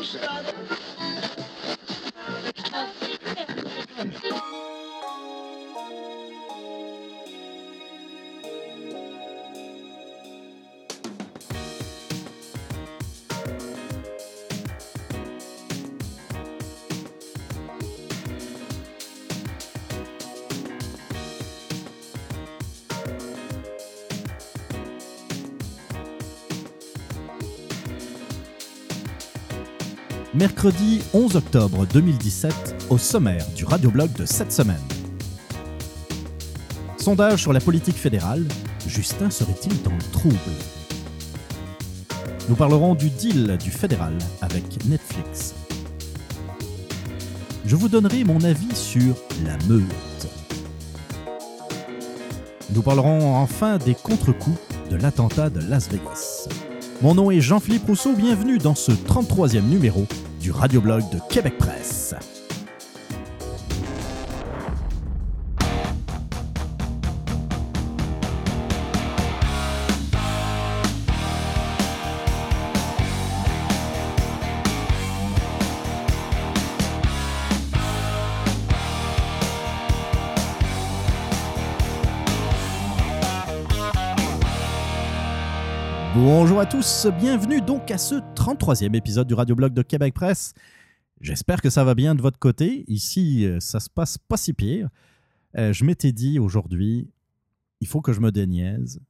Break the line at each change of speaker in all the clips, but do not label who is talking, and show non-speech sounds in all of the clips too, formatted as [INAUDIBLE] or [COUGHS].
no sense. Mercredi 11 octobre 2017, au sommaire du radioblog de cette semaine. Sondage sur la politique fédérale, Justin serait-il dans le trouble? Nous parlerons du deal du fédéral avec Netflix. Je vous donnerai mon avis sur la meute. Nous parlerons enfin des contre-coups de l'attentat de Las Vegas. Mon nom est Jean-Philippe Rousseau, bienvenue dans ce 33e numéro du radioblog de Québec Presse. Bonjour à tous, bienvenue donc à ce 33e épisode du radioblog de Québec Presse. J'espère que ça va bien de votre côté. Ici, euh, ça se passe pas si pire. Euh, je m'étais dit aujourd'hui, il faut que je me déniaise,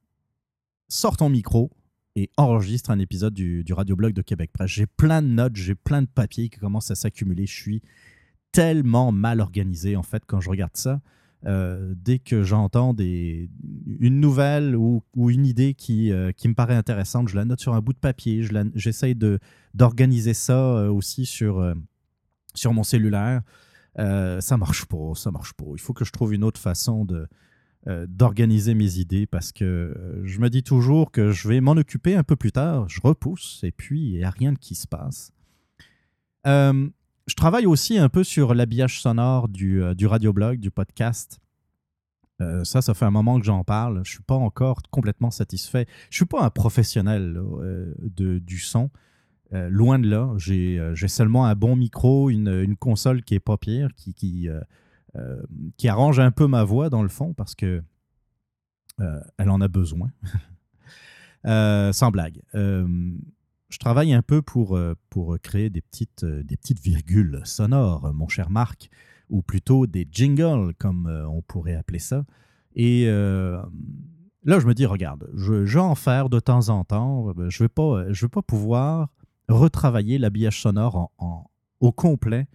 sors ton micro et enregistre un épisode du, du radioblog de Québec Presse. J'ai plein de notes, j'ai plein de papiers qui commencent à s'accumuler. Je suis tellement mal organisé en fait quand je regarde ça. Euh, dès que j'entends une nouvelle ou, une idée qui, euh, qui, me paraît intéressante, je la note sur un bout de papier. J'essaye d'organiser ça euh, aussi sur, mon cellulaire. ça marche pas, ça marche pas. Il faut que je trouve une autre façon d'organiser mes idées parce que je me dis toujours que je vais m'en occuper un peu plus tard. Je repousse et puis il n'y a rien qui se passe. Je travaille aussi un peu sur l'habillage sonore du, euh, du radioblog, du podcast. Euh, ça, ça fait un moment que j'en parle. Je ne suis pas encore complètement satisfait. Je ne suis pas un professionnel euh, de, du son. loin de là. J'ai seulement un bon micro, une, une, console qui est pas pire, qui, qui, qui, arrange un peu ma voix dans le fond parce que elle en a besoin. [LAUGHS] sans blague je travaille un peu pour, euh, pour créer des petites, euh, des petites virgules sonores, mon cher Marc, ou plutôt des jingles, comme euh, on pourrait appeler ça. Et là, je me dis, regarde, je, vais en faire de temps en temps. Je ne vais, pas, vais pas pouvoir retravailler l'habillage sonore au complet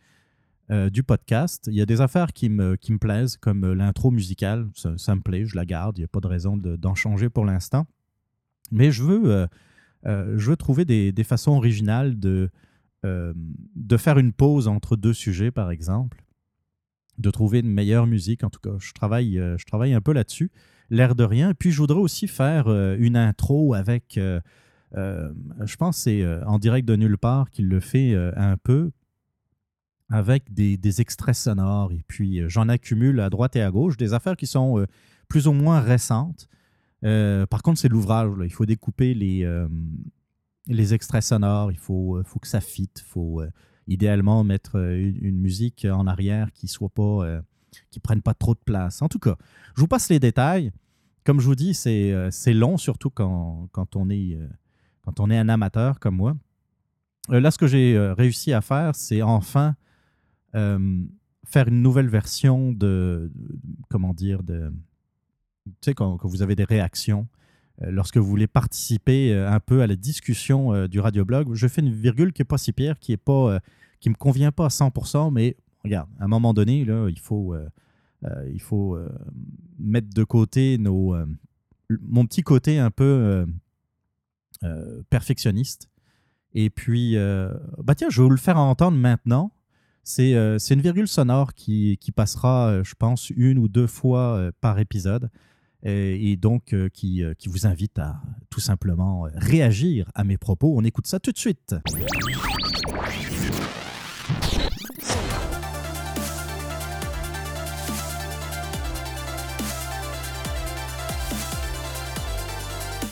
du podcast. Il y a des affaires qui me, qui me plaisent, comme l'intro musicale. Ça, me plaît, je la garde. Il n'y a pas de raison d'en changer pour l'instant. Mais je veux je veux trouver des, façons originales de, euh, de faire une pause entre deux sujets, par exemple, de trouver une meilleure musique. En tout cas, je travaille, euh, je travaille un peu là-dessus, l'air de rien. Et puis, je voudrais aussi faire une intro avec, je pense c'est en direct de nulle part qu'il le fait un peu, avec des, des, extraits sonores. Et puis, j'en accumule à droite et à gauche, des affaires qui sont plus ou moins récentes. Euh, par contre, c'est l'ouvrage. Il faut découper les, euh, les extraits sonores. Il faut, euh, faut que ça fitte. Il faut idéalement mettre une, musique en arrière qui soit pas, qui prenne pas trop de place. En tout cas, je vous passe les détails. Comme je vous dis, c'est long, surtout quand, quand, on est, quand on est un amateur comme moi. là, ce que j'ai réussi à faire, c'est enfin faire une nouvelle version de, comment dire, de, sais, quand, vous avez des réactions, euh, lorsque vous voulez participer euh, un peu à la discussion euh, du radioblog, je fais une virgule qui n'est pas si pire, qui ne qui me convient pas à 100%, mais regarde, à un moment donné, là, il faut, il faut mettre de côté nos, mon petit côté un peu perfectionniste. Et puis, bah tiens, je vais vous le faire entendre maintenant. C'est une virgule sonore qui, qui passera, je pense, une ou deux fois par épisode et donc euh, qui, euh, qui, vous invite à tout simplement réagir à mes propos. On écoute ça tout de suite.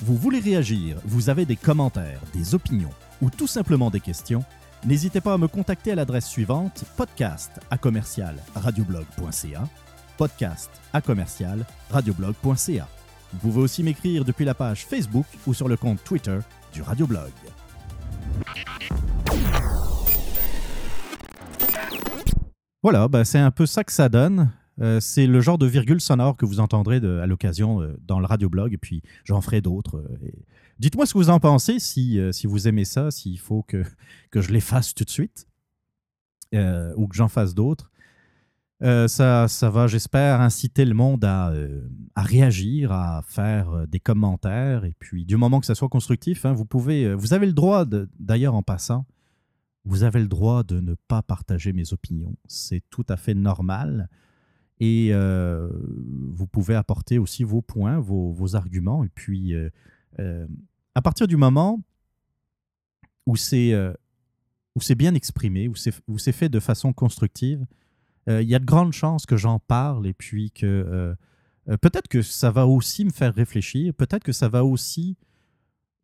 Vous voulez réagir, vous avez des commentaires, des opinions ou tout simplement des questions? N'hésitez pas à me contacter à l'adresse suivante podcast à commercial radioblog.ca podcast à commercial radioblog.ca. Vous pouvez aussi m'écrire depuis la page Facebook ou sur le compte Twitter du Radioblog. Voilà, bah, c'est un peu ça que ça donne. Euh, c'est le genre de virgule sonore que vous entendrez à l'occasion euh, dans le radioblog, et puis j'en ferai d'autres. Euh, dites-moi ce que vous en pensez, si, si vous aimez ça, s'il faut que, que je les fasse tout de suite, ou que j'en fasse d'autres. Ça, ça va, j'espère, inciter le monde à, à, réagir, à faire des commentaires, et puis du moment que ça soit constructif, hein, vous pouvez, vous avez le droit, d'ailleurs en passant, vous avez le droit de ne pas partager mes opinions. C'est tout à fait normal. Et euh, vous pouvez apporter aussi vos points, vos, arguments. Et puis, euh, euh, à partir du moment où c'est bien exprimé, où c'est fait de façon constructive, il y a de grandes chances que j'en parle et puis que peut-être que ça va aussi me faire réfléchir, peut-être que ça va aussi,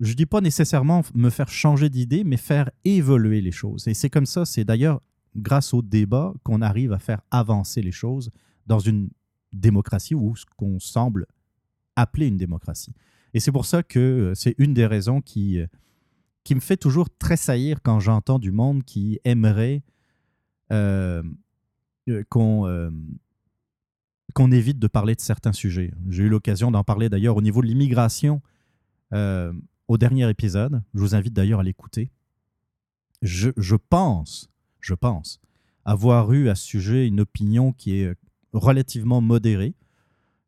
je ne dis pas nécessairement me faire changer d'idée, mais faire évoluer les choses. Et c'est comme ça, c'est d'ailleurs grâce au débat qu'on arrive à faire avancer les choses dans une démocratie ou ce qu'on semble appeler une démocratie. Et c'est pour ça que euh, c'est une des raisons qui, euh, qui me fait toujours tressaillir quand j'entends du monde qui aimerait euh, qu'on qu'on évite de parler de certains sujets. J'ai eu l'occasion d'en parler d'ailleurs au niveau de l'immigration au dernier épisode. Je vous invite d'ailleurs à l'écouter. Je, pense, je pense avoir eu à ce sujet une opinion qui est relativement modéré,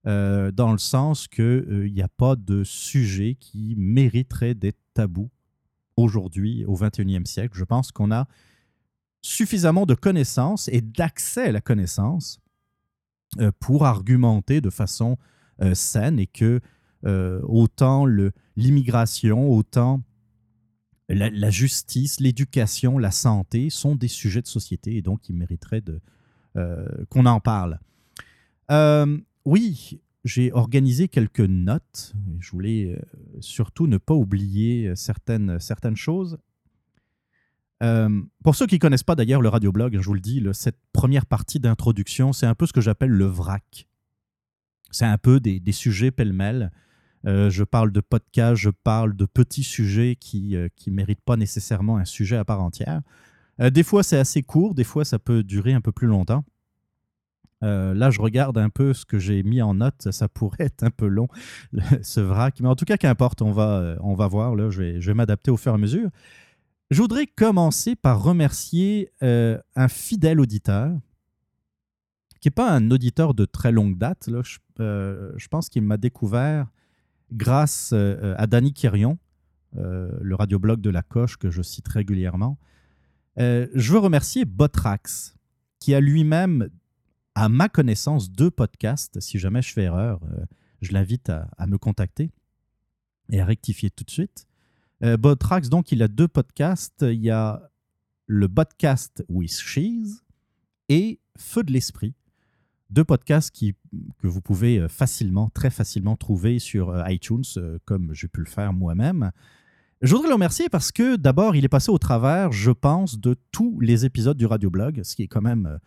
euh, dans le sens qu'il euh, n'y a pas de sujet qui mériterait d'être tabou aujourd'hui, au 21e siècle. Je pense qu'on a suffisamment de connaissances et d'accès à la connaissance euh, pour argumenter de façon saine et que autant l'immigration, autant la, justice, l'éducation, la santé sont des sujets de société et donc ils mériteraient qu'on en parle. Euh, oui, j'ai organisé quelques notes. Je voulais euh, surtout ne pas oublier euh, certaines, certaines choses. Pour ceux qui ne connaissent pas d'ailleurs le radioblog, je vous le dis, cette première partie d'introduction, c'est un peu ce que j'appelle le vrac. C'est un peu des, sujets pêle-mêle. je parle de podcasts, je parle de petits sujets qui ne méritent pas nécessairement un sujet à part entière. des fois, c'est assez court, des fois, ça peut durer un peu plus longtemps. Euh, là, je regarde un peu ce que j'ai mis en note. Ça pourrait être un peu long, ce vrac. Mais en tout cas, qu'importe, on va, euh, on va voir. Là, je vais, m'adapter au fur et à mesure. Je voudrais commencer par remercier euh, un fidèle auditeur, qui n'est pas un auditeur de très longue date. Là. Je, pense qu'il m'a découvert grâce à Danny Kirion, le radioblog de la Coche que je cite régulièrement. je veux remercier Botrax, qui a lui-même à ma connaissance, deux podcasts. Si jamais je fais erreur, euh, je l'invite à, me contacter et à rectifier tout de suite. Euh, Botrax, donc, il a deux podcasts. Il y a le podcast With Cheese et Feu de l'Esprit. Deux podcasts qui, que vous pouvez euh, facilement, très facilement trouver sur iTunes, comme j'ai pu le faire moi-même. Je voudrais le remercier parce que d'abord, il est passé au travers, je pense, de tous les épisodes du Radioblog, ce qui est quand même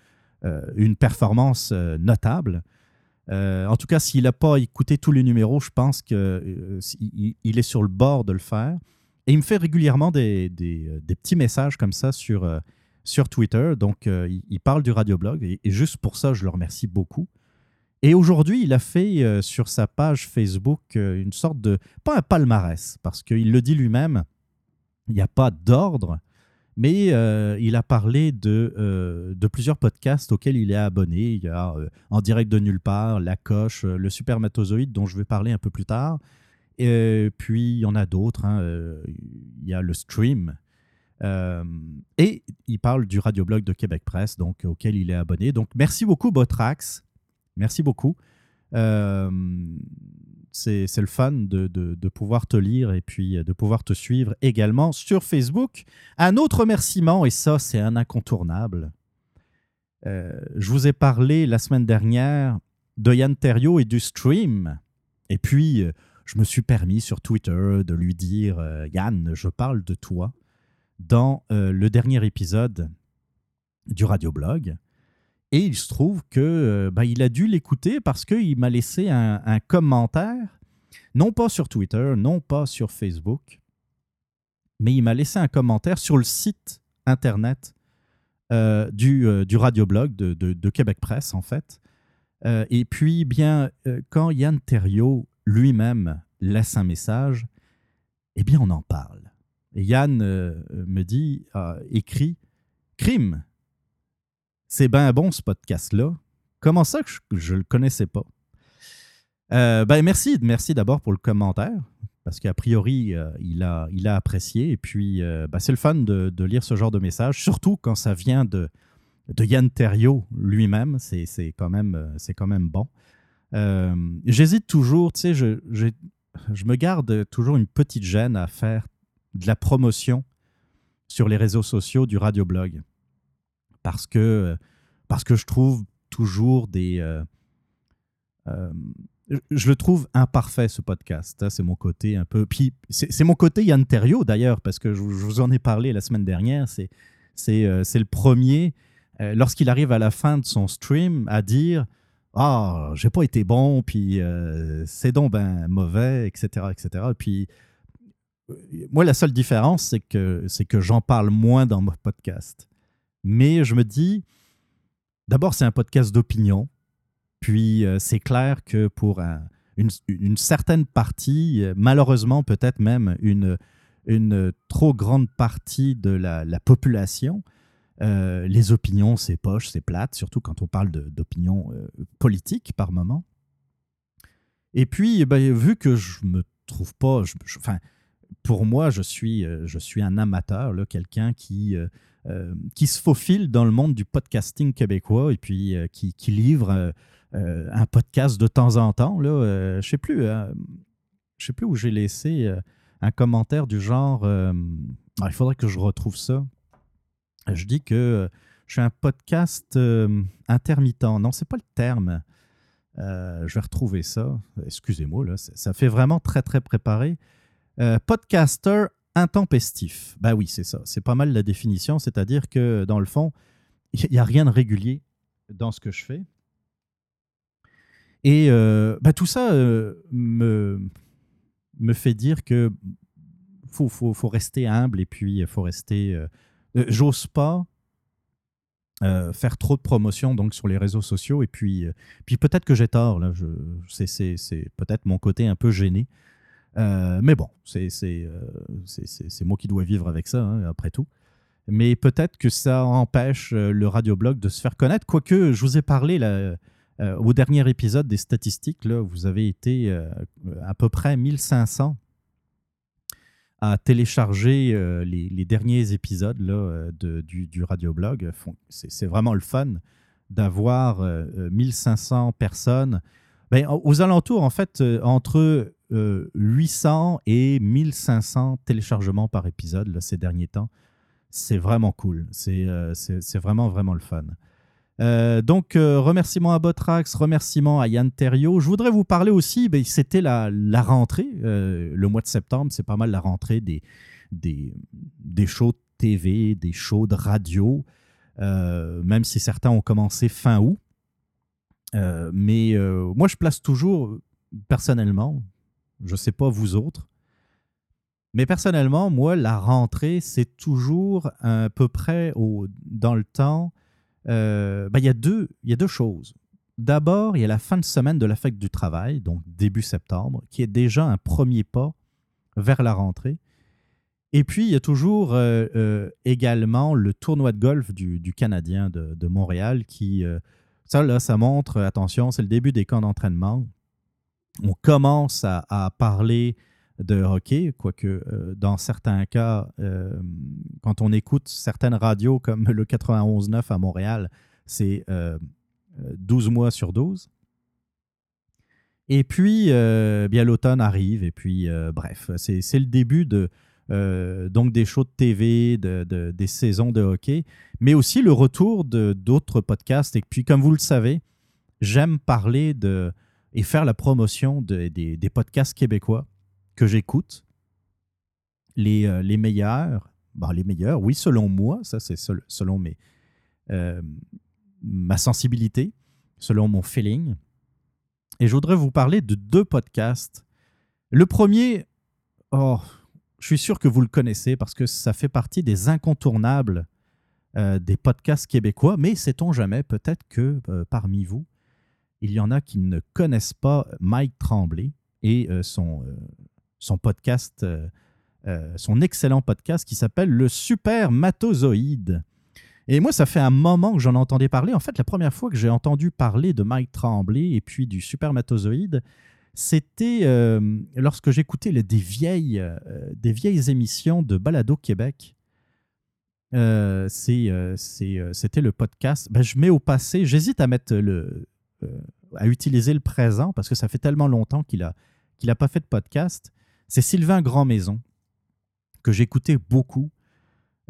euh, une performance euh, notable. Euh, en tout cas, s'il n'a pas écouté tous les numéros, je pense qu'il est sur le bord de le faire. Et il me fait régulièrement des, petits messages comme ça sur, sur Twitter. Donc, il, parle du radioblog. Et, et, juste pour ça, je le remercie beaucoup. Et aujourd'hui, il a fait sur sa page Facebook une sorte de, pas un palmarès, parce qu'il le dit lui-même, il n'y a pas d'ordre, mais euh, il a parlé de, euh, plusieurs podcasts auxquels il est abonné. Il y a euh, En direct de nulle part, La Coche, Le Supermatozoïde, dont je vais parler un peu plus tard. Et puis, il y en a d'autres. Hein, il y a le Stream. et il parle du radioblog de Québec Presse, donc, auquel il est abonné. Donc, merci beaucoup, Botrax. Merci beaucoup c'est le fun de, pouvoir te lire et puis euh, de pouvoir te suivre également sur Facebook. Un autre remerciement, et ça c'est un incontournable. Euh, je vous ai parlé la semaine dernière de Yann Terrio et du stream. Et puis, euh, je me suis permis sur Twitter de lui dire Yann, je parle de toi. dans le dernier épisode du radioblog. Et il se trouve que bah, il a dû l'écouter parce qu'il m'a laissé un, commentaire, non pas sur Twitter, non pas sur Facebook, mais il m'a laissé un commentaire sur le site internet du, du radioblog de, de, Québec Presse, en fait. et puis, bien, quand Yann Terriot lui-même laisse un message, eh bien, on en parle. Et Yann me dit, écrit, crime, c'est bien bon ce podcast-là. Comment ça que je ne le connaissais pas? Euh, ben merci, merci d'abord pour le commentaire, parce qu'a priori, euh, il, a, il a apprécié. Et puis, euh, ben c'est le fun de, lire ce genre de message, surtout quand ça vient de, de Yann Terriot lui-même. C'est quand, même, quand même bon. J'hésite toujours, tu sais, je, me garde toujours une petite gêne à faire de la promotion sur les réseaux sociaux du radioblog parce que, parce que je trouve toujours des... Euh, euh, je le trouve imparfait, ce podcast. Hein, c'est mon côté un peu... Puis c'est mon côté Yann Terriot, d'ailleurs, parce que je, vous en ai parlé la semaine dernière. C'est euh, le premier, lorsqu'il arrive à la fin de son stream, à dire ah, j'ai pas été bon, puis c'est donc ben mauvais, etc., etc. puis moi, la seule différence, c'est que c'est que j'en parle moins dans mon podcast. Mais je me dis, d'abord, c'est un podcast d'opinion. Puis, euh, c'est clair que pour une, certaine partie, euh, malheureusement, peut-être même une, une trop grande partie de la, population, euh, les opinions, c'est poche, c'est plate, surtout quand on parle d'opinion politique par moment. Et puis, eh ben, vu que je me trouve pas, enfin, pour moi, je suis, je suis un amateur, quelqu'un qui euh, qui se faufile dans le monde du podcasting québécois et puis euh, qui, livre euh, un podcast de temps en temps. Là, je sais plus, je sais plus où j'ai laissé un commentaire du genre. Ah, il faudrait que je retrouve ça. Je dis que je suis un podcast intermittent. Non, c'est pas le terme. je vais retrouver ça. Excusez-moi, là, ça fait vraiment très, très préparé. podcaster intempestif. Ben oui, c'est ça. C'est pas mal la définition, c'est-à-dire que dans le fond, il n'y a rien de régulier dans ce que je fais. Et euh, ben tout ça euh, me, me fait dire que faut, faut, faut, rester humble et puis il faut rester. Euh, j'ose pas faire trop de promotion donc sur les réseaux sociaux et puis, puis peut-être que j'ai tort là. c'est peut-être mon côté un peu gêné. Euh, mais bon, euh, c'est moi qui dois vivre avec ça, hein, après tout. Mais peut-être que ça empêche euh, le radioblog de se faire connaître. Quoique, je vous ai parlé au dernier épisode des statistiques, là, vous avez été à peu près 1500 à télécharger les, derniers épisodes là, de, du, du radioblog. C'est vraiment le fun d'avoir 1500 personnes. Ben, aux alentours, en fait, entre 800 euh, et 1500 téléchargements par épisode ces derniers temps. C'est vraiment cool. C'est euh, vraiment, vraiment le fun. Euh, donc, remerciements à Botrax, remerciements à Yann Terriot. Je voudrais vous parler aussi, ben, c'était la, rentrée, le mois de septembre, c'est pas mal la rentrée des, des, shows TV, des shows de radio, même si certains ont commencé fin août. mais moi, je place toujours, personnellement, je sais pas vous autres. Mais personnellement, moi, la rentrée, c'est toujours à peu près dans le temps. Euh, ben, il, y a deux, il y a deux choses. D'abord, il y a la fin de semaine de la fête du travail, donc début septembre, qui est déjà un premier pas vers la rentrée. Et puis, il y a toujours euh, euh, également le tournoi de golf du, Canadien de, Montréal qui, ça, là, ça montre, attention, c'est le début des camps d'entraînement on commence à, parler de hockey, quoique euh, dans certains cas, euh, quand on écoute certaines radios comme le 91.9 à Montréal, c'est 12 euh, mois sur 12. Et puis, bien l'automne arrive, et puis, bref, c'est le début donc des shows de TV, de, des saisons de hockey, mais aussi le retour d'autres podcasts. Et puis, comme vous le savez, j'aime parler de, et faire la promotion des, podcasts québécois que j'écoute, les, euh, les, meilleurs, bah, les meilleurs, oui, selon moi, ça c'est selon mes, ma sensibilité, selon mon feeling. Et je voudrais vous parler de deux podcasts. Le premier, oh, je suis sûr que vous le connaissez parce que ça fait partie des incontournables euh, des podcasts québécois, mais sait-on jamais, peut-être que euh, parmi vous, il y en a qui ne connaissent pas Mike Tremblay et euh, son, son podcast, son excellent podcast qui s'appelle Le Super Matozoïde. Et moi, ça fait un moment que j'en entendais parler. En fait, la première fois que j'ai entendu parler de Mike Tremblay et puis du supermatozoïde, c'était euh, lorsque j'écoutais des, vieilles, euh, des vieilles émissions de Balado Québec. Euh, c'était le podcast. Ben, je mets au passé, j'hésite à mettre le, à utiliser le présent parce que ça fait tellement longtemps qu'il n'a qu'il a pas fait de podcast. C'est Sylvain Grandmaison que j'écoutais beaucoup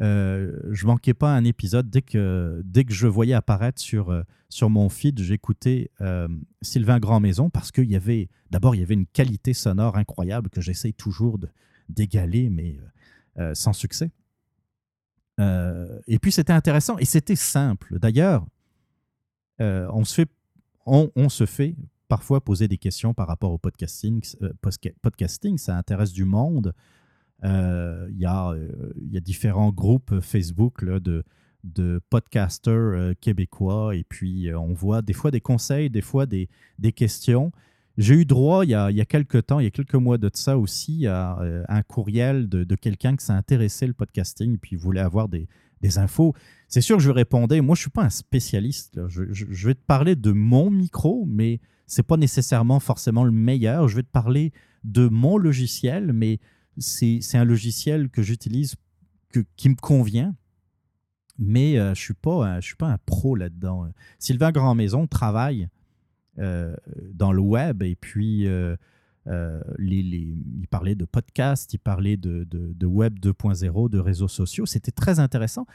euh, je manquais pas un épisode. Dès que, dès que je voyais apparaître sur, euh, sur mon feed, j'écoutais euh, Sylvain Grandmaison parce qu'il y avait, d'abord, il y avait une qualité sonore incroyable que j'essaye toujours d'égaler, mais sans succès. et puis, c'était intéressant et c'était simple. D'ailleurs, on, on, on, se fait parfois poser des questions par rapport au podcasting. podcasting, ça intéresse du monde. Euh, il y, euh, a différents groupes Facebook de, podcasters euh, québécois et puis on voit des fois des conseils, des fois des, questions. J'ai eu droit il y, a, il y, a, quelques temps, il y a quelques mois de ça aussi, à un courriel de, quelqu'un qui s'est intéressé au podcasting et puis voulait avoir des, infos. C'est sûr que je répondais, moi je ne suis pas un spécialiste, je, vais te parler de mon micro, mais ce n'est pas nécessairement forcément le meilleur. Je vais te parler de mon logiciel, mais c'est un logiciel que j'utilise, qui me convient, mais euh, je suis, pas, suis pas un pro là-dedans. Sylvain Grandmaison travaille euh, dans le web et puis euh, il parlait de podcast, il parlait de web 2.0, de réseaux sociaux. C'était très intéressant.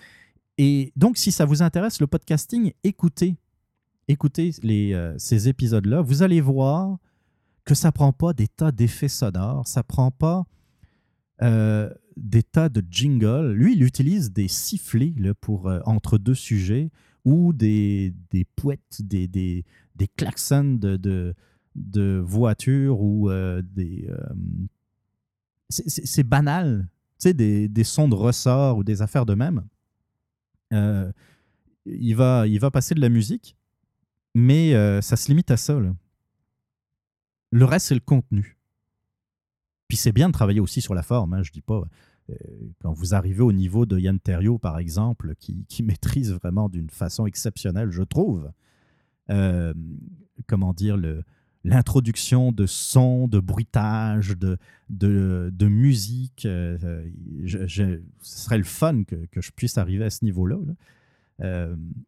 Et donc, si ça vous intéresse, le podcasting, écoutez, écoutez les, ces épisodes-là. Vous allez voir que ça prend pas des tas d'effets sonores, ça prend pas euh, des tas de jingles. Lui, il utilise des sifflets là, pour, euh, entre deux sujets ou des, des pouettes, des, des, klaxons de, de, de voitures ou euh, des. c'est banal, tu sais, des, des, sons de ressort ou des affaires de même. il, va, il va passer de la musique, mais ça se limite à ça. Le reste, c'est le contenu. Puis c'est bien de travailler aussi sur la forme. Hein, je dis pas. Euh, quand vous arrivez au niveau de Yann Terriot, par exemple, [LAUGHS] qui, maîtrise vraiment d'une façon exceptionnelle, je trouve, euh, comment dire, l'introduction de sons, de bruitage, de, de, musique. Euh, ce serait le fun que, je puisse arriver à ce niveau-là.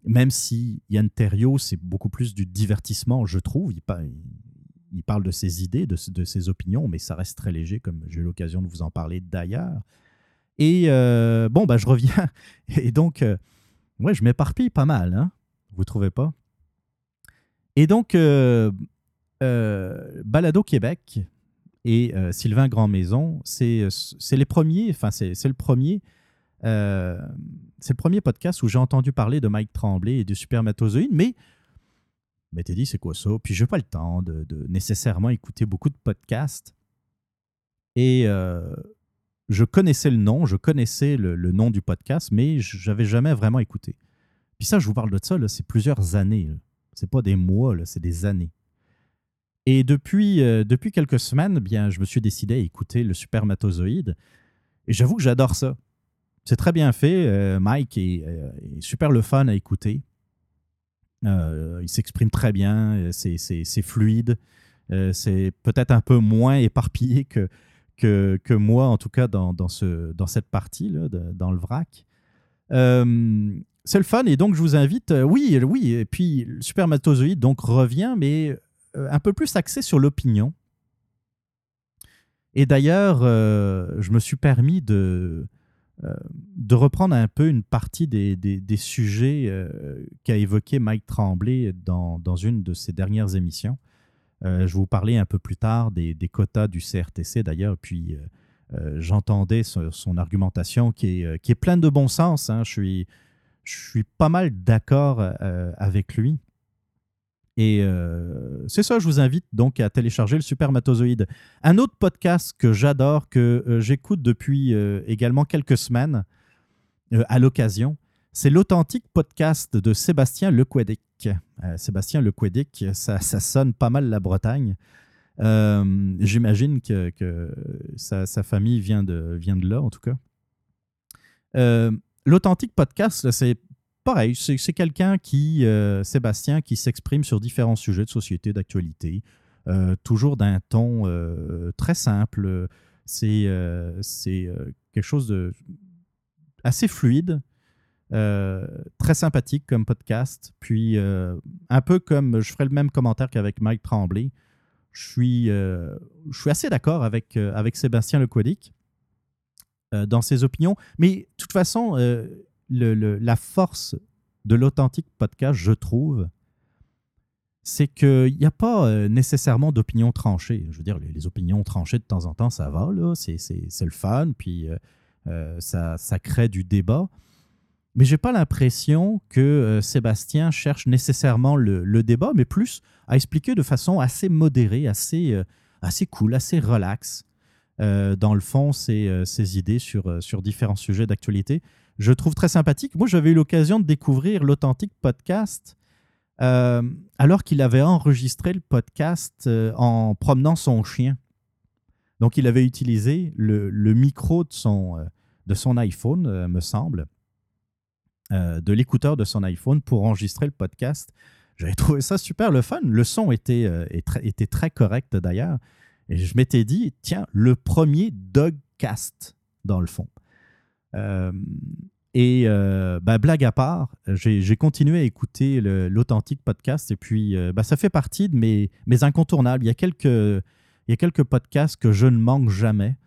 Même si Yann Terriot, c'est beaucoup plus du divertissement, je trouve. Il, parle de ses idées, de, ses opinions, mais ça reste très léger, comme j'ai eu l'occasion de vous en parler d'ailleurs. Et euh, bon, bah, je reviens. [LAUGHS] Et donc, euh, ouais, je m'éparpille pas mal, hein vous trouvez pas? Et donc, euh, Balado Québec et Sylvain Grandmaison, c'est les premiers, enfin, c'est le premier. C'est le premier podcast où j'ai entendu parler de Mike Tremblay et du supermatozoïde, mais mais t'es dit, c'est quoi ça? Puis je n'ai pas le temps de, nécessairement écouter beaucoup de podcasts. Et euh, je connaissais le nom, je connaissais le, nom du podcast, mais je n'avais jamais vraiment écouté. Puis ça, je vous parle de ça, c'est plusieurs années. Ce n'est pas des mois, c'est des années. Et depuis, euh, depuis quelques semaines, bien, je me suis décidé à écouter le Supermatozoïde. Et j'avoue que j'adore ça. C'est très bien fait. Euh, Mike est, est, super le fun à écouter. Euh, il s'exprime très bien, euh, c'est fluide, euh, c'est peut-être un peu moins éparpillé que, que, moi, en tout cas, dans, dans, ce, dans cette partie, là, dans le vrac. c'est le fun, et donc je vous invite, oui, oui, et puis supermatozoïde donc revient, mais un peu plus axé sur l'opinion. Et d'ailleurs, je me suis permis de, euh, de reprendre un peu une partie des, des, sujets euh, qu'a évoqué Mike Tremblay dans, dans, une de ses dernières émissions. Euh, je vous parler un peu plus tard des, des quotas du CRTC d'ailleurs, puis j'entendais son, argumentation qui est, qui est pleine de bon sens. Hein. Je, suis, je suis pas mal d'accord avec lui. Et c'est ça, je vous invite donc à télécharger le Supermatozoïde. Un autre podcast que j'adore, que j'écoute depuis également quelques semaines à l'occasion, c'est l'authentique podcast de Sébastien Lequedic. Euh, Sébastien Lequedic, ça, ça sonne pas mal la Bretagne. Euh, j'imagine que, sa, famille vient de, vient de là, en tout cas. Euh, l'authentique podcast, c'est pareil, c'est quelqu'un qui, Sébastien, qui s'exprime sur différents sujets de société, d'actualité, toujours d'un ton très simple. C'est quelque chose de assez fluide. Euh, très sympathique comme podcast. Puis, euh, un peu comme je ferai le même commentaire qu'avec Mike Tremblay, je suis, euh, je suis assez d'accord avec, avec Sébastien Lequodic dans ses opinions. Mais de toute façon, la force de l'authentique podcast, je trouve, c'est qu'il n'y a pas nécessairement d'opinions tranchées. Je veux dire, les, opinions tranchées de temps en temps, ça va, c'est, le fun, puis ça, ça crée du débat. Mais j'ai pas l'impression que euh, Sébastien cherche nécessairement le, débat, mais plus à expliquer de façon assez modérée, assez, euh, cool, assez relax, euh, dans le fond, ses, idées sur différents sujets d'actualité. Je trouve très sympathique. Moi, j'avais eu l'occasion de découvrir l'authentique podcast alors qu'il avait enregistré le podcast en promenant son chien. Donc, il avait utilisé le, micro de son, son iPhone, me semble euh, de l'écouteur de son iPhone pour enregistrer le podcast. J'avais trouvé ça super le fun. Le son était, euh, était très correct d'ailleurs. Et je m'étais dit, tiens, le premier Dogcast, dans le fond. Euh, et bah, blague à part, j'ai continué à écouter l'authentique podcast et puis bah, ça fait partie de mes, incontournables. Il y, a quelques, podcasts que je ne manque jamais.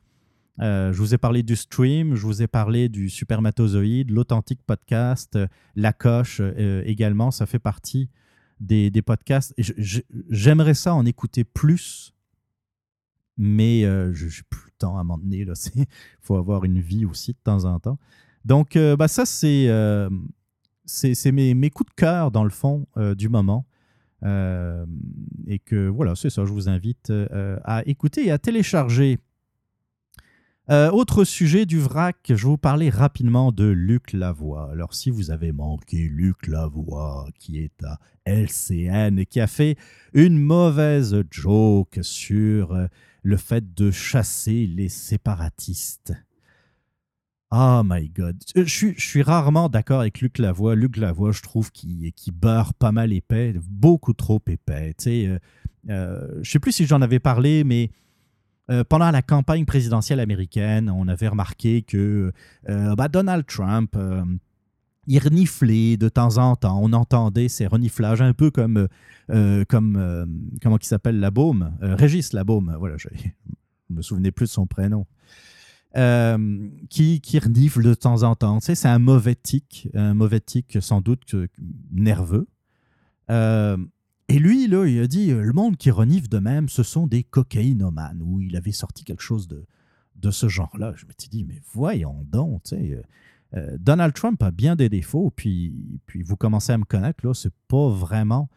Euh, je vous ai parlé du stream, je vous ai parlé du supermatozoïde, l'authentique podcast, euh, la coche euh, également, ça fait partie des, podcasts. J'aimerais ça en écouter plus, mais je le temps à m'en donner. Il faut avoir une vie aussi de temps en temps. Donc, bah, ça, c'est mes, mes, coups de cœur, dans le fond, du moment. et que voilà, c'est ça, je vous invite à écouter et à télécharger euh, autre sujet du vrac, je vous parler rapidement de Luc Lavoie. Alors, si vous avez manqué Luc Lavoie, qui est à LCN et qui a fait une mauvaise joke sur euh, le fait de chasser les séparatistes. Oh my God. Euh, je suis, rarement d'accord avec Luc Lavoie. Luc Lavoie, je trouve qu'il beurre pas mal épais, beaucoup trop épais. Tu sais, je sais plus si j'en avais parlé, mais euh, pendant la campagne présidentielle américaine, on avait remarqué que euh, bah, Donald Trump, euh, il reniflait de temps en temps. On entendait ces reniflages un peu comme, comme comment il s'appelle, la Baume, Régis Labaume, voilà, je ne me souvenais plus de son prénom. qui, qui renifle de temps en temps. Tu sais, c'est un mauvais tic, un mauvais tic sans doute nerveux. Et lui, là, il a dit le monde qui renifle de même, ce sont des cocaïnomanes, ou il avait sorti quelque chose de, de ce genre-là. Je m'étais dit, mais voyons donc. Euh, euh, Donald Trump a bien des défauts, puis, puis vous commencez à me connaître, là, c'est pas vraiment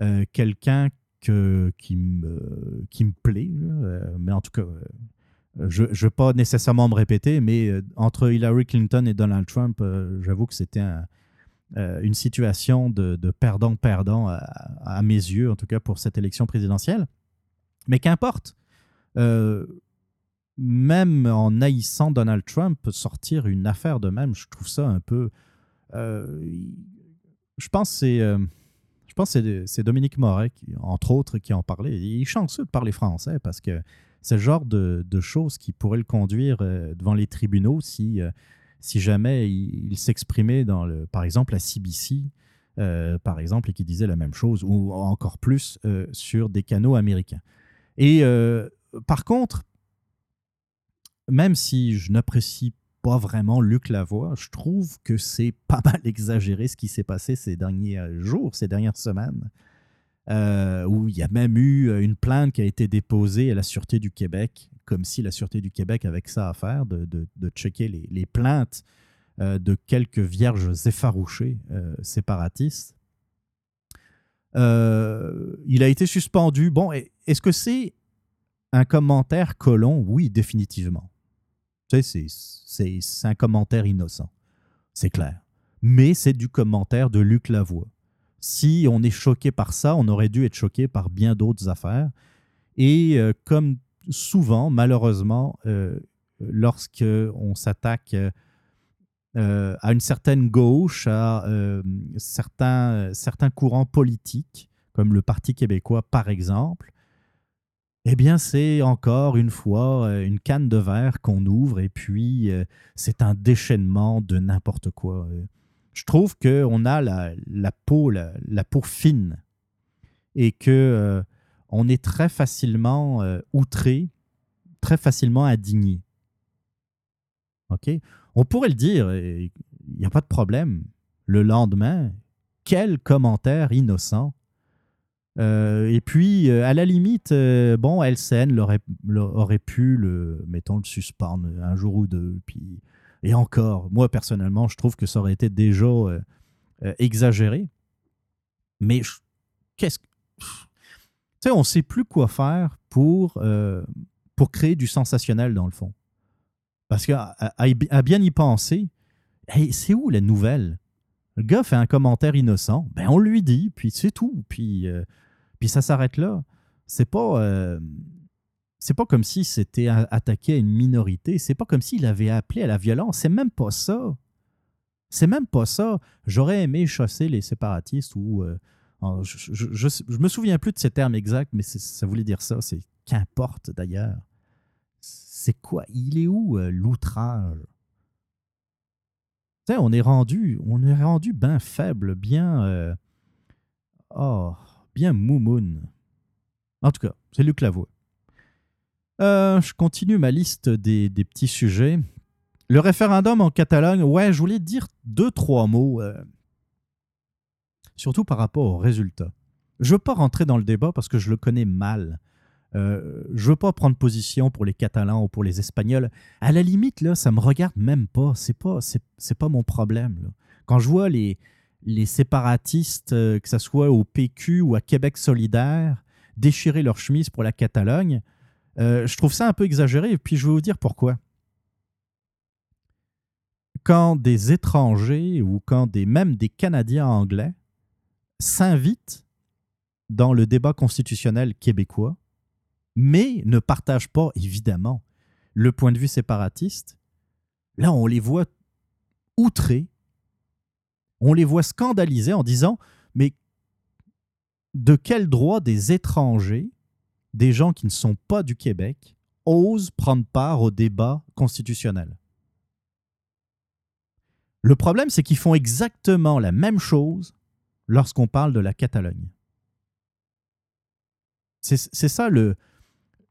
euh, quelqu'un que, qui, me, qui me plaît, mais en tout cas, je ne vais pas nécessairement me répéter, mais entre Hillary Clinton et Donald Trump, j'avoue que c'était un, euh, une situation de perdant-perdant à, mes yeux, en tout cas pour cette élection présidentielle. Mais qu'importe, euh, même en haïssant Donald Trump, sortir une affaire de même, je trouve ça un peu. Euh, je pense c'est. que c'est Dominique Moret, entre autres, qui en parlait. Il est chanceux de parler français parce que c'est le genre de, de, choses qui pourrait le conduire devant les tribunaux si si jamais il, s'exprimait dans le, par exemple, la CBC, euh, par exemple, et qui disait la même chose, ou encore plus euh, sur des canaux américains. Et euh, par contre, même si je n'apprécie pas vraiment Luc Lavoie, je trouve que c'est [LAUGHS] pas mal exagéré ce qui s'est passé ces derniers jours, ces dernières semaines. où il y a même eu une plainte qui a été déposée à la Sûreté du Québec, comme si la Sûreté du Québec avait que ça à faire, de, checker les, plaintes de quelques vierges effarouchées séparatistes. il a été suspendu. Bon, est-ce que c'est un commentaire colon? Oui, définitivement. C'est un commentaire innocent. C'est clair. Mais c'est du commentaire de Luc Lavoie. Si on est choqué par ça, on aurait dû être choqué par bien d'autres affaires. Et euh, comme souvent, malheureusement, euh, lorsqu'on s'attaque euh, à une certaine gauche, à certains, certains courants politiques, comme le Parti québécois par exemple, eh bien, c'est encore une fois euh, une canne de verre qu'on ouvre et puis euh, c'est un déchaînement de n'importe quoi. Euh. Je trouve qu'on a la, peau, la, peau fine et que on est très facilement outré, très facilement indigné. OK? On pourrait le dire, il n'y a pas de problème. Le lendemain, quel commentaire innocent euh, et puis, euh, à la limite, euh, bon, LCN aurait, aurait pu, le, le suspendre un jour ou deux. Puis, et encore, moi, personnellement, je trouve que ça aurait été déjà exagéré. Mais qu'est-ce que. On ne sait plus quoi faire pour, pour créer du sensationnel, dans le fond. Parce qu'à à, bien y penser, c'est où la nouvelle? Le gars fait un commentaire innocent, ben on lui dit, puis c'est tout. Puis puis ça s'arrête là. C'est pas. Euh, c'est pas comme si c'était attaqué à une minorité. C'est pas comme s'il avait appelé à la violence. C'est même pas ça. C'est même pas ça. J'aurais aimé chasser les séparatistes ou. Euh, je, me souviens plus de ces termes exacts, mais ça voulait dire ça. C'est qu'importe d'ailleurs. C'est quoi? Il est où euh, l'outrage? On est rendu, on est rendu bien faible, bien. oh, bien moumoun. En tout cas, c'est Luc Lavoie. Euh, je continue ma liste des, petits sujets. Le référendum en Catalogne, ouais, je voulais dire deux, trois mots, euh, surtout par rapport aux résultats. Je ne veux pas rentrer dans le débat parce que je le connais mal. Euh, je ne veux pas prendre position pour les Catalans ou pour les Espagnols. À la limite, là, ça me regarde même pas. C'est pas, c'est, pas mon problème. Quand je vois les, les séparatistes, euh, que ce soit au PQ ou à Québec solidaire, déchirer leur chemise pour la Catalogne. Euh, je trouve ça un peu exagéré, et puis je vais vous dire pourquoi. Quand des étrangers ou quand des, même des Canadiens anglais s'invitent dans le débat constitutionnel québécois, mais ne partagent pas, évidemment, le point de vue séparatiste, là, on les voit outrés, on les voit scandalisés en disant Mais de quel droit des étrangers, des gens qui ne sont pas du Québec, osent prendre part au débat constitutionnel? Le problème, c'est qu'ils font exactement la même chose lorsqu'on parle de la Catalogne. C'est ça le,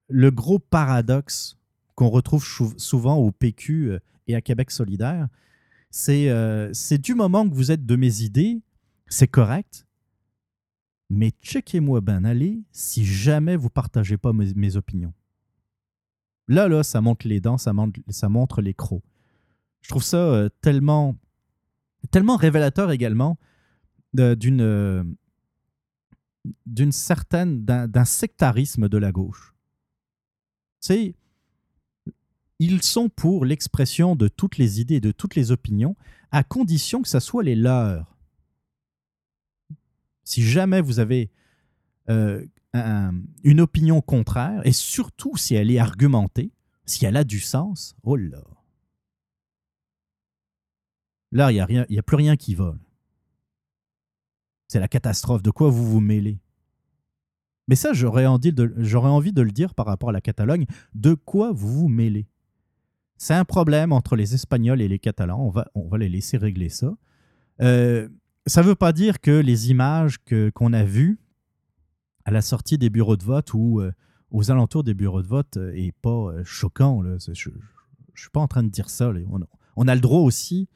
gros paradoxe qu'on retrouve souvent au PQ euh, et à Québec solidaire, euh, c'est du moment que vous êtes de mes idées, c'est correct. Mais checkez-moi bien allez si jamais vous partagez pas mes, opinions. Là, là, ça montre les dents, ça montre, les crocs. Je trouve ça euh, tellement révélateur également d'une euh, d'une certaine d'un sectarisme de la gauche. Sais, ils sont pour l'expression de toutes les idées, de toutes les opinions, à condition que ce soit les leurs. Si jamais vous avez euh, une opinion contraire, et surtout si elle est argumentée, si elle a du sens, oh là. Là, il n'y a plus rien qui vole. C'est la catastrophe. De quoi vous vous mêlez? Mais ça, j'aurais envie, de le dire par rapport à la Catalogne. De quoi vous vous mêlez? C'est un problème entre les Espagnols et les Catalans. On va, on va les laisser régler ça. Euh, ça ne veut pas dire que les images qu'on a vues à la sortie des bureaux de vote ou euh, aux alentours des bureaux de vote euh, pas choquant. Là. Je ne suis pas en train de dire ça. On, a le droit aussi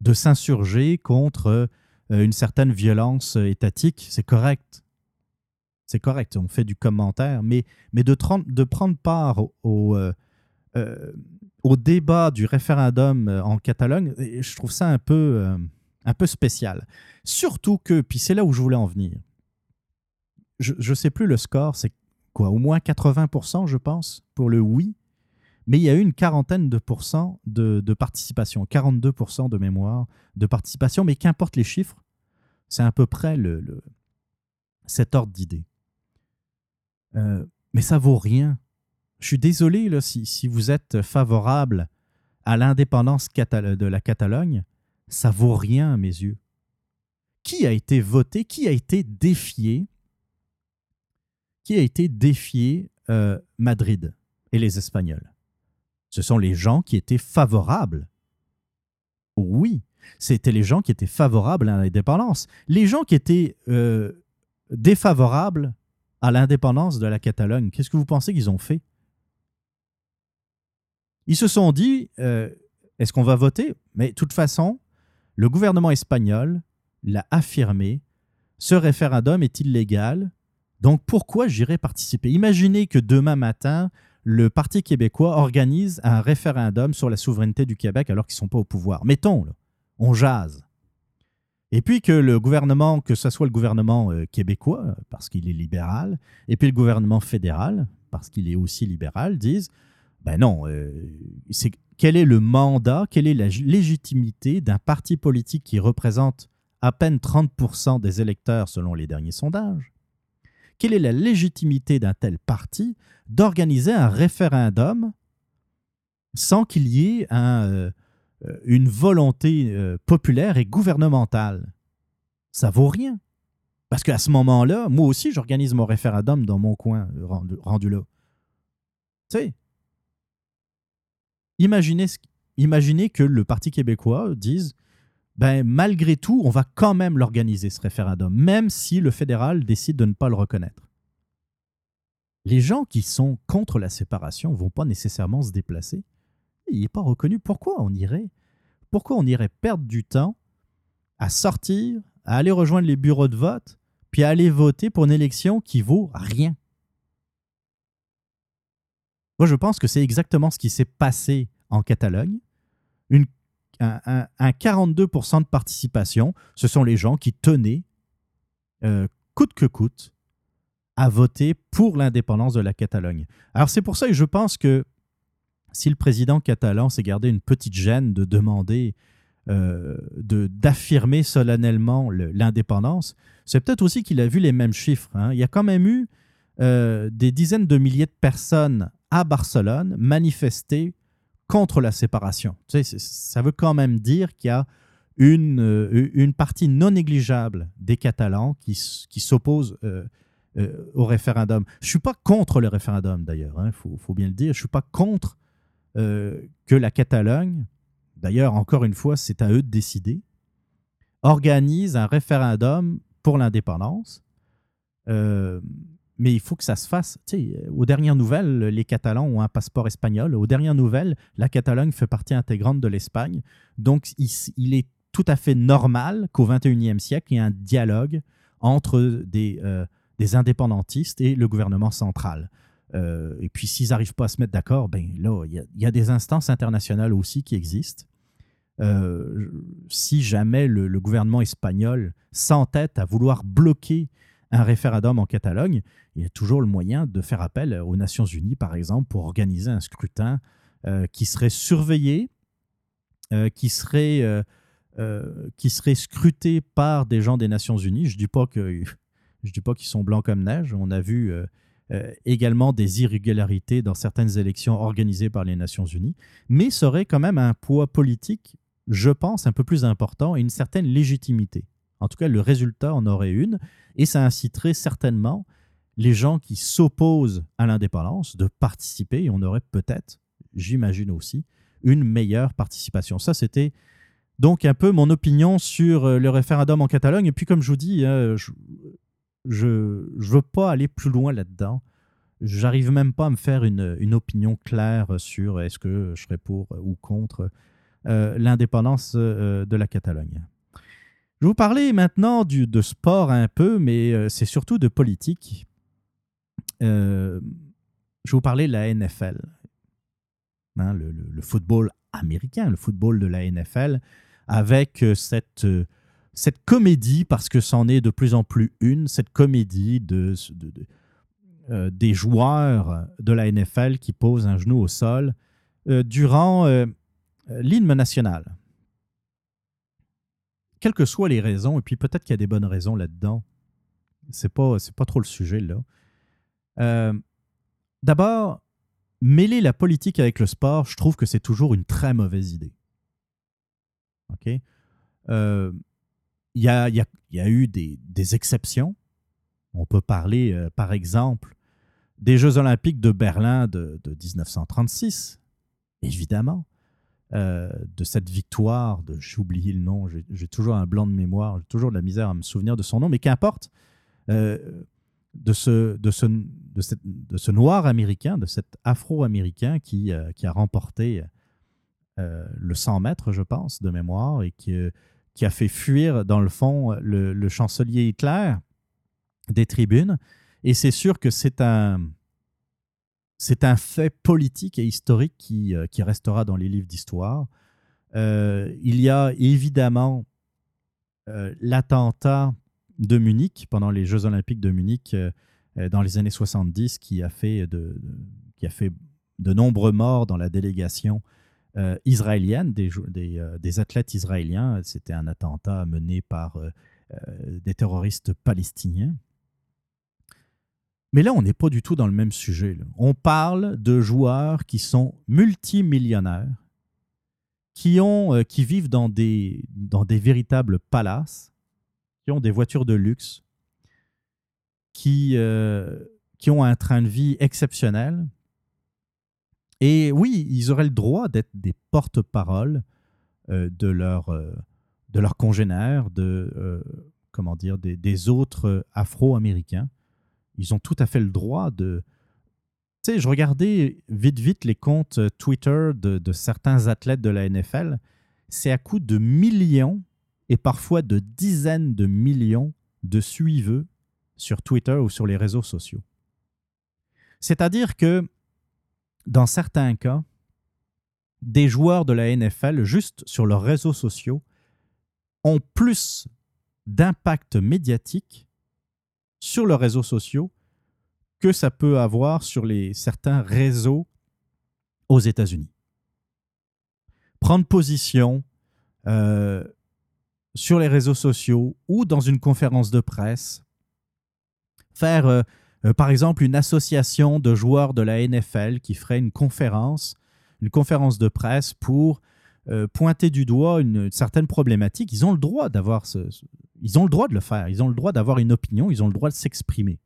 de s'insurger contre une certaine violence étatique. C'est correct. c'est correct, on fait du commentaire, mais, mais de, de prendre part au, euh, euh, au, débat du référendum euh, en Catalogne, je trouve ça un peu, un peu spécial. Surtout que, puis c'est là où je voulais en venir, je ne sais plus le score, c'est quoi, au moins 80%, je pense, pour le oui, mais il y a eu une quarantaine de pourcents de, participation, 42% de mémoire de participation, mais qu'importe les chiffres, c'est à peu près le, cet ordre d'idée. Euh, mais ça vaut rien. Je suis désolé si, si vous êtes favorable à l'indépendance de la Catalogne, ça vaut rien à mes yeux. Qui a été voté, qui a été défié Qui a été défié euh, Madrid et les Espagnols? Ce sont les gens qui étaient favorables. Oui, c'était les gens qui étaient favorables à l'indépendance. Les gens qui étaient euh, défavorables à l'indépendance de la Catalogne, qu'est-ce que vous pensez qu'ils ont fait? Ils se sont dit, euh, est-ce qu'on va voter? Mais de toute façon, le gouvernement espagnol l'a affirmé, ce référendum est illégal, donc pourquoi j'irai participer? Imaginez que demain matin, le Parti québécois organise un référendum sur la souveraineté du Québec alors qu'ils ne sont pas au pouvoir. Mettons, on jase. Et puis que le gouvernement, que ce soit le gouvernement euh, québécois, parce qu'il est libéral, et puis le gouvernement fédéral, parce qu'il est aussi libéral, disent, ben non, euh, quel est le mandat, quelle est la légitimité d'un parti politique qui représente à peine 30% des électeurs selon les derniers sondages? Quelle est la légitimité d'un tel parti d'organiser un référendum sans qu'il y ait euh, une volonté euh, populaire et gouvernementale? Ça vaut rien. Parce qu'à ce moment-là, moi aussi, j'organise mon référendum dans mon coin, rendu, là. Tu sais, imaginez que le Parti québécois dise ben, malgré tout, on va quand même l'organiser, ce référendum, même si le fédéral décide de ne pas le reconnaître. Les gens qui sont contre la séparation ne vont pas nécessairement se déplacer il n'est pas reconnu. Pourquoi on irait? Pourquoi on irait perdre du temps à sortir, à aller rejoindre les bureaux de vote, puis à aller voter pour une élection qui vaut rien? Moi, je pense que c'est exactement ce qui s'est passé en Catalogne. Une, un, 42% de participation, ce sont les gens qui tenaient, euh, coûte que coûte, à voter pour l'indépendance de la Catalogne. Alors c'est pour ça que je pense que si le président catalan s'est gardé une petite gêne de demander, euh, d'affirmer solennellement l'indépendance, c'est peut-être aussi qu'il a vu les mêmes chiffres. Hein. Il y a quand même eu euh, des dizaines de milliers de personnes à Barcelone manifester contre la séparation. ça veut quand même dire qu'il y a une, euh, une partie non négligeable des Catalans qui, qui s'opposent au référendum. Je ne suis pas contre le référendum d'ailleurs, il hein, faut, bien le dire. Je ne suis pas contre euh, que la Catalogne, d'ailleurs, encore une fois, c'est à eux de décider, organise un référendum pour l'indépendance. Euh, mais il faut que ça se fasse. aux dernières nouvelles, les Catalans ont un passeport espagnol. Aux dernières nouvelles, la Catalogne fait partie intégrante de l'Espagne. Donc, il, est tout à fait normal qu'au XXIe siècle, il y ait un dialogue entre des, euh, indépendantistes et le gouvernement central. Euh, et puis, s'ils n'arrivent pas à se mettre d'accord, ben là, il y, a des instances internationales aussi qui existent. Euh, si jamais le, gouvernement espagnol s'entête à vouloir bloquer un référendum en Catalogne, il y a toujours le moyen de faire appel aux Nations Unies, par exemple, pour organiser un scrutin euh, qui serait surveillé, qui serait qui serait scruté par des gens des Nations Unies. Je je dis pas qu'ils sont blancs comme neige. On a vu euh, également des irrégularités dans certaines élections organisées par les Nations Unies, mais ça aurait quand même un poids politique, je pense, un peu plus important et une certaine légitimité. En tout cas, le résultat en aurait une, et ça inciterait certainement les gens qui s'opposent à l'indépendance de participer, et on aurait peut-être, j'imagine aussi, une meilleure participation. Ça, c'était donc un peu mon opinion sur euh, le référendum en Catalogne. Et puis, comme je vous dis, hein, je, ne veux pas aller plus loin là-dedans. J'arrive même pas à me faire une, opinion claire sur est-ce que je serais pour ou contre euh, l'indépendance euh, de la Catalogne. Je vais vous parler maintenant de sport un peu, mais euh, c'est surtout de politique. euh, je vais vous parler de la NFL, hein, le, football américain, le football de la NFL, avec cette, cette comédie, parce que c'en est de plus en plus une, cette comédie de, des joueurs de la NFL qui posent un genou au sol durant l'hymne national quelles que soient les raisons, et puis peut-être qu'il y a des bonnes raisons là-dedans, c'est pas, pas trop le sujet là. Euh, d'abord, mêler la politique avec le sport, je trouve que c'est toujours une très mauvaise idée. OK? Euh, il y, a, y, a, y, a, eu des, des, exceptions. On peut parler, euh, par exemple, des Jeux olympiques de Berlin de, de 1936, évidemment. Euh, de cette victoire, de j'ai oublié le nom, j'ai toujours un blanc de mémoire, j'ai toujours de la misère à me souvenir de son nom, mais qu'importe, euh, de, ce, de, ce, de, cette, de, ce noir américain, de cet afro-américain qui, euh, qui a remporté le 100 mètres, je pense, de mémoire, et qui, qui a fait fuir, dans le fond, le, le chancelier Hitler des tribunes. Et c'est sûr que c'est un, c'est un fait politique et historique qui, euh, restera dans les livres d'histoire. Euh, il y a évidemment euh, l'attentat de Munich pendant les Jeux olympiques de Munich dans les années 70 qui a fait de, nombreux morts dans la délégation israélienne, des, athlètes israéliens. C'était un attentat mené par des terroristes palestiniens. Mais là, on n'est pas du tout dans le même sujet. On parle de joueurs qui sont multimillionnaires, qui, ont, euh, qui vivent dans des, dans des véritables palaces, qui ont des voitures de luxe, qui, euh, qui ont un train de vie exceptionnel. Et oui, ils auraient le droit d'être des porte-paroles euh, de, de leurs congénères, de, comment dire, des autres Afro-Américains ils ont tout à fait le droit de. Tu sais, je regardais vite, vite les comptes euh, Twitter de, certains athlètes de la NFL. C'est à coup de millions et parfois de dizaines de millions de suiveux sur Twitter ou sur les réseaux sociaux. C'est-à-dire que dans certains cas, des joueurs de la NFL, juste sur leurs réseaux sociaux, ont plus d'impact médiatique sur leurs réseaux sociaux que ça peut avoir sur les, certains réseaux aux États-Unis. Prendre position euh, sur les réseaux sociaux ou dans une conférence de presse, faire euh, euh, par exemple une association de joueurs de la NFL qui ferait une conférence, une conférence de presse pour pointer du doigt une, certaine problématique. Ils ont le droit d'avoir ils ont le droit de le faire. Ils ont le droit d'avoir une opinion. Ils ont le droit de s'exprimer.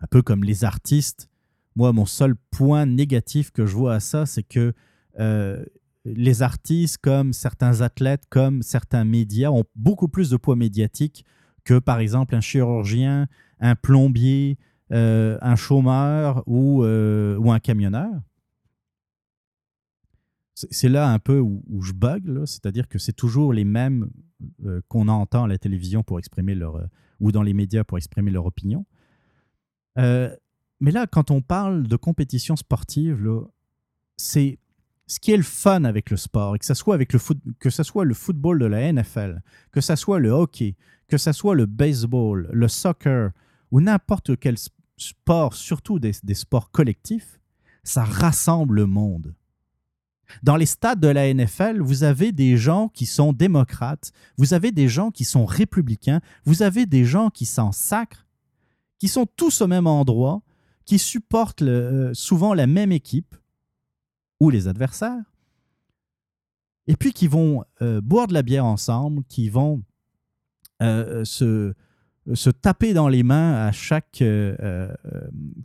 Un peu comme les artistes. Moi, mon seul point négatif que je vois à ça, c'est que euh, les artistes, comme certains athlètes, comme certains médias, ont beaucoup plus de poids médiatique que, par exemple, un chirurgien, un plombier, euh, un chômeur euh, ou un camionneur c'est là un peu où, je bug, c'est-à-dire que c'est toujours les mêmes euh, qu'on entend à la télévision pour exprimer leur, euh, ou dans les médias pour exprimer leur opinion. Euh, mais là, quand on parle de compétition sportive, c'est ce qui est le fun avec le sport, et que ce soit, le foot, que ce soit le football de la NFL, que ce soit le hockey, que ce soit le baseball, le soccer, ou n'importe quel sport, surtout des sports collectifs, ça rassemble le monde. Dans les stades de la NFL, vous avez des gens qui sont démocrates, vous avez des gens qui sont républicains, vous avez des gens qui s'en sacrent, qui sont tous au même endroit, qui supportent euh, souvent la même équipe ou les adversaires, et puis qui vont euh, boire de la bière ensemble, qui vont euh, se, taper dans les mains à chaque,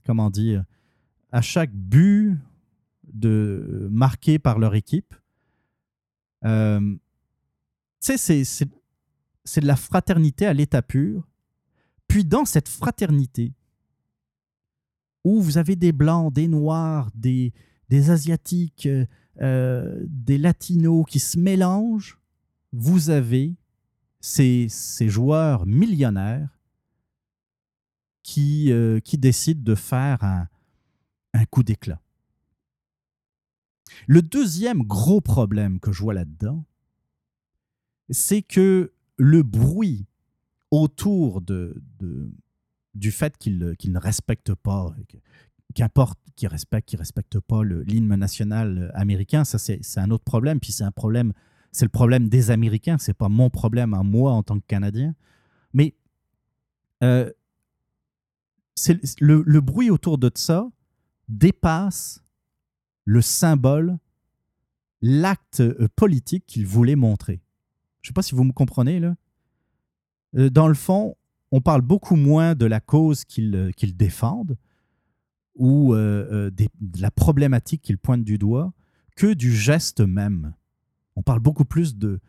comment dire, à chaque but de, marqués par leur équipe. Euh, c'est, c'est de la fraternité à l'état pur. Puis dans cette fraternité, où vous avez des blancs, des noirs, des, des asiatiques, euh, des latinos qui se mélangent, vous avez ces, ces joueurs millionnaires qui, euh, qui décide de faire un, un coup d'éclat. Le deuxième gros problème que je vois là-dedans, c'est que le bruit autour de, du fait qu'il ne respecte pas, qu'importe qu'il respecte, qu'il respecte pas l'hymne national américain, ça c'est un autre problème. Puis c'est un problème, c'est le problème des Américains, c'est pas mon problème à moi en tant que Canadien. Mais euh, le, bruit autour de ça dépasse le symbole, l'acte euh, politique qu'il voulait montrer. Je ne sais pas si vous me comprenez là. Euh, dans le fond, on parle beaucoup moins de la cause qu'ils euh, défendent ou de la problématique qu'ils pointent du doigt que du geste même. On parle beaucoup plus de,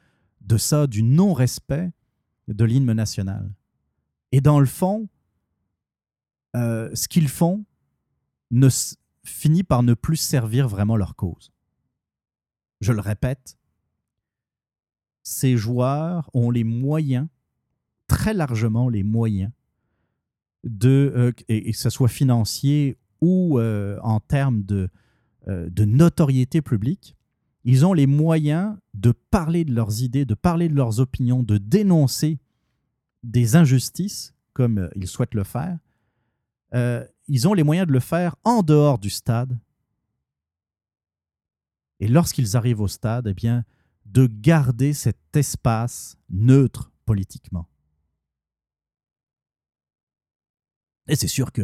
de ça, du non-respect de l'hymne national. Et dans le fond, ce qu'ils font ne, finit par ne plus servir vraiment leur cause. Je le répète, ces joueurs ont les moyens très largement les moyens de, euh, et, que ce soit financier ou euh, en termes euh, de notoriété publique, ils ont les moyens de parler de leurs idées, de parler de leurs opinions, de dénoncer des injustices comme ils souhaitent le faire. Ils ont les moyens de le faire en dehors du stade. Et lorsqu'ils arrivent au stade, eh bien, de garder cet espace neutre politiquement. Et c'est sûr que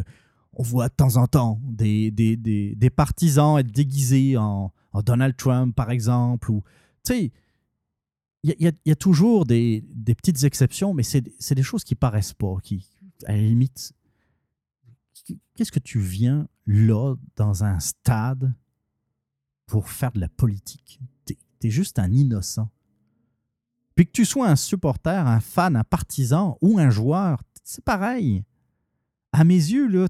on voit de temps en temps des, partisans être déguisés en, Donald Trump, par exemple. Tu sais, il y, y, a toujours des, petites exceptions, mais c'est des choses qui paraissent pas, qui, à la limite, qu'est-ce que tu viens là, dans un stade, pour faire de la politique? Tu es, juste un innocent. Puis que tu sois un supporter, un fan, un partisan ou un joueur, c'est pareil à mes yeux, là,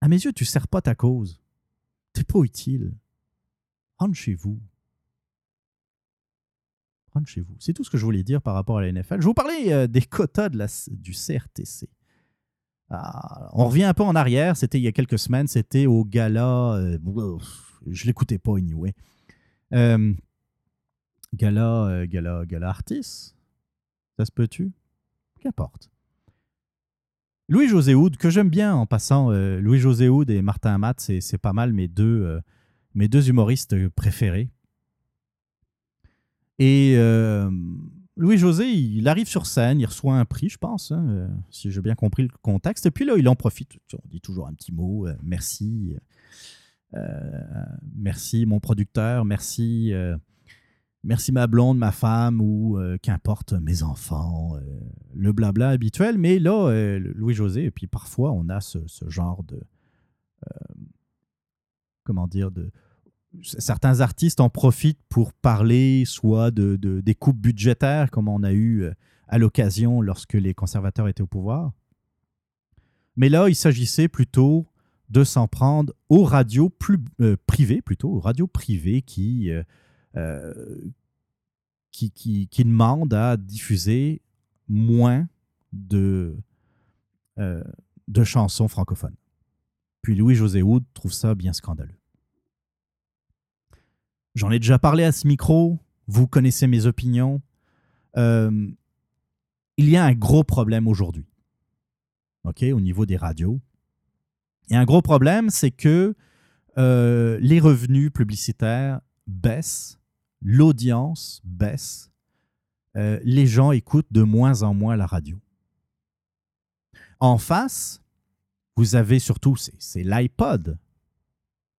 à mes yeux, tu sers pas ta cause. Tu n'es pas utile. Rentre chez vous. Rentre chez vous. C'est tout ce que je voulais dire par rapport à la NFL. Je vous parlais euh, des quotas du CRTC. Ah, on revient un peu en arrière. C'était il y a quelques semaines. C'était au gala. Euh, je l'écoutais pas, anyway. Euh, gala, euh, gala, gala artiste. Ça se peut-tu? Qu'importe. Louis-José Houd, que j'aime bien en passant. Euh, Louis-José Houd et Martin Amat, c'est pas mal mes deux, mes deux humoristes préférés. Et Louis-José, il arrive sur scène, il reçoit un prix, je pense, hein, si j'ai bien compris le contexte. Et puis là, il en profite. On dit toujours un petit mot. merci. merci, mon producteur. Merci merci ma blonde, ma femme ou euh, qu'importe mes enfants, euh, le blabla habituel. Mais là, euh, Louis-José, et puis parfois on a ce, genre de... comment dire de, Certains artistes en profitent pour parler soit de, des coupes budgétaires, comme on a eu à l'occasion lorsque les conservateurs étaient au pouvoir. Mais là, il s'agissait plutôt de s'en prendre aux radios plus privées, plutôt aux radios privées qui euh, qui, qui, qui, demande à diffuser moins de, euh, de chansons francophones. Puis Louis-José Houd trouve ça bien scandaleux. J'en ai déjà parlé à ce micro, vous connaissez mes opinions. Euh, il y a un gros problème aujourd'hui, ok, au niveau des radios. Et un gros problème, c'est que les revenus publicitaires baissent, l'audience baisse, euh, les gens écoutent de moins en moins la radio. En face, vous avez surtout, c'est l'iPod,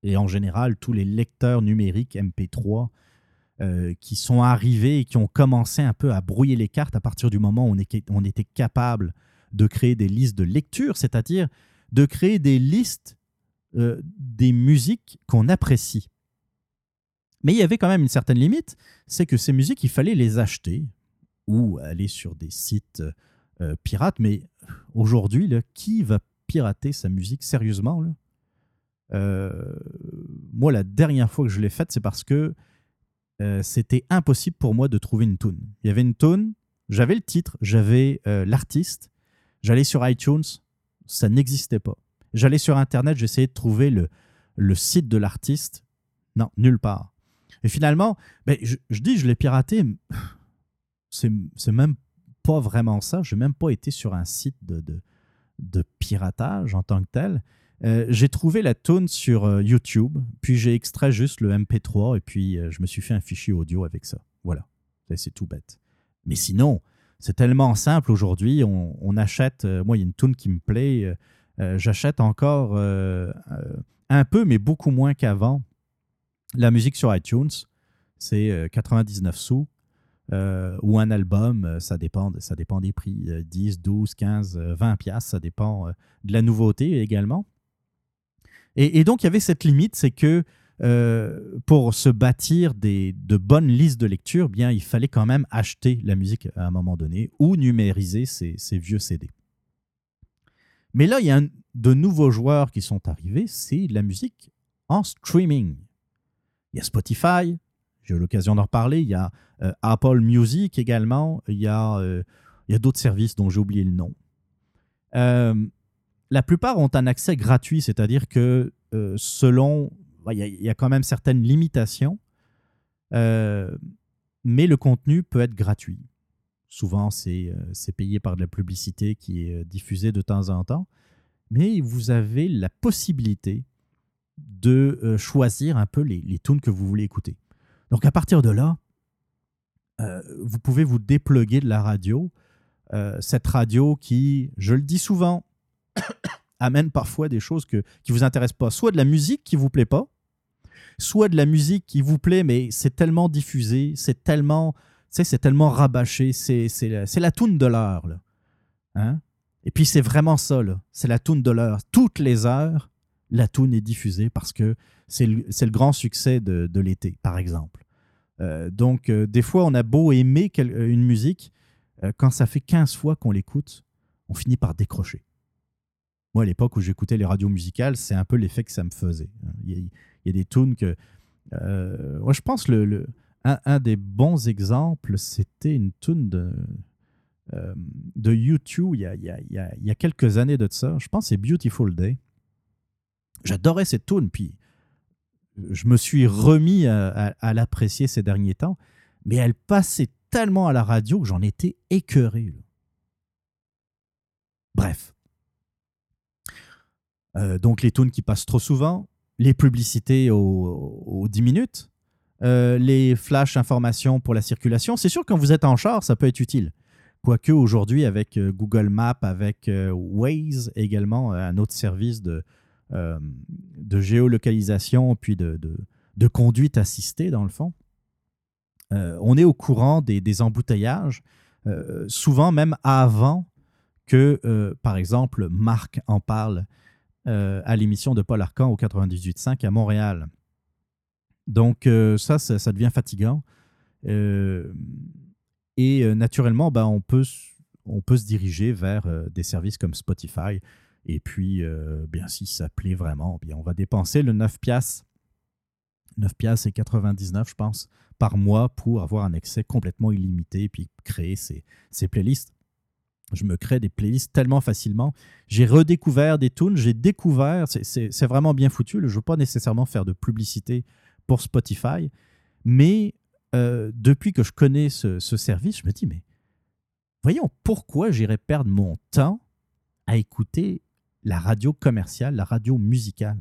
et en général tous les lecteurs numériques MP3 euh, qui sont arrivés et qui ont commencé un peu à brouiller les cartes à partir du moment où on, était capable de créer des listes de lecture, c'est-à-dire de créer des listes euh, des musiques qu'on apprécie. Mais il y avait quand même une certaine limite, c'est que ces musiques, il fallait les acheter ou aller sur des sites euh, pirates. Mais aujourd'hui, qui va pirater sa musique sérieusement là? Euh, moi, la dernière fois que je l'ai faite, c'est parce que euh, c'était impossible pour moi de trouver une tune. Il y avait une tune, j'avais le titre, j'avais l'artiste, j'allais sur iTunes, ça n'existait pas. J'allais sur Internet, j'essayais de trouver le, site de l'artiste. Non, nulle part. Et finalement, ben, je, dis, je l'ai piraté. C'est même pas vraiment ça. Je n'ai même pas été sur un site de piratage en tant que tel. Euh, j'ai trouvé la tune sur euh, YouTube, puis j'ai extrait juste le MP3 et puis euh, je me suis fait un fichier audio avec ça. Voilà, c'est tout bête. Mais sinon, c'est tellement simple aujourd'hui. On, achète, moi, il y a une tune qui me plaît. J'achète encore un peu, mais beaucoup moins qu'avant. La musique sur iTunes, c'est 99 sous. ou un album, ça dépend, ça dépend des prix, 10, 12, 15, 20 piastres, ça dépend de la nouveauté également. Et, donc, il y avait cette limite, c'est que euh, pour se bâtir des, de bonnes listes de lecture, bien, il fallait quand même acheter la musique à un moment donné ou numériser ces, vieux CD. Mais là, il y a de nouveaux joueurs qui sont arrivés, c'est la musique en streaming. Il y a Spotify, j'ai eu l'occasion d'en reparler, il y a euh, Apple Music également, il y a, euh, il y a d'autres services dont j'ai oublié le nom la plupart ont un accès gratuit, c'est-à-dire que euh, selon, il y, a quand même certaines limitations, euh, mais le contenu peut être gratuit. Souvent, euh, c'est payé par de la publicité qui est diffusée de temps en temps, mais vous avez la possibilité de choisir un peu les, les tunes que vous voulez écouter. Donc à partir de là, vous pouvez vous dépluguer de la radio, cette radio qui, je le dis souvent, [COUGHS] amène parfois des choses que, qui vous intéressent pas. Soit de la musique qui vous plaît pas, soit de la musique qui vous plaît, mais c'est tellement diffusé, c'est tellement, c'est tellement rabâché, c'est la, la toune de l'heure. Hein? Et puis c'est vraiment ça, c'est la toune de l'heure. Toutes les heures, la toune est diffusée parce que c'est le, le, grand succès de, de l'été, par exemple. Euh, donc, euh, des fois, on a beau aimer une musique, euh, quand ça fait 15 fois qu'on l'écoute, on finit par décrocher. Moi, à l'époque où j'écoutais les radios musicales, c'est un peu l'effet que ça me faisait. Il y a, des tunes que. Euh, moi, je pense le, un, des bons exemples, c'était une tune de, euh, de YouTube il y, a, quelques années de ça. Je pense que c'est Beautiful Day. J'adorais cette tune, puis je me suis remis à, à l'apprécier ces derniers temps, mais elle passait tellement à la radio que j'en étais écœuré. Bref, euh, donc les tunes qui passent trop souvent, les publicités aux, 10 minutes, euh, les flash informations pour la circulation. C'est sûr, quand vous êtes en char, ça peut être utile. Quoique aujourd'hui, avec euh, Google Maps, avec Waze également, un autre service de, géolocalisation, puis de, de, conduite assistée, dans le fond, on est au courant des, des embouteillages, souvent même avant que, par exemple, Marc en parle euh, à l'émission de Paul Arcan au 98.5 à Montréal. Donc euh, ça, ça, devient fatigant. Euh, et naturellement, ben, on, peut, on peut se diriger vers des services comme Spotify. Et puis, bien, si ça plaît vraiment, bien, on va dépenser le 9 piastres, 9 piastres et 99, je pense, par mois pour avoir un accès complètement illimité et puis créer ces, ces playlists je me crée des playlists tellement facilement. J'ai redécouvert des tunes, j'ai découvert, c'est vraiment bien foutu. Je ne veux pas nécessairement faire de publicité pour Spotify, mais euh, depuis que je connais ce, service, je me dis, mais voyons, pourquoi j'irais perdre mon temps à écouter la radio commerciale, la radio musicale?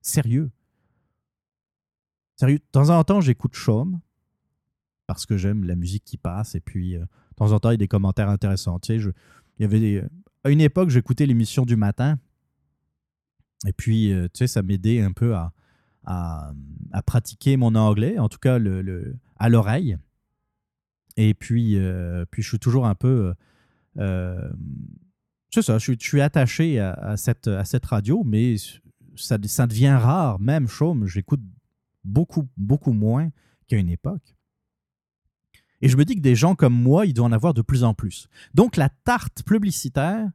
Sérieux. Sérieux. De temps en temps, j'écoute Chaume parce que j'aime la musique qui passe et puis euh, de temps en temps, il y a des commentaires intéressants. Tu sais, je, il y avait à une époque, j'écoutais l'émission du matin. Et puis, euh, tu sais, ça m'aidait un peu à, à, pratiquer mon anglais, en tout cas le, le à l'oreille. Et puis, euh, puis, je suis toujours un peu. Euh, c'est ça, je, suis attaché à, cette, à cette radio, mais ça, ça devient rare. Même Chaume, j'écoute beaucoup, beaucoup moins qu'à une époque. Et je me dis que des gens comme moi, il doit en avoir de plus en plus. Donc la tarte publicitaire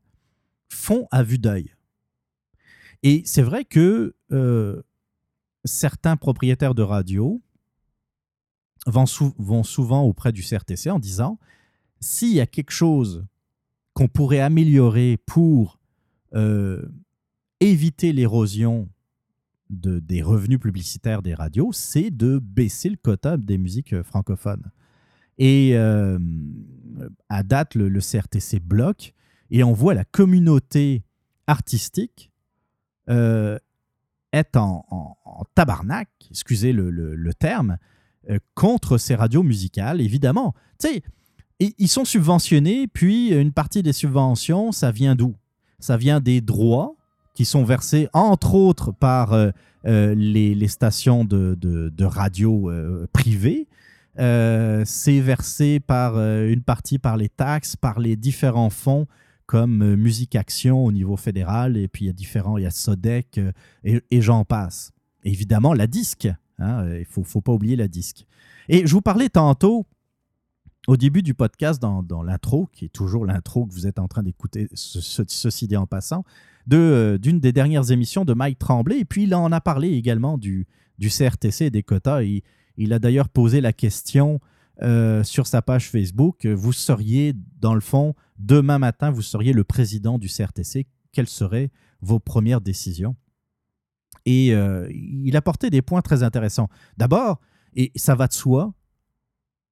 fond à vue d'œil. Et c'est vrai que euh, certains propriétaires de radio vont, souvent auprès du CRTC en disant s'il y a quelque chose qu'on pourrait améliorer pour euh, éviter l'érosion de, des revenus publicitaires des radios, c'est de baisser le quota des musiques francophones. Et euh, à date, le, CRTC bloque et on voit la communauté artistique euh, être en, tabarnak, excusez le, terme, euh, contre ces radios musicales, évidemment. Tu sais, ils sont subventionnés, puis une partie des subventions, ça vient d'où? Ça vient des droits qui sont versés, entre autres, par les, stations de radio privées, euh, c'est versé par euh, une partie par les taxes, par les différents fonds comme euh, Musique Action au niveau fédéral, et puis il y a différents, il y a Sodec, et, j'en passe. évidemment, la disque, hein, il ne faut, pas oublier la disque. Et je vous parlais tantôt, au début du podcast, dans, l'intro, qui est toujours l'intro que vous êtes en train d'écouter, ceci dit en passant, d'une des dernières émissions de Mike Tremblay, et puis il en a parlé également du, CRTC et des quotas. Il a d'ailleurs posé la question euh, sur sa page Facebook. Vous seriez, dans le fond, demain matin, vous seriez le président du CRTC. Quelles seraient vos premières décisions? Et euh, il a porté des points très intéressants. D'abord, et ça va de soi,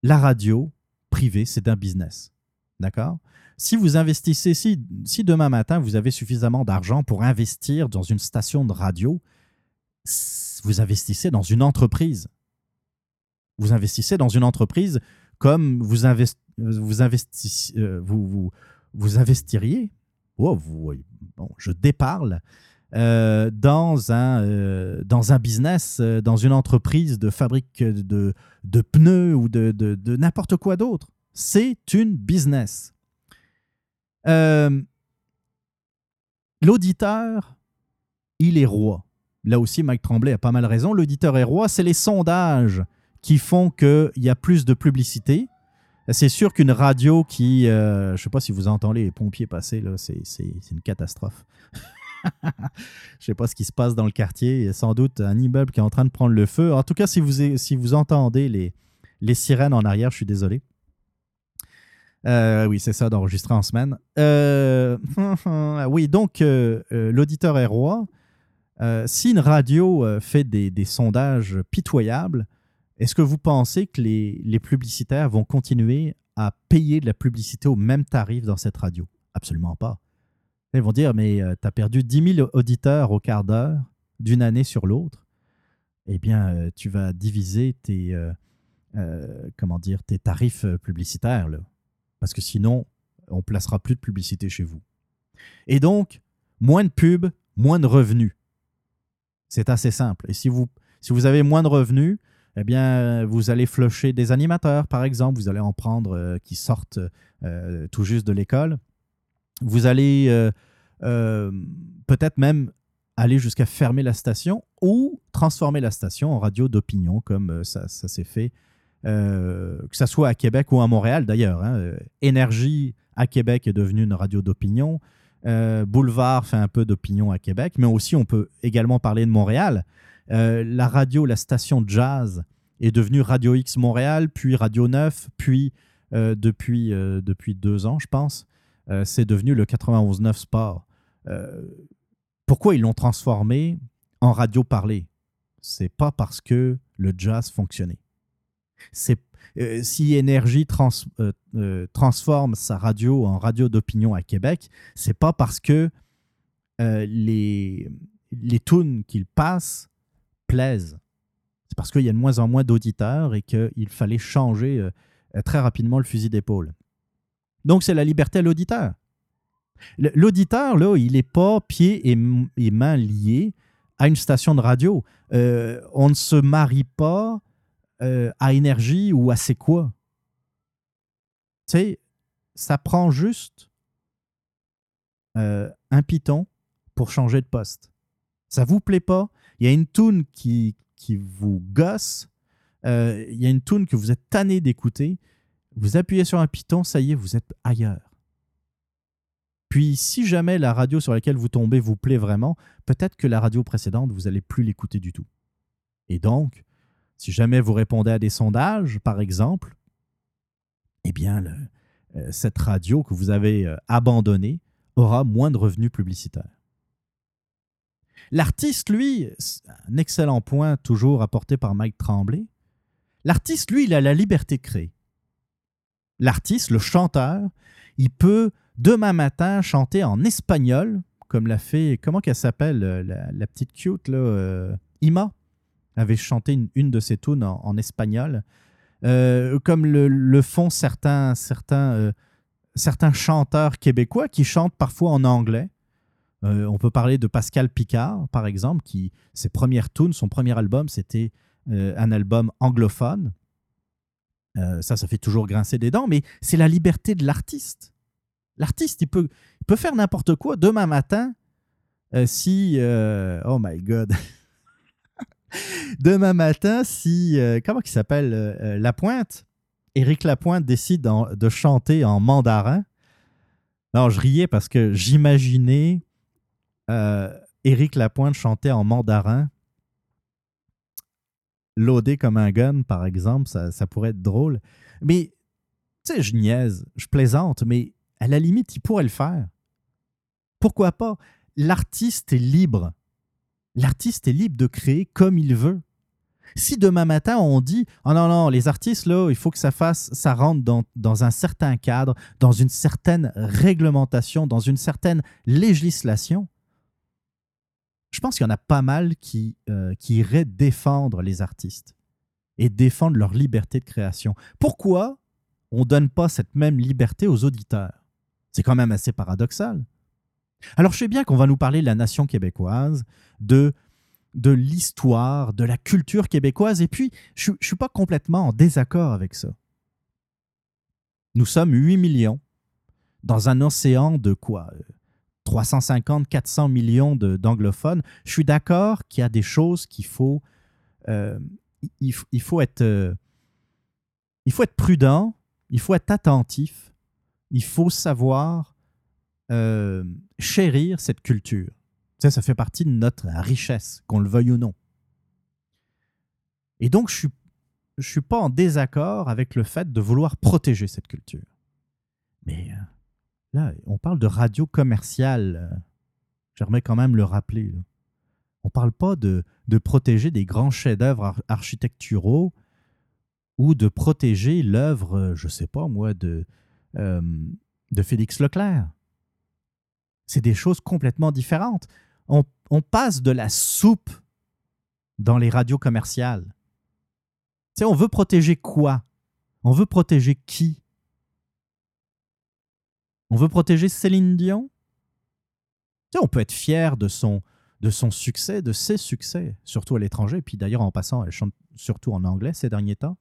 la radio privée, c'est un business. D'accord? Si vous investissez, si, si, demain matin vous avez suffisamment d'argent pour investir dans une station de radio, vous investissez dans une entreprise vous investissez dans une entreprise comme vous, vous, euh, vous, vous, investiriez, oh, vous, bon, je déparle, euh, dans, un, euh, dans un business, dans une entreprise de fabrique de, de pneus ou de, de, de n'importe quoi d'autre. C'est une business. L'auditeur, il est roi. Là aussi, Mike Tremblay a pas mal raison. L'auditeur est roi, c'est les sondages qui font qu'il y a plus de publicité. C'est sûr qu'une radio qui, euh, je ne sais pas si vous entendez les pompiers passer, c'est une catastrophe. [LAUGHS] je ne sais pas ce qui se passe dans le quartier. Il y a sans doute un immeuble qui est en train de prendre le feu. En tout cas, si vous, si vous entendez les, les sirènes en arrière, je suis désolé. Euh, oui, c'est ça, d'enregistrer en semaine. Euh, [LAUGHS] oui, donc, l'auditeur est roi. si une radio fait des, des sondages pitoyables, est-ce que vous pensez que les, publicitaires vont continuer à payer de la publicité au même tarif dans cette radio? Absolument pas. Ils vont dire, mais euh, tu as perdu 10 000 auditeurs au quart d'heure d'une année sur l'autre. Eh bien, euh, tu vas diviser tes, euh, comment dire, tes tarifs publicitaires. Parce que sinon, on placera plus de publicité chez vous. Et donc, moins de pubs, moins de revenus. C'est assez simple. Et si vous, si vous avez moins de revenus, eh bien, vous allez flusher des animateurs, par exemple. Vous allez en prendre euh, qui sortent euh, tout juste de l'école. Vous allez euh, peut-être même aller jusqu'à fermer la station ou transformer la station en radio d'opinion, comme ça, s'est fait, que ce soit à Québec ou à Montréal d'ailleurs. Hein. Énergie à Québec est devenue une radio d'opinion. Boulevard fait un peu d'opinion à Québec, mais aussi on peut également parler de Montréal. Euh, la radio, la station jazz est devenue Radio X Montréal, puis Radio 9, puis euh, depuis, euh, depuis deux ans, je pense, c'est devenu le 91.9 Sport. pourquoi ils l'ont transformé en radio parlée? C'est pas parce que le jazz fonctionnait. C'est si Énergie transforme sa radio en radio d'opinion à Québec, c'est pas parce que les, les tunes qu'il passe plaisent. C'est parce qu'il y a de moins en moins d'auditeurs et qu'il fallait changer euh, très rapidement le fusil d'épaule. Donc, c'est la liberté à l'auditeur. L'auditeur, là, il n'est pas pieds et, mains liés à une station de radio. Euh, on ne se marie pas euh, à énergie ou à c'est quoi. Tu sais, ça prend juste un piton pour changer de poste. Ça vous plaît pas Il y a une tune qui, vous gosse. Euh, il y a une tune que vous êtes tanné d'écouter. Vous appuyez sur un piton, ça y est, vous êtes ailleurs. Puis, si jamais la radio sur laquelle vous tombez vous plaît vraiment, peut-être que la radio précédente, vous n'allez plus l'écouter du tout. Et donc, si jamais vous répondez à des sondages, par exemple, eh bien, euh, cette radio que vous avez euh, abandonnée aura moins de revenus publicitaires. L'artiste, lui, un excellent point toujours apporté par Mike Tremblay, l'artiste, lui, il a la liberté de créer. L'artiste, le chanteur, il peut demain matin chanter en espagnol, comme l'a fait, comment qu'elle s'appelle, euh, la, petite cute, là, euh, Ima, avait chanté une, de ses tunes en, espagnol, euh, comme le, font certains, certains, certains chanteurs québécois qui chantent parfois en anglais. On peut parler de Pascal Picard, par exemple, qui ses premières tunes, son premier album, c'était un album anglophone. ça, ça fait toujours grincer des dents, mais c'est la liberté de l'artiste. L'artiste, il peut, peut faire n'importe quoi demain matin euh, si. Euh, oh my God. [LAUGHS] demain matin, si. Euh, comment il s'appelle Lapointe Éric Lapointe décide de chanter en mandarin. Non, je riais parce que j'imaginais Éric Lapointe chanter en mandarin. Loadé comme un gun, par exemple, ça, ça pourrait être drôle. Mais, tu sais, je niaise, je plaisante, mais à la limite, il pourrait le faire. Pourquoi pas? L'artiste est libre. L'artiste est libre de créer comme il veut. Si demain matin on dit oh non non les artistes là il faut que ça fasse ça rentre dans, dans un certain cadre dans une certaine réglementation dans une certaine législation je pense qu'il y en a pas mal qui, euh, qui iraient défendre les artistes et défendre leur liberté de création. Pourquoi on ne donne pas cette même liberté aux auditeurs? C'est quand même assez paradoxal. Alors je sais bien qu'on va nous parler de la nation québécoise, de, de l'histoire, de la culture québécoise, et puis je ne suis pas complètement en désaccord avec ça. Nous sommes 8 millions dans un océan de quoi 350, 400 millions d'anglophones. Je suis d'accord qu'il y a des choses qu'il faut, euh, il, faut être, euh, il faut être prudent, il faut être attentif il faut savoir euh, chérir cette culture. Ça, ça fait partie de notre richesse, qu'on le veuille ou non. Et donc, je ne je suis pas en désaccord avec le fait de vouloir protéger cette culture. Mais là, on parle de radio commerciale. Euh, j'aimerais quand même le rappeler. On ne parle pas de, protéger des grands chefs-d'œuvre architecturaux ou de protéger l'œuvre, je ne sais pas moi, de, euh, de Félix Leclerc. C'est des choses complètement différentes. On, passe de la soupe dans les radios commerciales. Tu sais, on veut protéger quoi? On veut protéger qui? On veut protéger Céline Dion? On peut être fier de son, de son succès, de ses succès, surtout à l'étranger. Puis d'ailleurs, en passant, elle chante surtout en anglais ces derniers temps.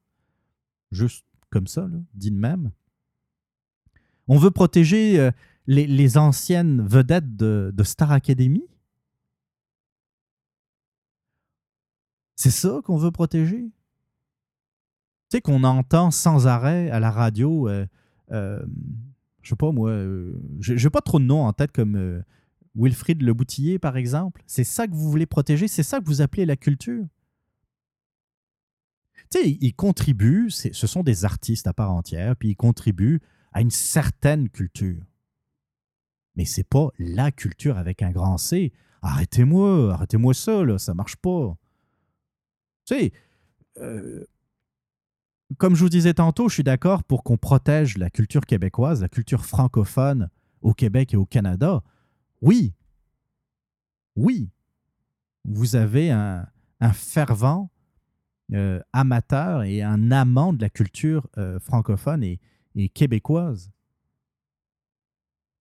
Juste comme ça, dit de même. On veut protéger euh, les, anciennes vedettes de, Star Academy? C'est ça qu'on veut protéger? Tu sais qu'on entend sans arrêt à la radio, euh, euh, je sais pas moi, je n'ai pas trop de noms en tête comme Wilfrid Le Boutillier par exemple. C'est ça que vous voulez protéger, c'est ça que vous appelez la culture? Tu sais, ils contribuent, ce sont des artistes à part entière, puis ils contribuent à une certaine culture. Mais c'est pas la culture avec un grand C. Arrêtez-moi, arrêtez-moi ça, là, ça marche pas. Tu sais, euh, comme je vous disais tantôt, je suis d'accord pour qu'on protège la culture québécoise, la culture francophone au Québec et au Canada. Oui, oui, vous avez un, fervent euh, amateur et un amant de la culture euh, francophone et, québécoise.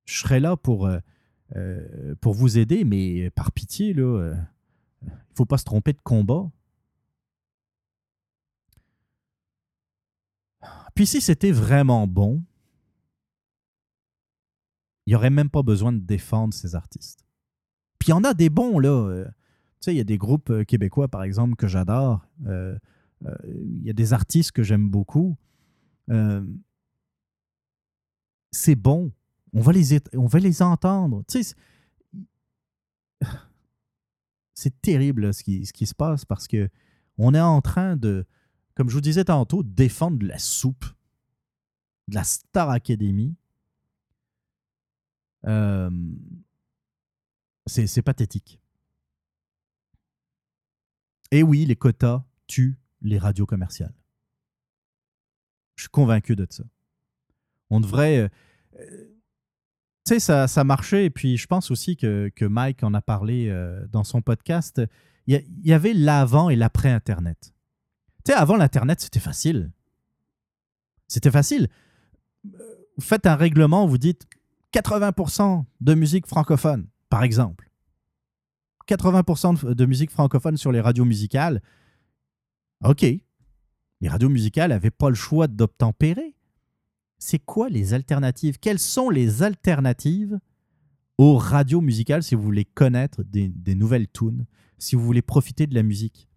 Je serai là pour, euh, pour vous aider, mais par pitié, il ne faut pas se tromper de combat. Puis si c'était vraiment bon, il n'y aurait même pas besoin de défendre ces artistes. Puis il y en a des bons, là. Euh, tu sais, il y a des groupes québécois, par exemple, que j'adore. Il y a des artistes que j'aime beaucoup c'est bon. On va les, on va les entendre. [SIGHS] c'est terrible ce, qui, ce qui se passe parce que on est en train de, comme je vous disais tantôt, défendre la soupe, de la Star Academy. Euh, c'est pathétique. Et oui, les quotas tuent les radios commerciales. Je suis convaincu de ça. On devrait. Euh, euh, tu sais, ça, ça marchait, et puis je pense aussi que, Mike en a parlé dans son podcast. Il y, avait l'avant et l'après Internet. Avant l'Internet, c'était facile. C'était facile. Vous faites un règlement, vous dites 80% de musique francophone, par exemple. 80% de musique francophone sur les radios musicales. OK. Les radios musicales n'avaient pas le choix d'obtempérer. C'est quoi les alternatives? Quelles sont les alternatives aux radios musicales si vous voulez connaître des, nouvelles tunes, si vous voulez profiter de la musique?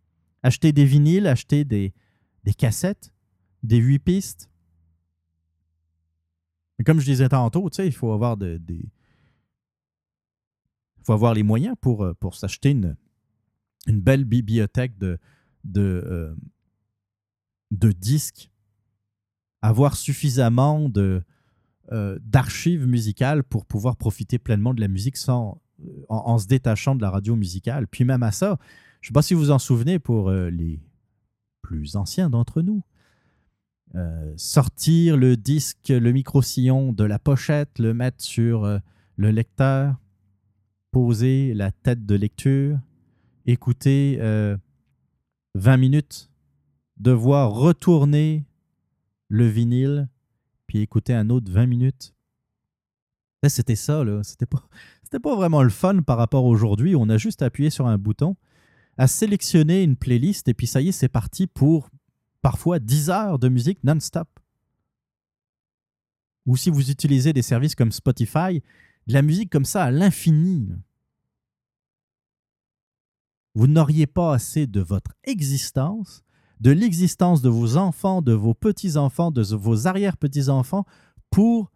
Acheter des vinyles, acheter des, des cassettes, des huit pistes. Mais comme je disais tantôt, il faut avoir des, faut avoir les moyens pour, euh, pour s'acheter une, une belle bibliothèque de, de, euh, de disques, avoir suffisamment de, euh, d'archives musicales pour pouvoir profiter pleinement de la musique sans, en, se détachant de la radio musicale. Puis même à ça, je ne sais pas si vous vous en souvenez pour les plus anciens d'entre nous, sortir le disque, le micro-sillon de la pochette, le mettre sur le lecteur, poser la tête de lecture, écouter 20 minutes, devoir retourner le vinyle, puis écouter un autre 20 minutes. C'était ça, là. C'était pas, pas vraiment le fun par rapport à aujourd'hui. On a juste appuyé sur un bouton, à sélectionner une playlist, et puis ça y est, c'est parti pour parfois 10 heures de musique non-stop. Ou si vous utilisez des services comme Spotify, de la musique comme ça à l'infini. Vous n'auriez pas assez de votre existence, de l'existence de vos enfants, de vos petits-enfants, de vos arrière-petits-enfants pour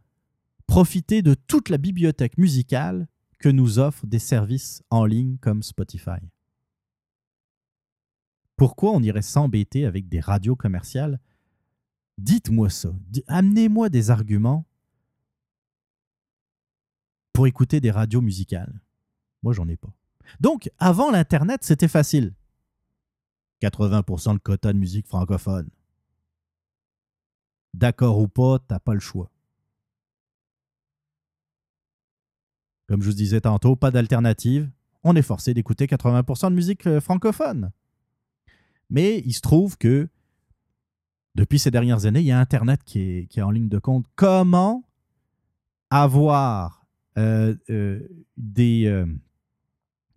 profiter de toute la bibliothèque musicale que nous offrent des services en ligne comme Spotify. Pourquoi on irait s'embêter avec des radios commerciales? Dites-moi ça. Amenez-moi des arguments pour écouter des radios musicales. Moi, j'en ai pas. Donc, avant l'Internet, c'était facile. 80% de quota de musique francophone. D'accord ou pas, t'as pas le choix. Comme je vous disais tantôt, pas d'alternative. On est forcé d'écouter 80% de musique euh, francophone. Mais il se trouve que depuis ces dernières années, il y a Internet qui est, en ligne de compte. Comment avoir euh, euh, des, euh,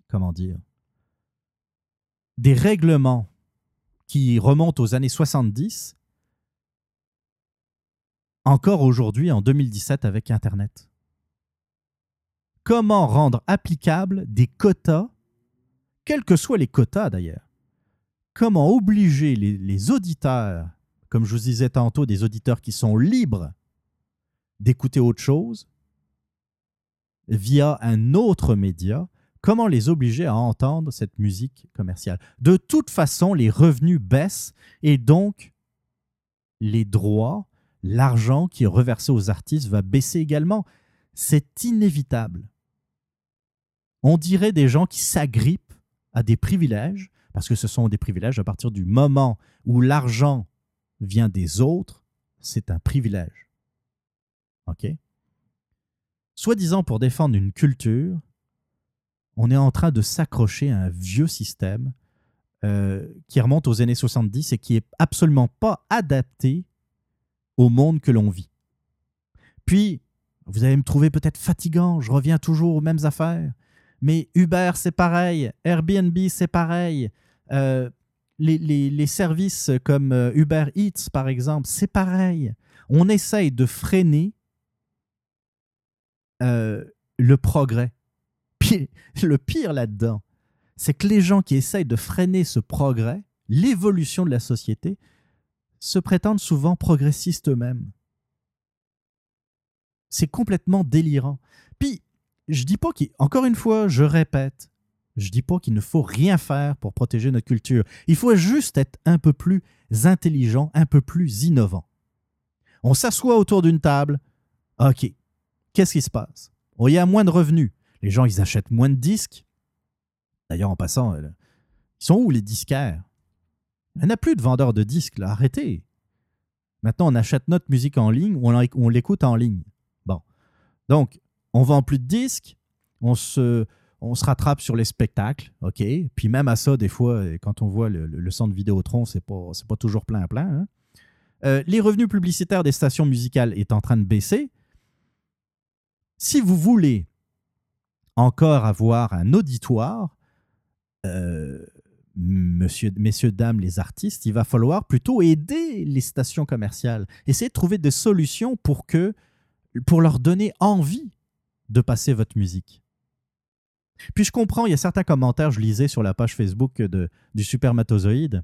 comment dire, des règlements qui remontent aux années 70, encore aujourd'hui en 2017 avec Internet? Comment rendre applicables des quotas, quels que soient les quotas d'ailleurs? Comment obliger les, auditeurs, comme je vous disais tantôt, des auditeurs qui sont libres d'écouter autre chose, via un autre média, comment les obliger à entendre cette musique commerciale? De toute façon, les revenus baissent et donc les droits, l'argent qui est reversé aux artistes va baisser également. C'est inévitable. On dirait des gens qui s'agrippent à des privilèges, parce que ce sont des privilèges à partir du moment où l'argent vient des autres, c'est un privilège. OK? Soi-disant pour défendre une culture, on est en train de s'accrocher à un vieux système euh, qui remonte aux années 70 et qui est absolument pas adapté au monde que l'on vit. Puis, vous allez me trouver peut-être fatigant, je reviens toujours aux mêmes affaires, mais Uber, c'est pareil, Airbnb, c'est pareil, euh, les, services comme euh, Uber Eats, par exemple, c'est pareil. On essaye de freiner euh, le progrès. Puis, le pire là-dedans, c'est que les gens qui essayent de freiner ce progrès, l'évolution de la société, se prétendent souvent progressistes eux-mêmes. C'est complètement délirant. Puis, je dis pas qu'il, encore une fois, je répète, je dis pas qu'il ne faut rien faire pour protéger notre culture. Il faut juste être un peu plus intelligent, un peu plus innovant. On s'assoit autour d'une table. OK, qu'est-ce qui se passe? il y a moins de revenus. Les gens, ils achètent moins de disques. D'ailleurs, en passant, euh, ils sont où les disquaires? Il n'y a plus de vendeurs de disques, là. Arrêtez. Maintenant, on achète notre musique en ligne ou on l'écoute en ligne. Bon. Donc, on vend plus de disques, on se, on se rattrape sur les spectacles, OK? Puis même à ça, des fois, quand on voit le, centre Vidéotron, c'est pas, pas toujours plein plein. Hein? Euh, les revenus publicitaires des stations musicales est en train de baisser. Si vous voulez encore avoir un auditoire, euh, messieurs, dames, les artistes, il va falloir plutôt aider les stations commerciales, essayer de trouver des solutions pour, que, pour leur donner envie de passer votre musique. Puis je comprends, il y a certains commentaires, je lisais sur la page Facebook de, du Supermatozoïde,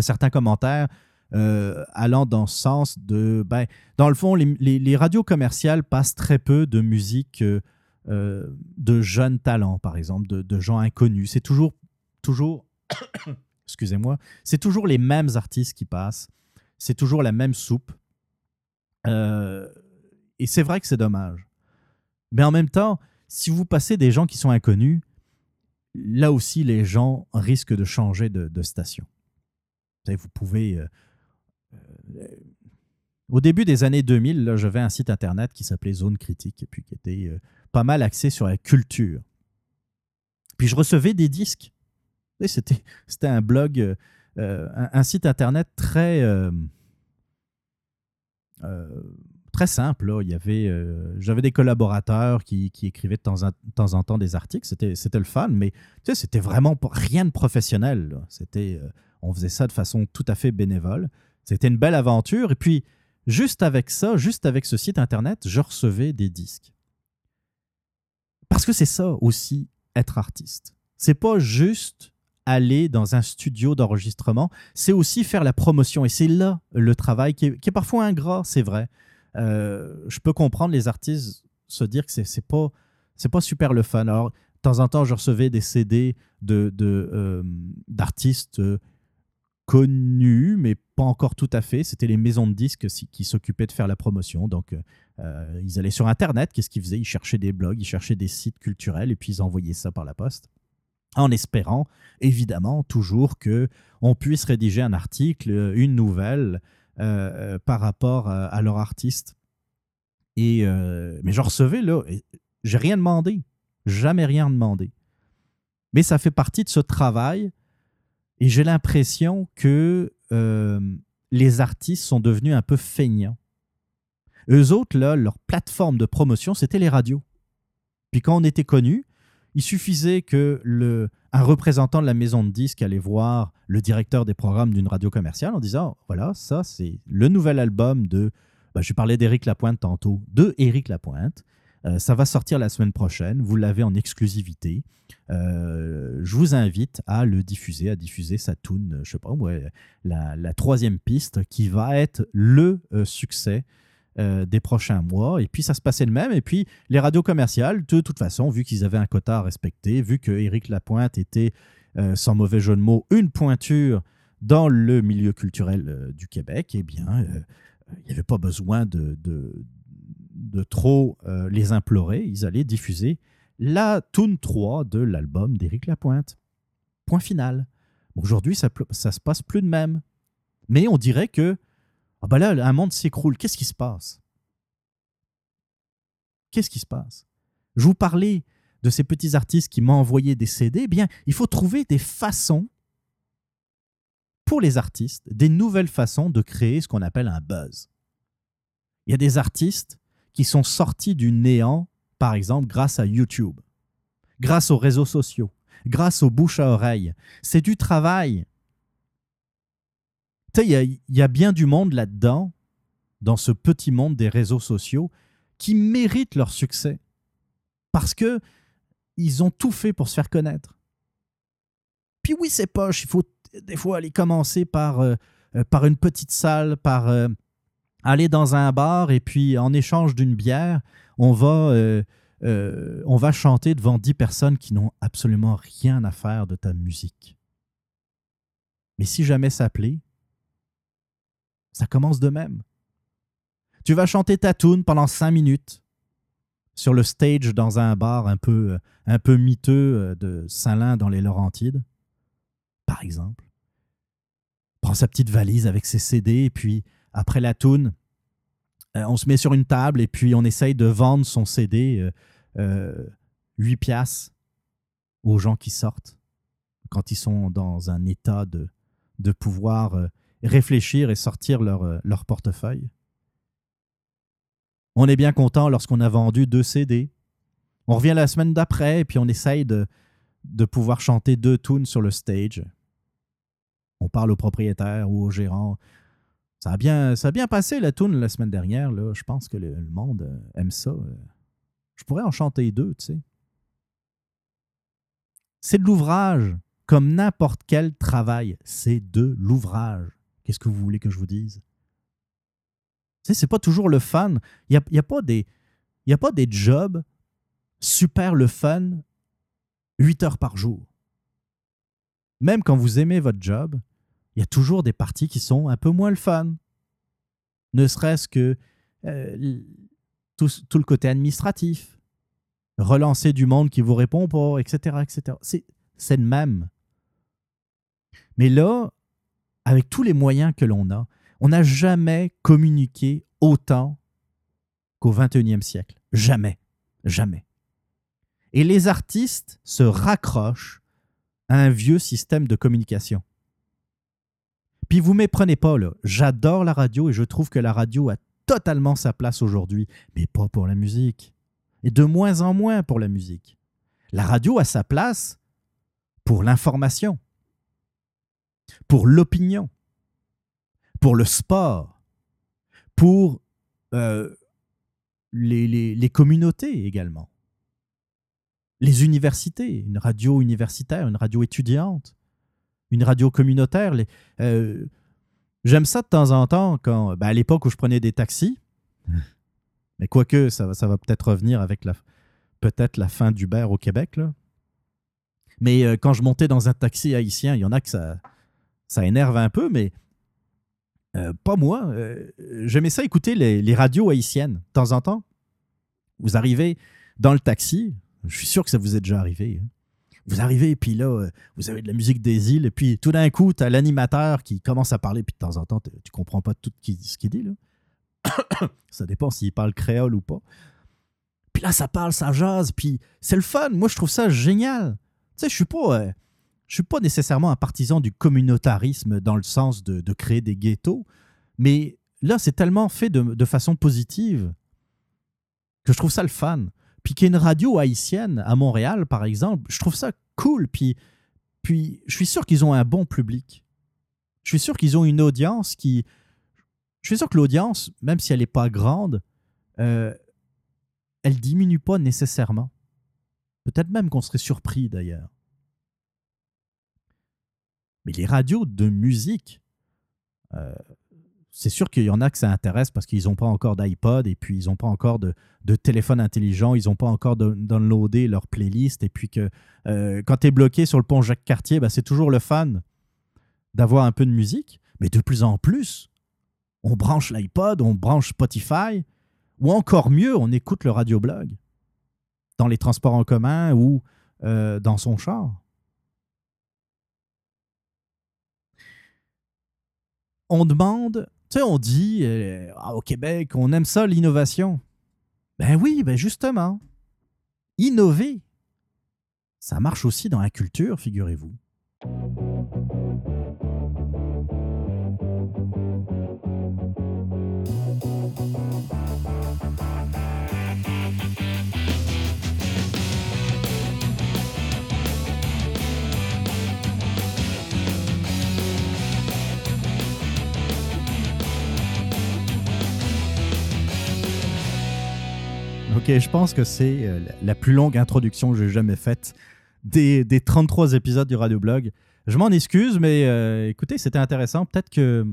certains commentaires euh, allant dans ce sens de, ben, dans le fond, les, radios commerciales passent très peu de musique euh, euh, de jeunes talents, par exemple, de, gens inconnus. C'est toujours, toujours, [COUGHS] excusez-moi, c'est toujours les mêmes artistes qui passent. C'est toujours la même soupe. et c'est vrai que c'est dommage. Mais en même temps, si vous passez des gens qui sont inconnus, là aussi, les gens risquent de changer de, station. Vous pouvez euh, au début des années 2000, j'avais un site internet qui s'appelait Zone Critique et puis qui était euh, pas mal axé sur la culture. Puis je recevais des disques. C'était, c'était un blog, euh, un, site internet très, très simple. Il y avait, j'avais des collaborateurs qui, écrivaient de temps, en, temps, en temps des articles. C'était, c'était le fun, mais tu sais, c'était vraiment rien de professionnel. C'était, on faisait ça de façon tout à fait bénévole. C'était une belle aventure. Et puis, juste avec ça, juste avec ce site internet, je recevais des disques. Parce que c'est ça aussi, être artiste. C'est pas juste aller dans un studio d'enregistrement, c'est aussi faire la promotion. Et c'est là le travail qui est, parfois ingrat, c'est vrai. Euh, je peux comprendre les artistes se dire que c'est pas pas super le fun. Alors, de temps en temps, je recevais des CD euh, d'artistes euh, connu, mais pas encore tout à fait. C'était les maisons de disques qui s'occupaient de faire la promotion. Donc, euh, ils allaient sur Internet. Qu'est-ce qu'ils faisaient? Ils cherchaient des blogs, ils cherchaient des sites culturels et puis ils envoyaient ça par la poste. En espérant, évidemment, toujours que on puisse rédiger un article, une nouvelle euh, par rapport à, leur artiste. Et, mais je recevais là, j'ai rien demandé, jamais rien demandé. Mais ça fait partie de ce travail et j'ai l'impression que euh, les artistes sont devenus un peu feignants. Eux autres, là, leur plateforme de promotion, c'était les radios. Puis quand on était connu, il suffisait que le, un représentant de la maison de disques allait voir le directeur des programmes d'une radio commerciale en disant voilà, ça, c'est le nouvel album de. Ben, je parlais d'Éric Lapointe tantôt, de Éric Lapointe. Euh, ça va sortir la semaine prochaine. Vous l'avez en exclusivité. Euh, je vous invite à le diffuser, à diffuser sa tune, je sais pas, la, troisième piste qui va être le euh, succès des prochains mois. Et puis ça se passait le même. Et puis les radios commerciales, de toute façon, vu qu'ils avaient un quota à respecter, vu que Éric Lapointe était, sans mauvais jeu de mots, une pointure dans le milieu culturel du Québec, eh bien, il n'y avait pas besoin de, de trop euh, les implorer, ils allaient diffuser la tune 3 de l'album d'Éric Lapointe. Point final. Aujourd'hui, ça, ça se passe plus de même. Mais on dirait que, ah ben là, un monde s'écroule. Qu'est-ce qui se passe? Qu'est-ce qui se passe? Je vous parlais de ces petits artistes qui m'ont envoyé des CD. Eh bien, il faut trouver des façons pour les artistes, des nouvelles façons de créer ce qu'on appelle un buzz. Il y a des artistes qui sont sortis du néant, par exemple, grâce à YouTube, grâce aux réseaux sociaux, grâce aux bouches à oreille. C'est du travail. Tu il y, a bien du monde là-dedans, dans ce petit monde des réseaux sociaux, qui méritent leur succès. Parce que ils ont tout fait pour se faire connaître. Puis oui, c'est poche. Il faut des fois aller commencer par, euh, euh, par une petite salle, par, euh, aller dans un bar et puis en échange d'une bière, on va, on va chanter devant dix personnes qui n'ont absolument rien à faire de ta musique. Mais si jamais ça plaît, ça commence de même. Tu vas chanter ta tune pendant cinq minutes. sur le stage dans un bar un peu, un peu miteux de Saint-Lin dans les Laurentides, par exemple. Prend sa petite valise avec ses CD et puis après la tune, on se met sur une table et puis on essaye de vendre son CD euh, 8 piastres aux gens qui sortent quand ils sont dans un état de, de pouvoir euh, réfléchir et sortir leur, euh, leur portefeuille. On est bien content lorsqu'on a vendu deux CD. On revient la semaine d'après et puis on essaye de, pouvoir chanter deux tunes sur le stage. On parle au propriétaire ou au gérant. Ça a bien, passé la tune la semaine dernière. Je pense que le, le monde euh, aime ça. Je pourrais en chanter deux, tu sais. C'est de l'ouvrage, comme n'importe quel travail. C'est de l'ouvrage. Qu'est-ce que vous voulez que je vous dise? Tu sais, c'est pas toujours le fun. Il n'y a, y a, pas des, a pas des jobs super le fun 8 heures par jour. Même quand vous aimez votre job, il y a toujours des parties qui sont un peu moins le fun. Ne serait-ce que euh, tout, le côté administratif, relancer du monde qui vous répond pas, etc. etc. C'est le même. Mais là, avec tous les moyens que l'on a, on n'a jamais communiqué autant qu'au 21e siècle. Jamais. Jamais. Et les artistes se raccrochent à un vieux système de communication. Puis vous méprenez pas. J'adore la radio et je trouve que la radio a totalement sa place aujourd'hui, mais pas pour la musique et de moins en moins pour la musique. La radio a sa place pour l'information, pour l'opinion, pour le sport, pour euh, les, les, les, communautés également, les universités, une radio universitaire, une radio étudiante, une radio communautaire. Les, euh, J'aime ça de temps en temps quand, ben à l'époque où je prenais des taxis, [LAUGHS] mais quoique, ça, ça va peut-être revenir avec la, peut-être la fin d'Uber au Québec. Là. Mais euh, quand je montais dans un taxi haïtien, il y en a que ça, ça énerve un peu, mais euh, pas moi. Euh, J'aimais ça écouter les, radios haïtiennes de temps en temps. Vous arrivez dans le taxi, je suis sûr que ça vous est déjà arrivé. Hein. Vous arrivez, puis là, vous avez de la musique des îles, et puis tout d'un coup, tu as l'animateur qui commence à parler, puis de temps en temps, tu comprends pas tout ce qu'il dit. [COUGHS] Ça dépend s'il parle créole ou pas. Puis là, ça parle, ça jase, puis c'est le fun. Moi, je trouve ça génial. Tu sais, je suis pas, je suis pas nécessairement un partisan du communautarisme dans le sens de, créer des ghettos, mais là, c'est tellement fait de, de, façon positive que je trouve ça le fun. Puis qu'il y ait une radio haïtienne à Montréal, par exemple, je trouve ça cool. Puis, puis je suis sûr qu'ils ont un bon public. Je suis sûr qu'ils ont une audience qui, je suis sûr que l'audience, même si elle n'est pas grande, euh, elle diminue pas nécessairement. Peut-être même qu'on serait surpris d'ailleurs. Mais les radios de musique, euh, c'est sûr qu'il y en a que ça intéresse parce qu'ils n'ont pas encore d'iPod et puis ils n'ont pas encore de, téléphone intelligent, ils n'ont pas encore downloadé leur playlist et puis que euh, quand tu es bloqué sur le pont Jacques-Cartier, ben, c'est toujours le fan d'avoir un peu de musique. Mais de plus en plus, on branche l'iPod, on branche Spotify, ou encore mieux, on écoute le radioblog dans les transports en commun ou euh, dans son char. On demande, tu sais, on dit euh, au Québec, on aime ça l'innovation. Ben oui, ben justement, innover, ça marche aussi dans la culture, figurez-vous. Je pense que c'est euh, la plus longue introduction que j'ai jamais faite des, des, 33 épisodes du Radioblog. Je m'en excuse, mais euh, écoutez, c'était intéressant. Peut-être que,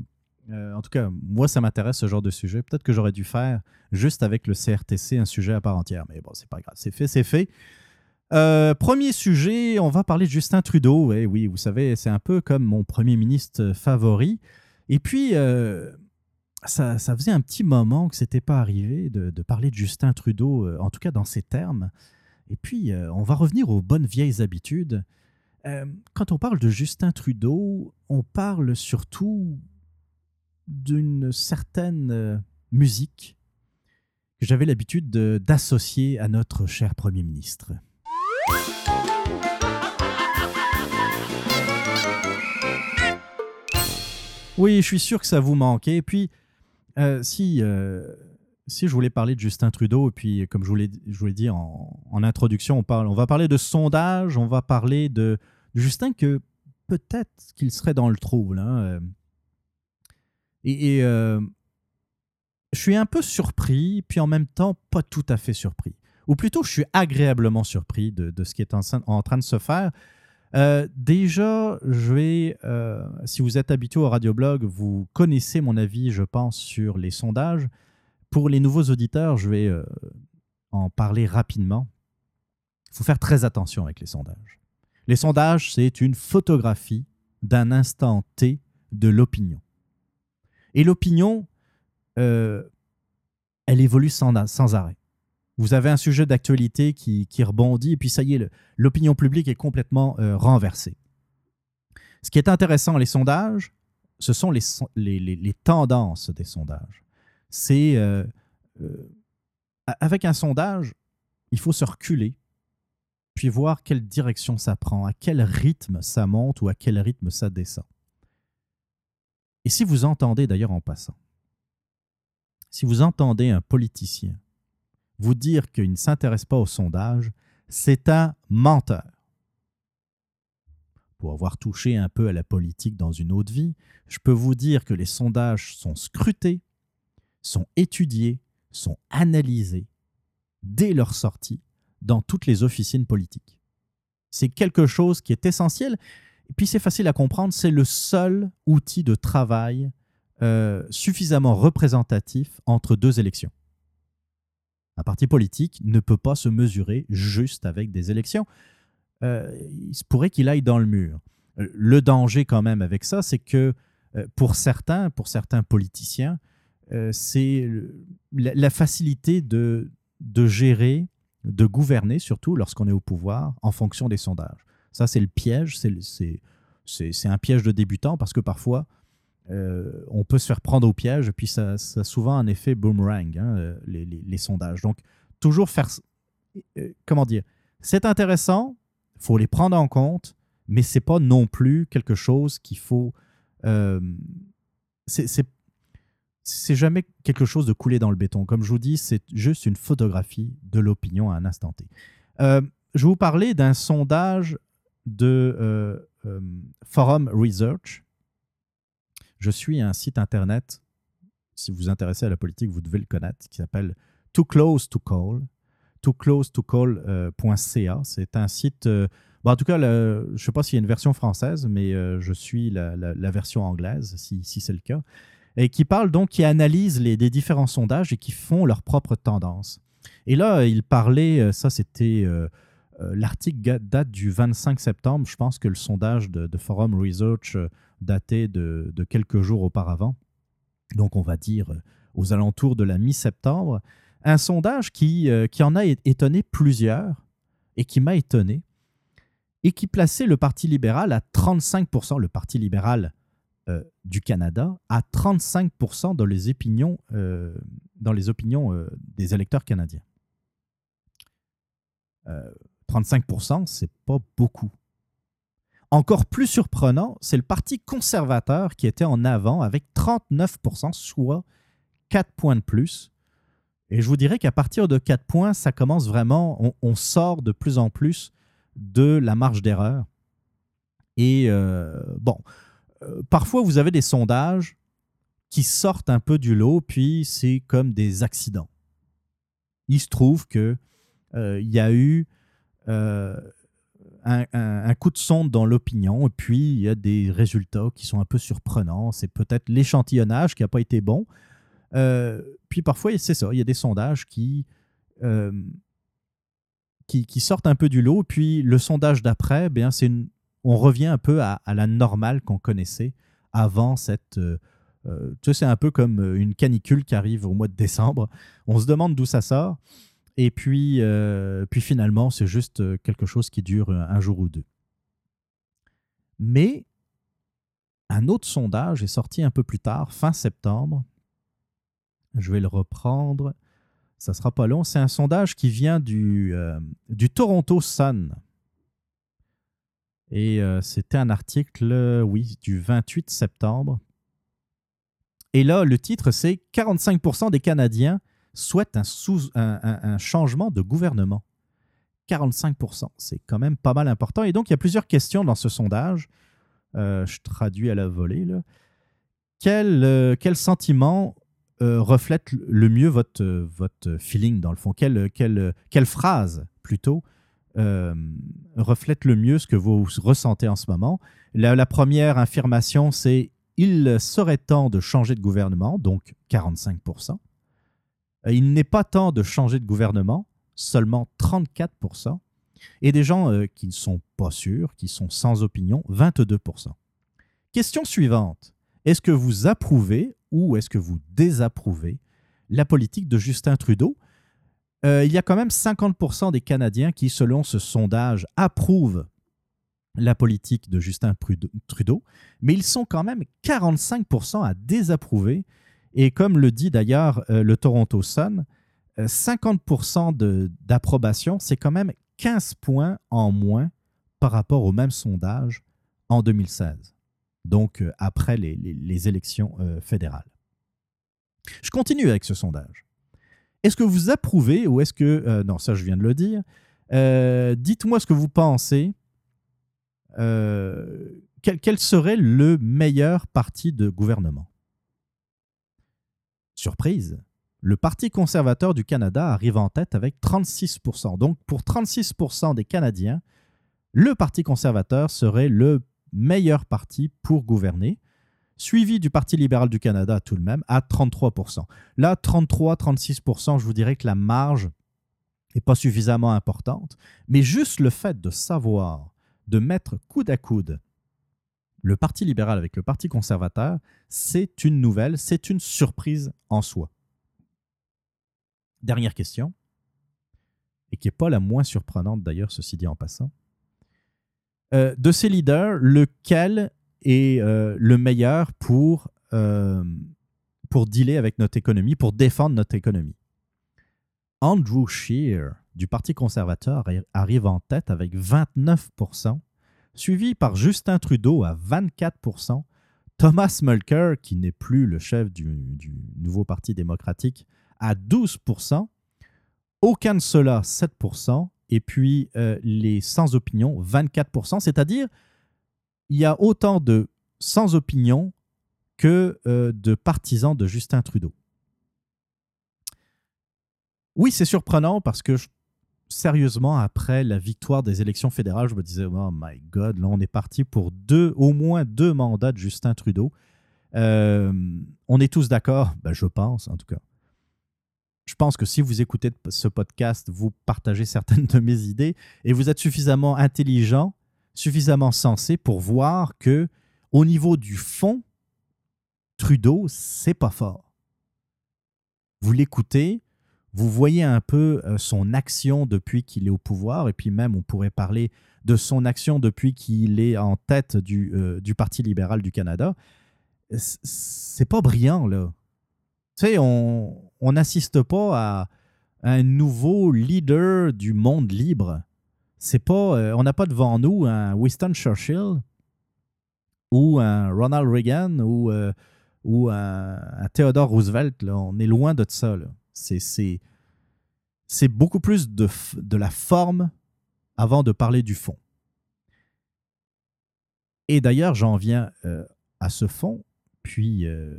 euh, en tout cas, moi, ça m'intéresse ce genre de sujet. Peut-être que j'aurais dû faire juste avec le CRTC un sujet à part entière. Mais bon, c'est pas grave. C'est fait, c'est fait. Premier sujet, on va parler de Justin Trudeau. Eh oui, vous savez, c'est un peu comme mon premier ministre favori. Et puis, ça, faisait un petit moment que c'était pas arrivé de, parler de Justin Trudeau, en tout cas dans ces termes. Et puis, on va revenir aux bonnes vieilles habitudes. quand on parle de Justin Trudeau, on parle surtout d'une certaine musique que j'avais l'habitude d'associer à notre cher Premier ministre. Oui, je suis sûr que ça vous manquait. Et puis, euh, si, euh, si je voulais parler de Justin Trudeau, et puis comme je vous l'ai, dit en, introduction, on, parle, on va parler de sondage, on va parler de, Justin que peut-être qu'il serait dans le trouble. Hein, euh. Et, je suis un peu surpris, puis en même temps pas tout à fait surpris. Ou plutôt, je suis agréablement surpris de, de ce qui est en, train de se faire. Euh, déjà, je vais, euh, si vous êtes habitué au radioblog, vous connaissez mon avis, je pense, sur les sondages. Pour les nouveaux auditeurs, je vais euh, en parler rapidement. Il faut faire très attention avec les sondages. Les sondages, c'est une photographie d'un instant T de l'opinion. Et l'opinion, elle évolue sans, sans arrêt vous avez un sujet d'actualité qui, rebondit, et puis ça y est, l'opinion publique est complètement euh, renversée. Ce qui est intéressant, les sondages, ce sont les, les, tendances des sondages. C'est euh, euh, avec un sondage, il faut se reculer, puis voir quelle direction ça prend, à quel rythme ça monte ou à quel rythme ça descend. Et si vous entendez d'ailleurs en passant, si vous entendez un politicien vous dire qu'il ne s'intéresse pas au sondage, c'est un menteur. Pour avoir touché un peu à la politique dans une autre vie, je peux vous dire que les sondages sont scrutés, sont étudiés, sont analysés dès leur sortie dans toutes les officines politiques. C'est quelque chose qui est essentiel, et puis c'est facile à comprendre, c'est le seul outil de travail euh, suffisamment représentatif entre deux élections. Un parti politique ne peut pas se mesurer juste avec des élections. Euh, il se pourrait qu'il aille dans le mur. Euh, le danger quand même avec ça, c'est que euh, pour certains, pour certains politiciens, c'est la, facilité de, de gérer, de gouverner, surtout lorsqu'on est au pouvoir, en fonction des sondages. Ça, c'est le piège, c'est un piège de débutant parce que parfois, euh, on peut se faire prendre au piège, puis ça, a souvent un effet boomerang, hein, euh, les, sondages. Donc, toujours faire. Euh, comment dire C'est intéressant, il faut les prendre en compte, mais c'est pas non plus quelque chose qu'il faut. c'est jamais quelque chose de coulé dans le béton. Comme je vous dis, c'est juste une photographie de l'opinion à un instant T. je vais vous parler d'un sondage de Forum Research je suis un site internet, si vous vous intéressez à la politique, vous devez le connaître, qui s'appelle Too Close to Call. tooclosetocall.ca. C'est un site. Euh, en tout cas, je ne sais pas s'il y a une version française, mais euh, je suis la, version anglaise, si, c'est le cas. Et qui parle donc, qui analyse les, différents sondages et qui font leur propre tendance. Et là, il parlait, euh, ça c'était. L'article date du 25 septembre. Je pense que le sondage de, Forum Research daté de, quelques jours auparavant, donc on va dire euh, aux alentours de la mi-septembre, un sondage qui, euh, qui en a étonné plusieurs et qui m'a étonné, et qui plaçait le Parti libéral à 35%, le Parti libéral euh, du Canada, à 35% dans les opinions, dans les opinions des électeurs canadiens. 35%, c'est pas beaucoup. Encore plus surprenant, c'est le Parti conservateur qui était en avant avec 39%, soit 4 points de plus. Et je vous dirais qu'à partir de 4 points, ça commence vraiment, on, sort de plus en plus de la marge d'erreur. Et euh, bon, euh, parfois vous avez des sondages qui sortent un peu du lot, puis c'est comme des accidents. Il se trouve qu'il euh, y a eu un, coup de sonde dans l'opinion, et puis il y a des résultats qui sont un peu surprenants. C'est peut-être l'échantillonnage qui n'a pas été bon. Euh, puis parfois, c'est ça, il y a des sondages qui, euh, qui, sortent un peu du lot, puis le sondage d'après, c'est on revient un peu à, la normale qu'on connaissait avant cette, euh, Euh, tu sais, c'est un peu comme euh, une canicule qui arrive au mois de décembre. On se demande d'où ça sort. Et puis, euh, puis finalement, c'est juste quelque chose qui dure un jour ou deux. Mais un autre sondage est sorti un peu plus tard, fin septembre. Je vais le reprendre. Ça sera pas long. C'est un sondage qui vient du, du Toronto Sun. Et c'était un article, oui, du 28 septembre. Et là, le titre, c'est 45% des Canadiens souhaitent un, changement de gouvernement. 45%, c'est quand même pas mal important. Et donc, il y a plusieurs questions dans ce sondage. Euh, je traduis à la volée. Quel, euh, quel sentiment euh, reflète le mieux votre, feeling, dans le fond? Quelle, phrase, plutôt, reflète le mieux ce que vous ressentez en ce moment? La première affirmation, c'est il serait temps de changer de gouvernement, donc 45%. Euh, il n'est pas temps de changer de gouvernement, seulement 34%. Et des gens euh, qui ne sont pas sûrs, qui sont sans opinion, 22%. Question suivante. Est-ce que vous approuvez ou est-ce que vous désapprouvez la politique de Justin Trudeau? Euh, Il y a quand même 50% des Canadiens qui, selon ce sondage, approuvent la politique de Justin Trudeau, mais ils sont quand même 45% à désapprouver. Et comme le dit d'ailleurs euh, le Toronto Sun, 50% euh, d'approbation, c'est quand même 15 points en moins par rapport au même sondage en 2016, donc euh, après les, élections fédérales. Je continue avec ce sondage. Est-ce que vous approuvez ou est-ce que... non, ça je viens de le dire. Dites-moi ce que vous pensez euh, quel, serait le meilleur parti de gouvernement? Surprise, le Parti conservateur du Canada arrive en tête avec 36%. Donc pour 36% des Canadiens, le Parti conservateur serait le meilleur parti pour gouverner, suivi du Parti libéral du Canada tout de même à 33%. Là, 33-36%, je vous dirais que la marge n'est pas suffisamment importante, mais juste le fait de savoir de mettre coude à coude le Parti libéral avec le Parti conservateur, c'est une nouvelle, c'est une surprise en soi. Dernière question, et qui n'est pas la moins surprenante d'ailleurs, ceci dit en passant. Euh, de ces leaders, lequel est euh, le meilleur pour, euh, pour dealer avec notre économie, pour défendre notre économie? Andrew Scheer du Parti conservateur arrive en tête avec 29 suivi par Justin Trudeau à 24% Thomas Mulcair, qui n'est plus le chef du, nouveau Parti démocratique, à 12% Aucun de cela, 7% et puis euh, les sans opinion, 24% c'est-à-dire il y a autant de sans opinion que euh, de partisans de Justin Trudeau. Oui, c'est surprenant parce que sérieusement, après la victoire des élections fédérales, je me disais, oh my God, là, on est parti pour deux, au moins deux mandats de Justin Trudeau. Euh, on est tous d'accord, ben, je pense en tout cas. Je pense que si vous écoutez ce podcast, vous partagez certaines de mes idées et vous êtes suffisamment intelligent, suffisamment sensé pour voir que au niveau du fond, Trudeau, c'est pas fort. Vous l'écoutez, vous voyez un peu euh, son action depuis qu'il est au pouvoir, et puis même on pourrait parler de son action depuis qu'il est en tête du, euh, Parti libéral du Canada. C'est pas brillant, là. Tu sais, on n'assiste pas à un nouveau leader du monde libre. C'est pas, euh, on n'a pas devant nous un Winston Churchill ou un Ronald Reagan ou, ou un, Theodore Roosevelt. Là. On est loin de ça. Là. C'est beaucoup plus de, la forme avant de parler du fond. Et d'ailleurs, j'en viens euh, à ce fond, puis euh,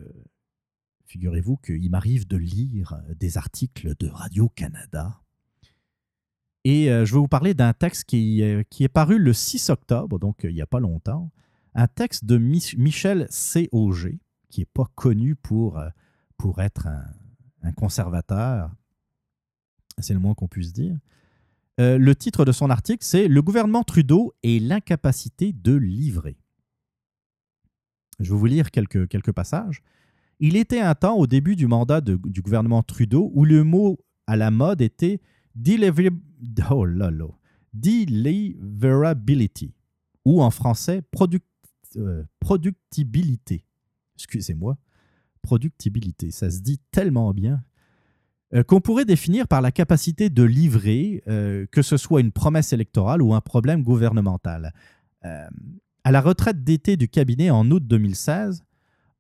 figurez-vous qu'il m'arrive de lire des articles de Radio-Canada. Et euh, je vais vous parler d'un texte qui, est paru le 6 octobre, donc il n'y a pas longtemps, un texte de Michel C. Auger, qui n'est pas connu pour être un, un conservateur, c'est le moins qu'on puisse dire. Euh, le titre de son article, c'est Le gouvernement Trudeau et l'incapacité de livrer. Je vais vous lire quelques, quelques passages. Il était un temps au début du mandat du gouvernement Trudeau où le mot à la mode était oh deliverability ou en français euh, productibilité. Excusez-moi, productibilité, ça se dit tellement bien. Euh, qu'on pourrait définir par la capacité de livrer, euh, que ce soit une promesse électorale ou un problème gouvernemental. à la retraite d'été du cabinet en août 2016,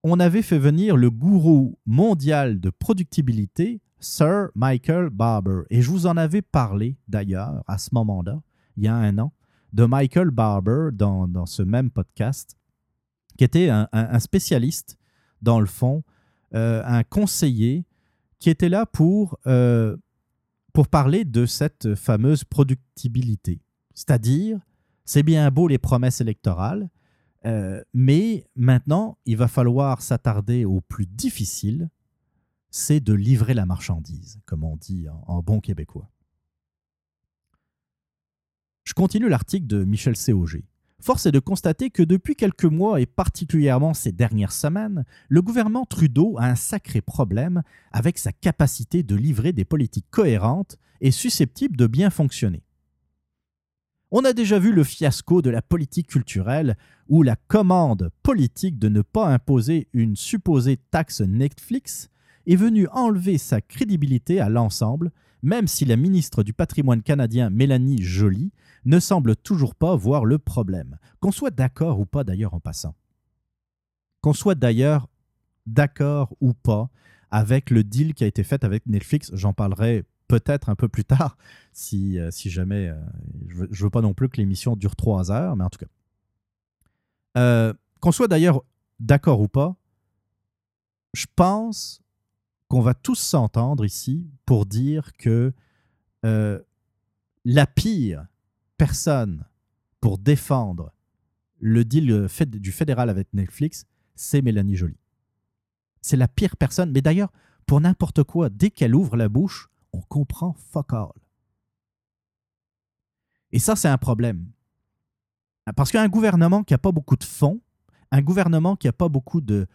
on avait fait venir le gourou mondial de productibilité, Sir Michael Barber. Et je vous en avais parlé d'ailleurs à ce moment-là, il y a un an, de Michael Barber dans, ce même podcast, qui était un, spécialiste, dans le fond, euh, un conseiller qui était là pour, euh, pour parler de cette fameuse productibilité. C'est-à-dire, c'est bien beau les promesses électorales, euh, mais maintenant, il va falloir s'attarder au plus difficile, c'est de livrer la marchandise, comme on dit en, bon québécois. Je continue l'article de Michel Cog. Force est de constater que depuis quelques mois et particulièrement ces dernières semaines, le gouvernement Trudeau a un sacré problème avec sa capacité de livrer des politiques cohérentes et susceptibles de bien fonctionner. On a déjà vu le fiasco de la politique culturelle où la commande politique de ne pas imposer une supposée taxe Netflix est venue enlever sa crédibilité à l'ensemble, même si la ministre du patrimoine canadien Mélanie Joly ne semble toujours pas voir le problème, qu'on soit d'accord ou pas d'ailleurs en passant. Qu'on soit d'ailleurs d'accord ou pas avec le deal qui a été fait avec Netflix, j'en parlerai peut-être un peu plus tard, [LAUGHS] si, euh, si jamais. Euh, je ne veux, pas non plus que l'émission dure trois heures, mais en tout cas. Euh, qu'on soit d'ailleurs d'accord ou pas, je pense qu'on va tous s'entendre ici pour dire que la pire personne pour défendre le deal du fédéral avec Netflix, c'est Mélanie Joly. C'est la pire personne, mais d'ailleurs, pour n'importe quoi, dès qu'elle ouvre la bouche, on comprend fuck all. Et ça, c'est un problème. Parce qu'un gouvernement qui n'a pas beaucoup de fonds, un gouvernement qui n'a pas beaucoup de.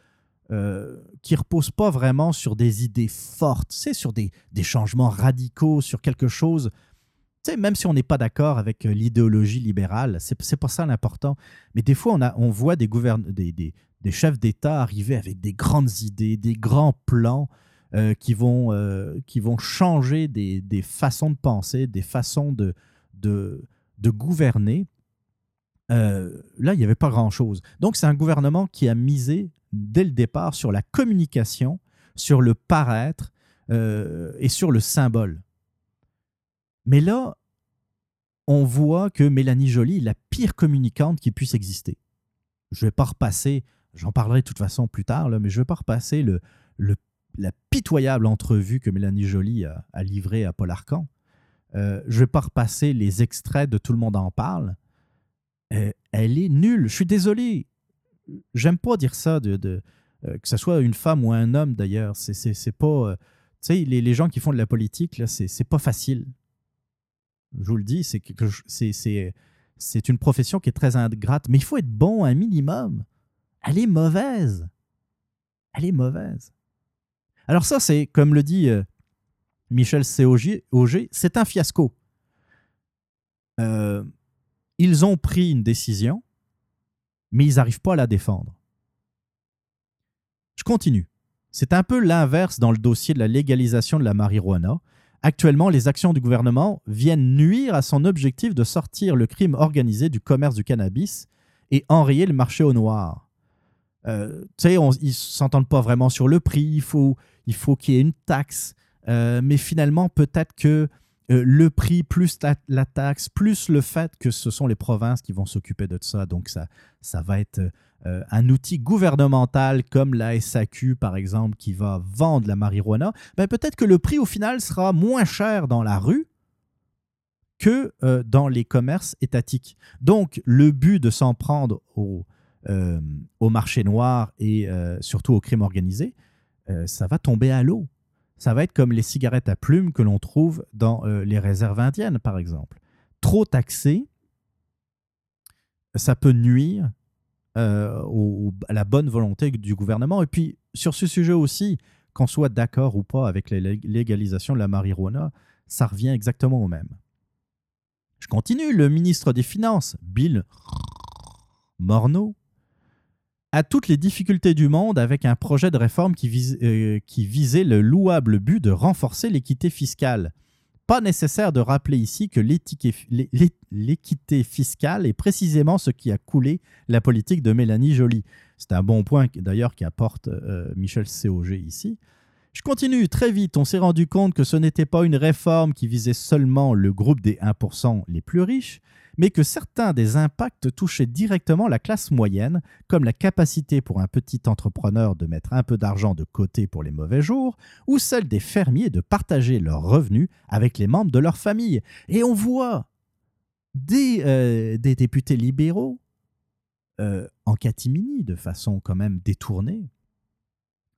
Euh, qui repose pas vraiment sur des idées fortes, c'est sur des, changements radicaux, sur quelque chose. Sais, même si on n'est pas d'accord avec euh, l'idéologie libérale, c'est pas ça l'important. Mais des fois, on, a, on voit des, des, des, chefs d'État arriver avec des grandes idées, des grands plans, euh, qui, vont, euh, qui vont changer des, des, façons de penser, des façons de, de, de gouverner. Là, il n'y avait pas grand-chose. Donc, c'est un gouvernement qui a misé dès le départ sur la communication, sur le paraître et sur le symbole. Mais là, on voit que Mélanie Joly est la pire communicante qui puisse exister. Je ne vais pas repasser, j'en parlerai de toute façon plus tard, mais je ne vais pas repasser le, la pitoyable entrevue que Mélanie Joly a, livrée à Paul Arcan. Euh, je ne vais pas repasser les extraits de Tout le monde en parle. Euh, elle est nulle. Je suis désolé. J'aime pas dire ça, de, euh, que ce soit une femme ou un homme d'ailleurs. C'est pas. les, les, gens qui font de la politique, là, c'est pas facile. Je vous le dis, c'est une profession qui est très ingrate, mais il faut être bon un minimum. Elle est mauvaise. Elle est mauvaise. Alors ça, c'est, comme le dit euh, Michel Auger, c'est un fiasco. Euh, ils ont pris une décision, mais ils n'arrivent pas à la défendre. Je continue. C'est un peu l'inverse dans le dossier de la légalisation de la marijuana. Actuellement, les actions du gouvernement viennent nuire à son objectif de sortir le crime organisé du commerce du cannabis et enrayer le marché au noir. Euh, tu sais, ils ne s'entendent pas vraiment sur le prix, il faut, il faut qu'il y ait une taxe. Euh, mais finalement, peut-être que euh, le prix plus la, taxe, plus le fait que ce sont les provinces qui vont s'occuper de ça, donc ça, ça va être euh, un outil gouvernemental comme la SAQ, par exemple, qui va vendre la marijuana, ben peut-être que le prix au final sera moins cher dans la rue que dans les commerces étatiques. Donc, le but de s'en prendre au, marché noir et surtout au crime organisé, euh, ça va tomber à l'eau. Ça va être comme les cigarettes à plumes que l'on trouve dans euh, les réserves indiennes, par exemple. Trop taxé, ça peut nuire euh, à la bonne volonté du gouvernement. Et puis, sur ce sujet aussi, qu'on soit d'accord ou pas avec la légalisation de la marijuana, ça revient exactement au même. Je continue. Le ministre des Finances, Bill Morneau, a toutes les difficultés du monde avec un projet de réforme qui, euh, qui visait le louable but de renforcer l'équité fiscale. Pas nécessaire de rappeler ici que l'équité fiscale est précisément ce qui a coulé la politique de Mélanie Joly. C'est un bon point d'ailleurs qu'apporte euh, Michel COG ici. Je continue très vite. On s'est rendu compte que ce n'était pas une réforme qui visait seulement le groupe des 1% les plus riches, mais que certains des impacts touchaient directement la classe moyenne, comme la capacité pour un petit entrepreneur de mettre un peu d'argent de côté pour les mauvais jours, ou celle des fermiers de partager leurs revenus avec les membres de leur famille. Et on voit des, euh, députés libéraux euh, en catimini, de façon quand même détournée,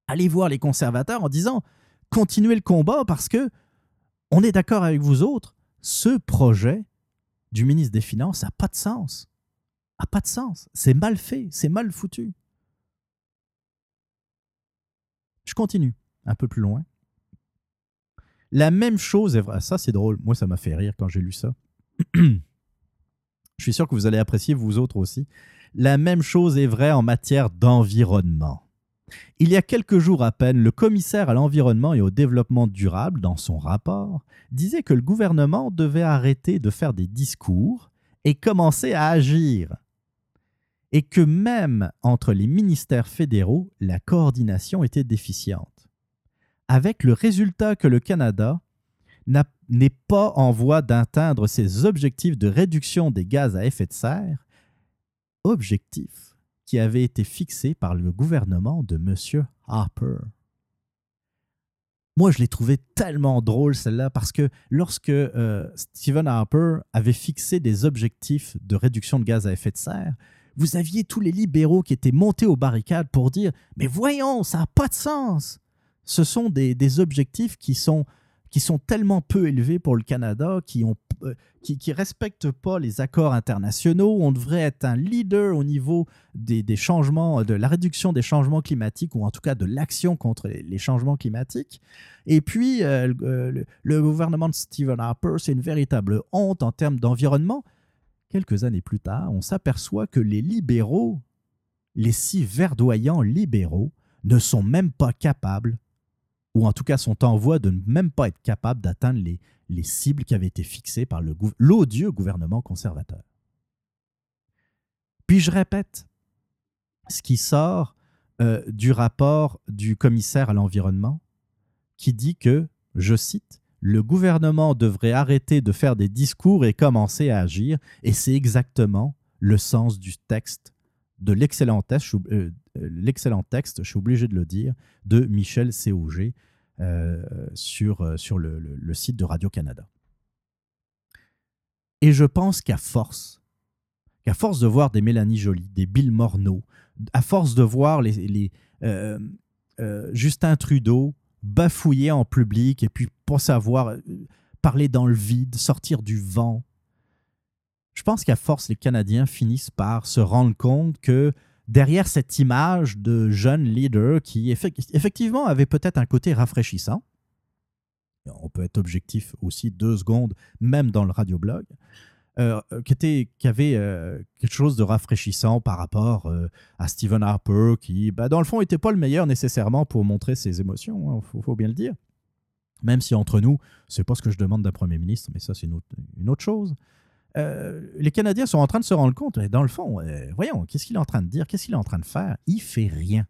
aller voir les conservateurs en disant continuez le combat parce que on est d'accord avec vous autres, ce projet du ministre des Finances n'a pas de sens. A pas de sens. C'est mal fait, c'est mal foutu. Je continue un peu plus loin. La même chose est vraie. Ça, c'est drôle. Moi, ça m'a fait rire quand j'ai lu ça. [CLEARS THROAT] Je suis sûr que vous allez apprécier, vous autres aussi. La même chose est vraie en matière d'environnement. Il y a quelques jours à peine, le commissaire à l'environnement et au développement durable, dans son rapport, disait que le gouvernement devait arrêter de faire des discours et commencer à agir. Et que même entre les ministères fédéraux, la coordination était déficiente. Avec le résultat que le Canada n'est pas en voie d'atteindre ses objectifs de réduction des gaz à effet de serre, objectifs qui avait été fixé par le gouvernement de M. Harper. Moi, je l'ai trouvé tellement drôle, celle-là, parce que lorsque euh, Stephen Harper avait fixé des objectifs de réduction de gaz à effet de serre, vous aviez tous les libéraux qui étaient montés aux barricades pour dire Mais voyons, ça n'a pas de sens. Ce sont des, des objectifs qui sont qui sont tellement peu élevés pour le Canada, qui ont euh, qui respectent pas les accords internationaux. On devrait être un leader au niveau des, changements, de la réduction des changements climatiques, ou en tout cas de l'action contre les, changements climatiques. Et puis, euh, euh, le, gouvernement de Stephen Harper, c'est une véritable honte en termes d'environnement. Quelques années plus tard, on s'aperçoit que les libéraux, les si verdoyants libéraux, ne sont même pas capables ou en tout cas sont en voie de ne même pas être capables d'atteindre les, les cibles qui avaient été fixées par l'odieux gouvernement conservateur. Puis je répète, ce qui sort euh, du rapport du commissaire à l'environnement, qui dit que, je cite, le gouvernement devrait arrêter de faire des discours et commencer à agir, et c'est exactement le sens du texte, de l'excellent texte, euh, euh, l'excellent texte, je suis obligé de le dire, de Michel Cog, euh, sur, le, site de Radio-Canada. Et je pense qu'à force, qu'à force de voir des Mélanie Joly, des Bill Morneau, à force de voir les, Justin Trudeau bafouiller en public et puis pas savoir parler dans le vide, sortir du vent, je pense qu'à force, les Canadiens finissent par se rendre compte que derrière cette image de jeune leader qui effectivement avait peut-être un côté rafraîchissant, on peut être objectif aussi deux secondes, même dans le radioblog, euh, qui, était, qui avait euh, quelque chose de rafraîchissant par rapport euh, à Stephen Harper, qui, bah, dans le fond, n'était pas le meilleur nécessairement pour montrer ses émotions, il hein, faut, bien le dire. Même si entre nous, c'est pas ce que je demande d'un Premier ministre, mais ça, c'est une autre chose. Euh, les Canadiens sont en train de se rendre compte, dans le fond, euh, voyons, qu'est-ce qu'il est en train de dire, qu'est-ce qu'il est en train de faire? Il fait rien.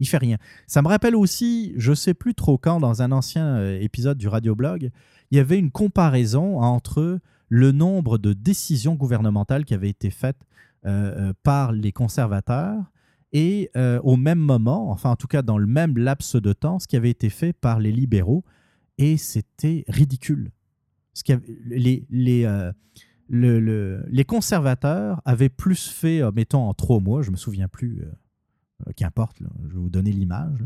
Il fait rien. Ça me rappelle aussi, je sais plus trop quand, dans un ancien euh, épisode du radioblog, il y avait une comparaison entre le nombre de décisions gouvernementales qui avaient été faites par les conservateurs et au même moment, enfin en tout cas dans le même laps de temps, ce qui avait été fait par les libéraux. Et c'était ridicule. Ce qui les, les, les conservateurs avaient plus fait, euh, mettons en trois mois, je me souviens plus, euh, euh, qu'importe, je vais vous donner l'image,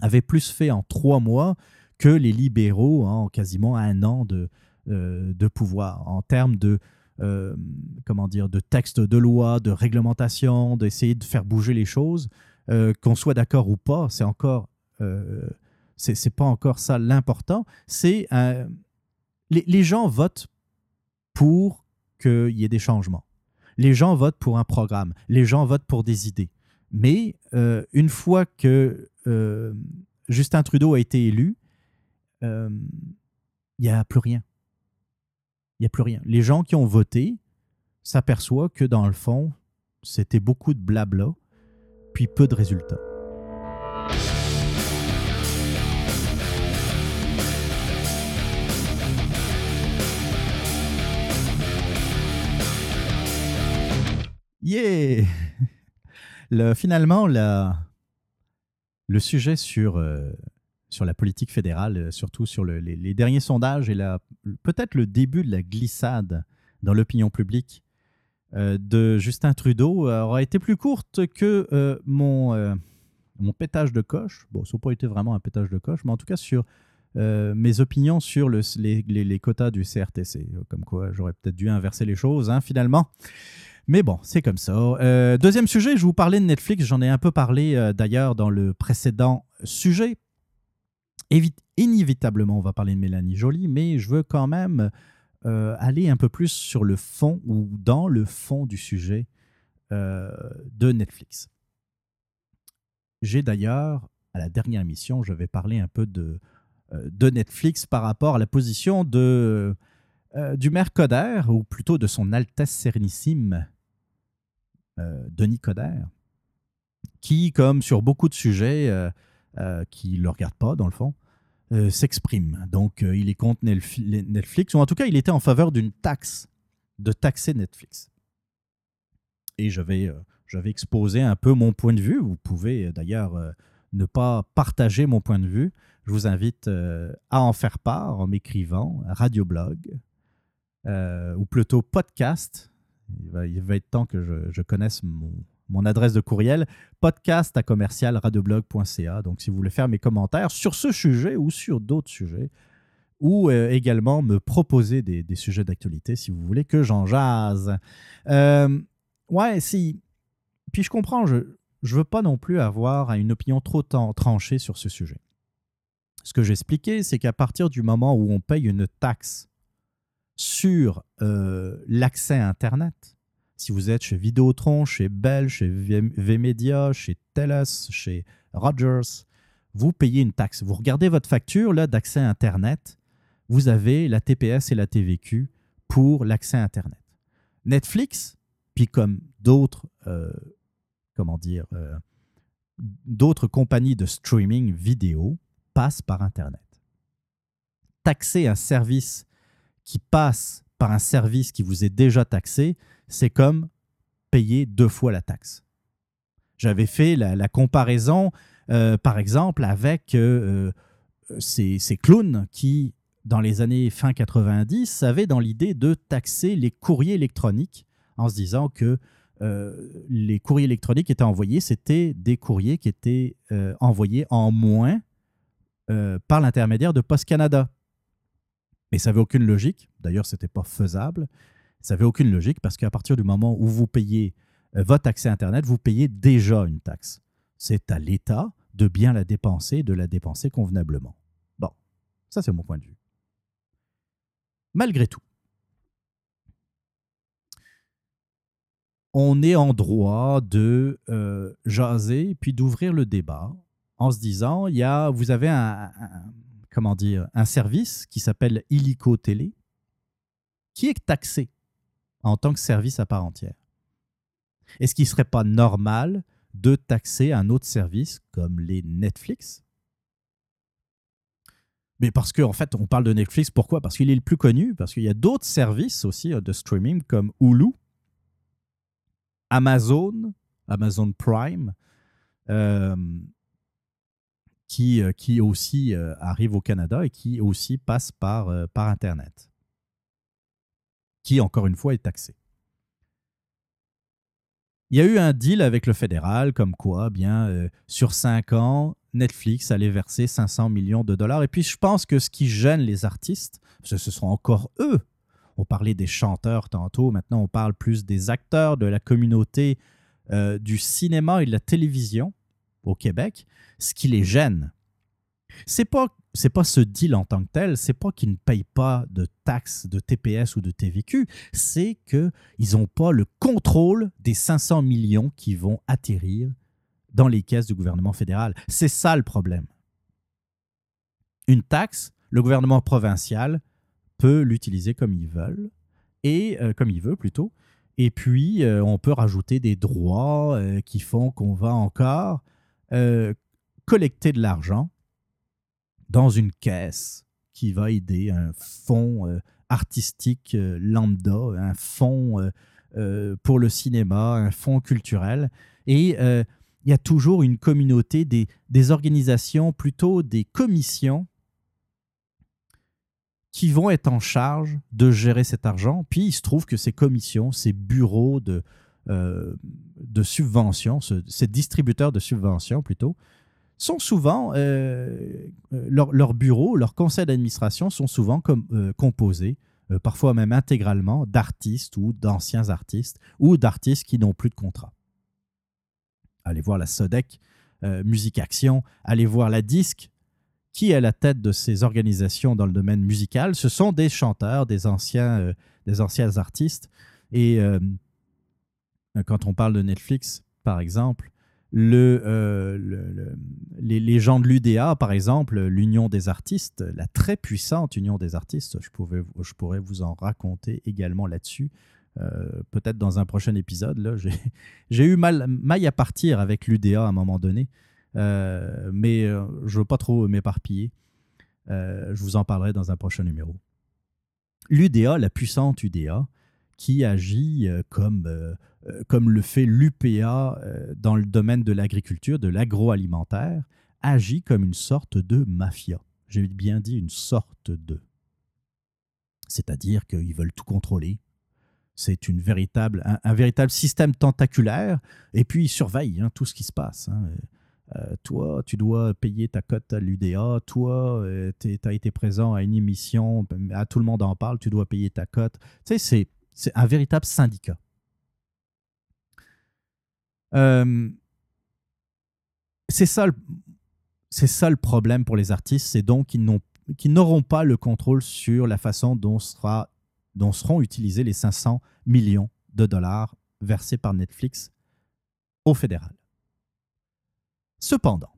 avaient plus fait en trois mois que les libéraux en quasiment un an de, de pouvoir, en termes de, comment dire, de textes de loi, de réglementation, d'essayer de faire bouger les choses, qu'on soit d'accord ou pas, c'est encore, c'est pas encore ça l'important. C'est les, les gens votent pour qu'il y ait des changements. Les gens votent pour un programme. Les gens votent pour des idées. Mais euh, une fois que euh, Justin Trudeau a été élu, euh, il n'y a plus rien. Il n'y a plus rien. Les gens qui ont voté s'aperçoivent que dans le fond, c'était beaucoup de blabla, puis peu de résultats. Yeah le, Finalement, le sujet sur, euh, sur la politique fédérale, euh, surtout sur les, derniers sondages et peut-être le début de la glissade dans l'opinion publique euh, de Justin Trudeau aura été plus courte que mon, pétage de coche. Bon, ça n'a pas été vraiment un pétage de coche, mais en tout cas sur mes opinions sur le, les, les, quotas du CRTC. Comme quoi, j'aurais peut-être dû inverser les choses, hein, finalement. Mais bon, c'est comme ça. Euh, deuxième sujet, je vous parlais de Netflix. J'en ai un peu parlé euh, d'ailleurs dans le précédent sujet. inévitablement, on va parler de Mélanie Jolie, mais je veux quand même euh, aller un peu plus sur le fond ou dans le fond du sujet de Netflix. J'ai d'ailleurs, à la dernière émission, je vais parler un peu de, Netflix par rapport à la position de, du maire Coder, ou plutôt de son Altesse Sérénissime, Denis Coderre, qui, comme sur beaucoup de sujets euh, euh, qui ne le regardent pas, dans le fond, s'exprime. Donc, il est contre Netflix, ou en tout cas, il était en faveur d'une taxe, de taxer Netflix. Et je vais, un peu mon point de vue. Vous pouvez d'ailleurs ne pas partager mon point de vue. Je vous invite à en faire part en m'écrivant radioblog, ou plutôt podcast il va, être temps que je, connaisse mon, adresse de courriel, podcast à commercial radioblog.ca. Donc, si vous voulez faire mes commentaires sur ce sujet ou sur d'autres sujets, ou euh, également me proposer des, sujets d'actualité si vous voulez que j'en jase. Euh, ouais, si. Puis je comprends, je ne veux pas non plus avoir une opinion trop tranchée sur ce sujet. Ce que j'expliquais, c'est qu'à partir du moment où on paye une taxe sur euh, l'accès à Internet. Si vous êtes chez Vidéotron, chez Bell, chez VMedia, chez TELUS, chez Rogers, vous payez une taxe. Vous regardez votre facture d'accès à Internet, vous avez la TPS et la TVQ pour l'accès à Internet. Netflix, puis comme d'autres, euh, comment dire, euh, d'autres compagnies de streaming vidéo passent par Internet. Taxer un service qui passe par un service qui vous est déjà taxé, c'est comme payer deux fois la taxe. J'avais fait la, comparaison, euh, par exemple, avec euh, euh, ces, clowns qui, dans les années fin 90, avaient dans l'idée de taxer les courriers électroniques en se disant que les courriers électroniques étaient envoyés, c'était des courriers qui étaient envoyés en moins par l'intermédiaire de Post Canada. Mais ça n'avait aucune logique. D'ailleurs, ce n'était pas faisable. Ça n'avait aucune logique parce qu'à partir du moment où vous payez euh, votre accès Internet, vous payez déjà une taxe. C'est à l'État de bien la dépenser, de la dépenser convenablement. Bon, ça c'est mon point de vue. Malgré tout, on est en droit de euh, jaser puis d'ouvrir le débat en se disant, il vous avez un comment dire, un service qui s'appelle Illico Télé, qui est taxé en tant que service à part entière. Est-ce qu'il ne serait pas normal de taxer un autre service comme les Netflix? Mais parce qu'en en fait, on parle de Netflix, pourquoi? Parce qu'il est le plus connu, parce qu'il y a d'autres services aussi euh, de streaming comme Hulu, Amazon, Amazon Prime, euh, qui, euh, qui aussi euh, arrive au Canada et qui aussi passe par, euh, par Internet, qui encore une fois est taxé. Il y a eu un deal avec le fédéral, comme quoi, bien, sur cinq ans, Netflix allait verser 500 millions de dollars. Et puis, je pense que ce qui gêne les artistes, ce sont encore eux. On parlait des chanteurs tantôt, maintenant on parle plus des acteurs de la communauté du cinéma et de la télévision au Québec, ce qui les gêne. C'est pas c'est pas ce deal en tant que tel, c'est pas qu'ils ne payent pas de taxes de TPS ou de TVQ, c'est qu'ils n'ont pas le contrôle des 500 millions qui vont atterrir dans les caisses du gouvernement fédéral. C'est ça le problème. Une taxe, le gouvernement provincial peut l'utiliser comme il veut, et euh, comme il veut plutôt. Et puis, euh, on peut rajouter des droits euh, qui font qu'on va encore collecter de l'argent dans une caisse qui va aider un fonds artistique lambda, un fonds pour le cinéma, un fonds culturel. Et il y a toujours une communauté, des, des organisations, plutôt des commissions qui vont être en charge de gérer cet argent. Puis il se trouve que ces commissions, ces bureaux de, euh, de subventions, ces distributeurs de subventions plutôt, sont souvent, euh, euh, leurs bureaux, leurs conseils d'administration sont souvent comme, composés, parfois même intégralement, d'artistes ou d'anciens artistes ou d'artistes qui n'ont plus de contrat. Allez voir la SODEC, Musique Action, allez voir la Disque, qui est à la tête de ces organisations dans le domaine musical, ce sont des chanteurs, des anciens, euh, des anciens artistes. Et euh, quand on parle de Netflix, par exemple, le, euh, les, gens de l'UDA, par exemple, l'Union des artistes, la très puissante Union des artistes, je, pouvais, je pourrais vous en raconter également là-dessus. Peut-être dans un prochain épisode. [LAUGHS] J'ai eu mal, maille à partir avec l'UDA à un moment donné. Euh, mais euh, je ne veux pas trop m'éparpiller. Euh, je vous en parlerai dans un prochain numéro. L'UDA, la puissante UDA, qui agit comme, comme le fait l'UPA dans le domaine de l'agriculture, de l'agroalimentaire, agit comme une sorte de mafia. J'ai bien dit une sorte de. C'est-à-dire qu'ils veulent tout contrôler. C'est une véritable, un, véritable système tentaculaire, et puis ils surveillent hein, tout ce qui se passe. Hein. Euh, toi, tu dois payer ta cote à l'UDA. Toi, euh, tu as été présent à une émission, à tout le monde en parle, tu dois payer ta cote. Tu sais, c'est un véritable syndicat. Euh, c'est ça, c'est ça le problème pour les artistes, c'est donc qu'ils n'auront pas le contrôle sur la façon dont, sera, dont seront utilisés les 500 millions de dollars versés par Netflix au fédéral. Cependant,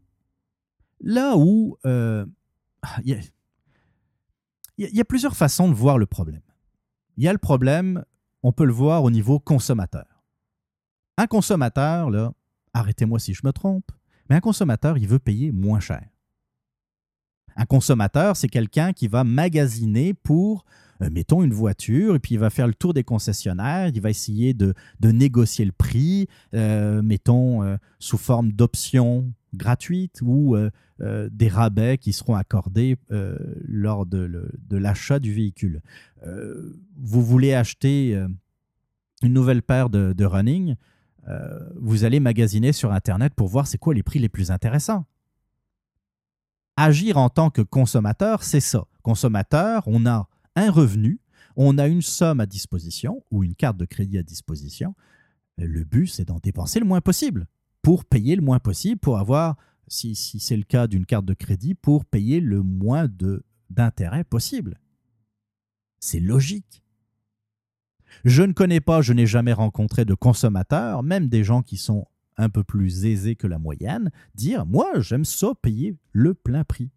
là où euh, il y, a plusieurs façons de voir le problème. Il y a le problème, on peut le voir au niveau consommateur. Un consommateur, là, arrêtez-moi si je me trompe, mais un consommateur, il veut payer moins cher. Un consommateur, c'est quelqu'un qui va magasiner pour euh, mettons une voiture, et puis il va faire le tour des concessionnaires, il va essayer de, négocier le prix, euh, mettons euh, sous forme d'options gratuites ou des rabais qui seront accordés lors de, l'achat du véhicule. vous voulez acheter une nouvelle paire de, de running, vous allez magasiner sur Internet pour voir c'est quoi les prix les plus intéressants agir en tant que consommateur, c'est ça. Consommateur, on a un revenu, on a une somme à disposition ou une carte de crédit à disposition. Le but, c'est d'en dépenser le moins possible pour payer le moins possible, pour avoir, si, c'est le cas d'une carte de crédit, pour payer le moins d'intérêt possible. C'est logique. Je ne connais pas, je n'ai jamais rencontré de consommateurs, même des gens qui sont un peu plus aisés que la moyenne, dire moi j'aime ça payer le plein prix.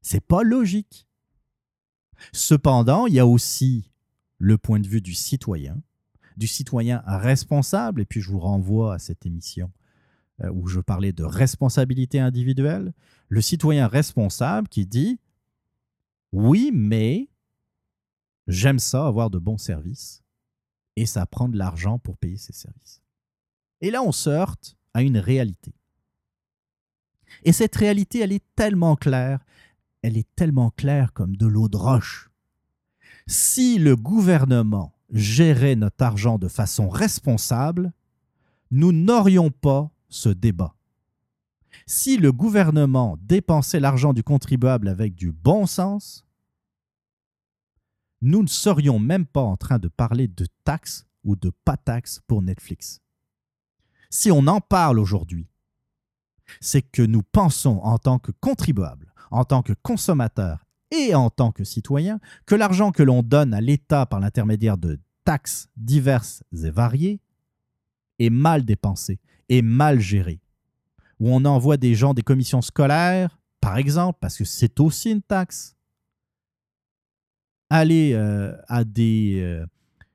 C'est pas logique. Cependant, il y a aussi le point de vue du citoyen, du citoyen responsable, et puis je vous renvoie à cette émission euh, où je parlais de responsabilité individuelle, le citoyen responsable qui dit oui, mais j'aime ça, avoir de bons services, et ça prend de l'argent pour payer ces services. Et là, on se heurte à une réalité. Et cette réalité, elle est tellement claire, elle est tellement claire comme de l'eau de roche. Si le gouvernement gérait notre argent de façon responsable, nous n'aurions pas ce débat. Si le gouvernement dépensait l'argent du contribuable avec du bon sens, nous ne serions même pas en train de parler de taxes ou de pas taxes pour Netflix. Si on en parle aujourd'hui, c'est que nous pensons en tant que contribuables, en tant que consommateurs et en tant que citoyens que l'argent que l'on donne à l'État par l'intermédiaire de taxes diverses et variées est mal dépensé et mal géré. Où on envoie des gens des commissions scolaires, par exemple, parce que c'est aussi une taxe, aller euh, à des euh,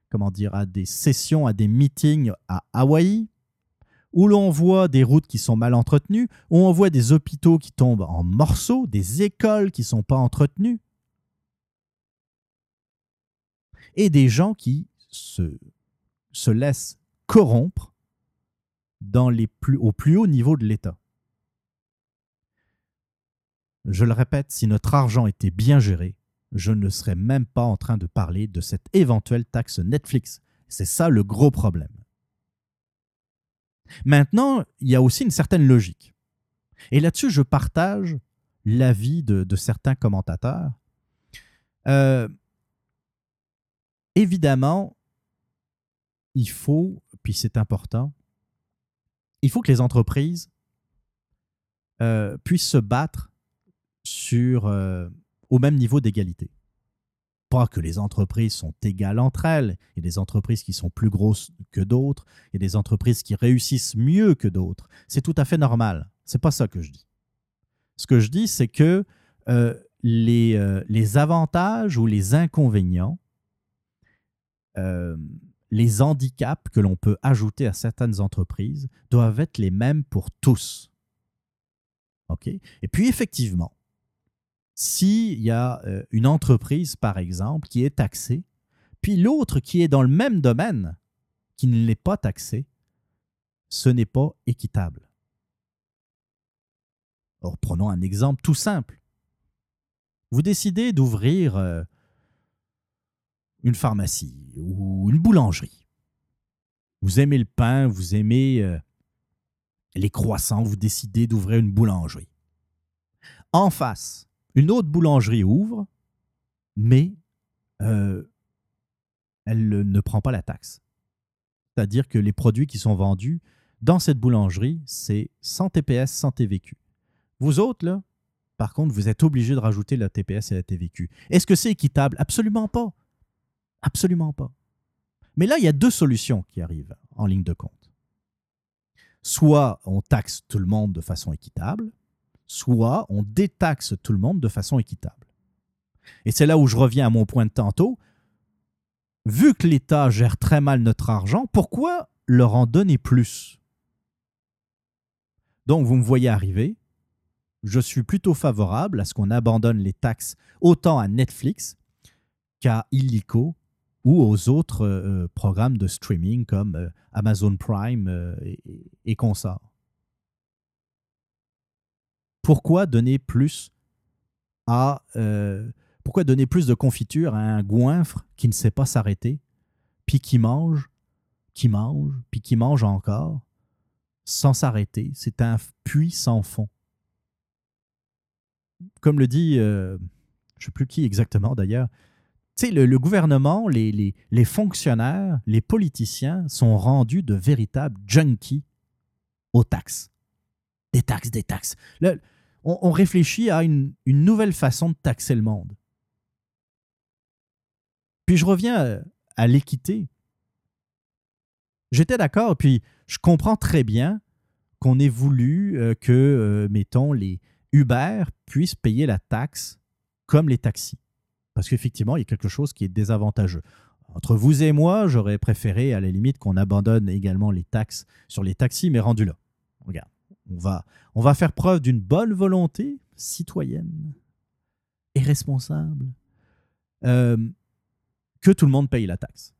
comment dire à des sessions, à des meetings à Hawaï, où l'on voit des routes qui sont mal entretenues, où on voit des hôpitaux qui tombent en morceaux, des écoles qui ne sont pas entretenues, et des gens qui se, se laissent corrompre au plus haut niveau de l'État. Je le répète, si notre argent était bien géré, je ne serais même pas en train de parler de cette éventuelle taxe Netflix. C'est ça le gros problème. Maintenant, il y a aussi une certaine logique. Et là-dessus, je partage l'avis de, certains commentateurs. Euh, évidemment, il faut, puis c'est important, il faut que les entreprises euh, puissent se battre euh, au même niveau d'égalité pas que les entreprises sont égales entre elles. Il y a des entreprises qui sont plus grosses que d'autres. Il y a des entreprises qui réussissent mieux que d'autres. C'est tout à fait normal. C'est pas ça que je dis. Ce que je dis, c'est que euh, les, euh, les, avantages ou les inconvénients, euh, les handicaps que l'on peut ajouter à certaines entreprises doivent être les mêmes pour tous. Et puis, effectivement, s'il y a euh, une entreprise, par exemple, qui est taxée, puis l'autre qui est dans le même domaine, qui ne l'est pas taxée, ce n'est pas équitable. Or, prenons un exemple tout simple. Vous décidez d'ouvrir euh, une pharmacie ou une boulangerie. Vous aimez le pain, vous aimez euh, les croissants, vous décidez d'ouvrir une boulangerie. En face, une autre boulangerie ouvre, mais euh, elle ne prend pas la taxe. C'est-à-dire que les produits qui sont vendus dans cette boulangerie, c'est sans TPS, sans TVQ. Vous autres, là, par contre, vous êtes obligés de rajouter la TPS et la TVQ. Est-ce que c'est équitable? Absolument pas. Absolument pas. Mais là, il y a deux solutions qui arrivent en ligne de compte. Soit on taxe tout le monde de façon équitable, soit on détaxe tout le monde de façon équitable. Et c'est là où je reviens à mon point de tantôt. Vu que l'État gère très mal notre argent, pourquoi leur en donner plus? Donc vous me voyez arriver. Je suis plutôt favorable à ce qu'on abandonne les taxes autant à Netflix qu'à Illico ou aux autres euh, programmes de streaming comme euh, Amazon Prime euh, et, et pourquoi donner plus à euh, pourquoi donner plus de confiture à un goinfre qui ne sait pas s'arrêter, puis qui mange, qui mange, puis qui mange encore, sans s'arrêter? C'est un puits sans fond. Comme le dit, euh, je ne sais plus qui exactement d'ailleurs, tu sais, le, gouvernement, les fonctionnaires, les politiciens sont rendus de véritables junkies aux taxes. Des taxes, des taxes. On, réfléchit à une, nouvelle façon de taxer le monde. Puis je reviens euh, à, l'équité. J'étais d'accord, puis je comprends très bien qu'on ait voulu euh, que, euh, mettons, les Uber puissent payer la taxe comme les taxis. Parce qu'effectivement, il y a quelque chose qui est désavantageux. Entre vous et moi, j'aurais préféré, à la limite, qu'on abandonne également les taxes sur les taxis, mais rendu là. Regarde on va, faire preuve d'une bonne volonté citoyenne et responsable euh, que tout le monde paye la taxe.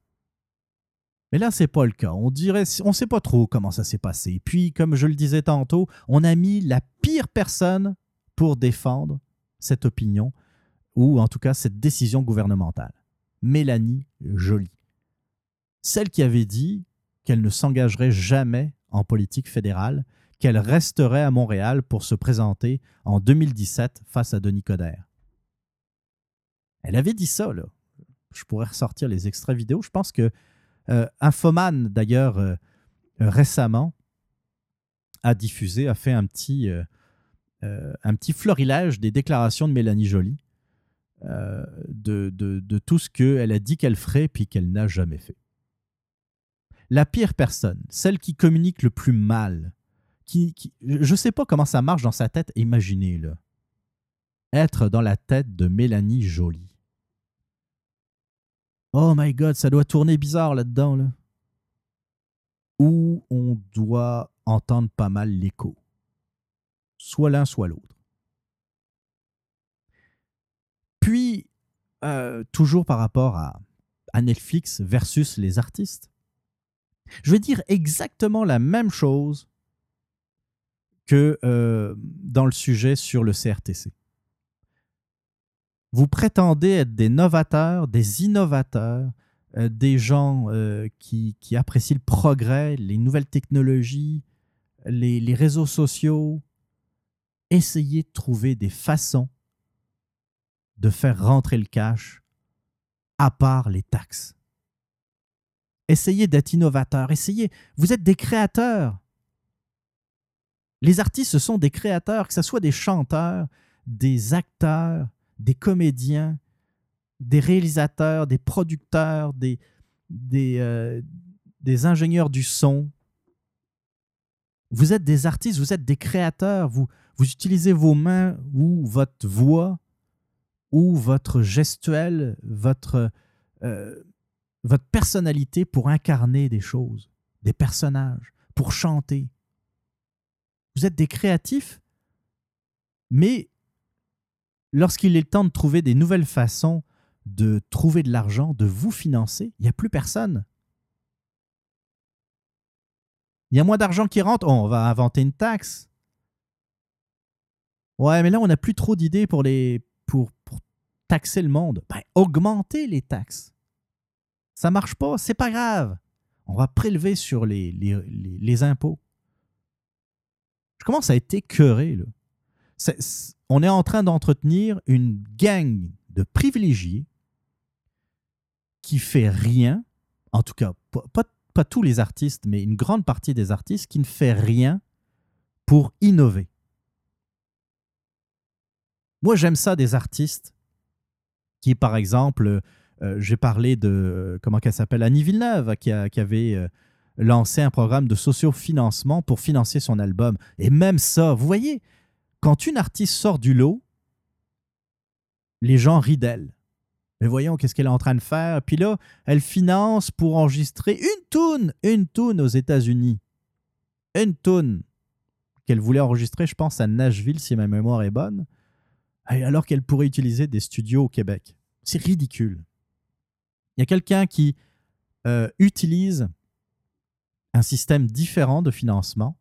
Mais là, c'est pas le cas. On dirait, on sait pas trop comment ça s'est passé. Puis, comme je le disais tantôt, on a mis la pire personne pour défendre cette opinion ou en tout cas cette décision gouvernementale. Mélanie Joly. Celle qui avait dit qu'elle ne s'engagerait jamais en politique fédérale qu'elle resterait à Montréal pour se présenter en 2017 face à Denis Coderre. Elle avait dit ça, là. je pourrais ressortir les extraits vidéo. Je pense que euh, Infoman, d'ailleurs, euh, récemment, a diffusé, a fait un petit, un petit florilège des déclarations de Mélanie Joly, de, de, tout ce qu'elle a dit qu'elle ferait puis qu'elle n'a jamais fait. La pire personne, celle qui communique le plus mal, qui, je ne sais pas comment ça marche dans sa tête, imaginez-le. Être dans la tête de Mélanie Joly. Oh my god, ça doit tourner bizarre là-dedans, là. Où on doit entendre pas mal l'écho. Soit l'un, soit l'autre. Puis, euh, toujours par rapport à, à Netflix versus les artistes, je vais dire exactement la même chose que euh, dans le sujet sur le CRTC. Vous prétendez être des novateurs, des innovateurs, euh, des gens euh, qui, apprécient le progrès, les nouvelles technologies, les, les réseaux sociaux. Essayez de trouver des façons de faire rentrer le cash à part les taxes. Essayez d'être innovateur, essayez, vous êtes des créateurs. Les artistes, ce sont des créateurs, que ce soit des chanteurs, des acteurs, des comédiens, des réalisateurs, des producteurs, des, euh, des ingénieurs du son. Vous êtes des artistes, vous êtes des créateurs, vous, vous utilisez vos mains ou votre voix ou votre gestuelle, votre, euh, votre personnalité pour incarner des choses, des personnages, pour chanter. Vous êtes des créatifs, mais lorsqu'il est temps de trouver des nouvelles façons de trouver de l'argent, de vous financer, il n'y a plus personne. Il y a moins d'argent qui rentre, oh, on va inventer une taxe. Ouais, mais là, on n'a plus trop d'idées pour, taxer le monde. Ben, augmenter les taxes. Ça marche pas, c'est pas grave. On va prélever sur les impôts. Je commence à être écœuré. On est en train d'entretenir une gang de privilégiés qui fait rien, en tout cas pas, tous les artistes, mais une grande partie des artistes qui ne fait rien pour innover. Moi, j'aime ça des artistes qui, par exemple, euh, j'ai parlé de, comment qu'elle s'appelle, Annie Villeneuve, qui, avait euh, lancé un programme de sociofinancement pour financer son album. Et même ça, vous voyez, quand une artiste sort du lot, les gens rient d'elle. Mais voyons qu'est-ce qu'elle est en train de faire. Puis là, elle finance pour enregistrer une toune, une toune aux États-Unis. Une toune qu'elle voulait enregistrer, je pense, à Nashville, si ma mémoire est bonne, alors qu'elle pourrait utiliser des studios au Québec. C'est ridicule. Il y a quelqu'un qui euh, utilise un système différent de financement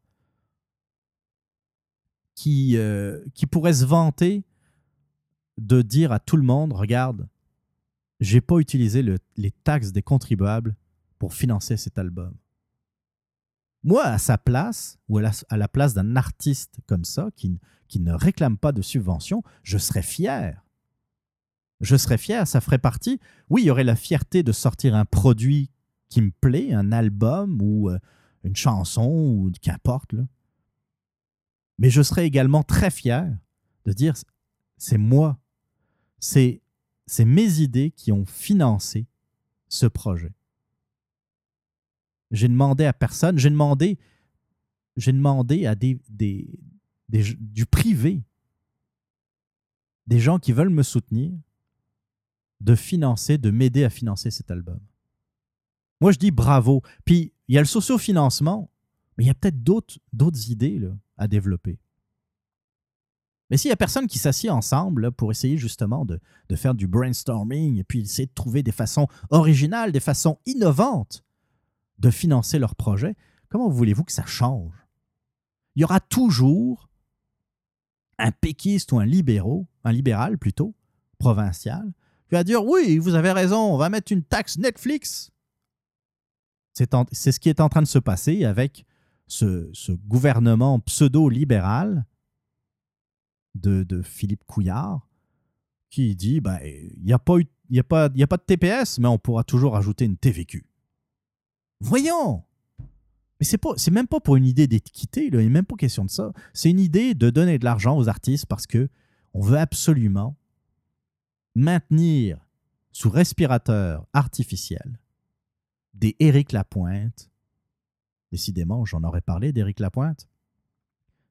qui, euh, qui pourrait se vanter de dire à tout le monde, regarde, j'ai pas utilisé les taxes des contribuables pour financer cet album. Moi, à sa place, ou à la, place d'un artiste comme ça, qui, qui ne réclame pas de subvention, je serais fier. Je serais fier, ça ferait partie. Oui, il y aurait la fierté de sortir un produit qui me plaît, un album ou euh, une chanson ou qu'importe. Mais je serais également très fier de dire c'est moi, c'est mes idées qui ont financé ce projet. J'ai demandé à personne, j'ai demandé, demandé à des, du privé, des gens qui veulent me soutenir, de financer, de m'aider à financer cet album. Moi, je dis bravo. Puis, il y a le sociofinancement, mais il y a peut-être d'autres idées. À développer. Mais s'il n'y a personne qui s'assied ensemble pour essayer justement de, faire du brainstorming et puis essayer de trouver des façons originales, des façons innovantes de financer leur projet, comment voulez-vous que ça change? Il y aura toujours un péquiste ou un libéraux, un libéral plutôt, provincial, qui va dire oui, vous avez raison, on va mettre une taxe Netflix. C'est ce qui est en train de se passer avec ce, gouvernement pseudo-libéral de, Philippe Couillard qui dit ben, il n'y a pas de TPS, mais on pourra toujours ajouter une TVQ. Voyons Mais c'est pas c'est même pas pour une idée d'équité, il n'est même pas question de ça. C'est une idée de donner de l'argent aux artistes parce que on veut absolument maintenir sous respirateur artificiel des Éric Lapointe. Décidément, j'en aurais parlé d'Éric Lapointe.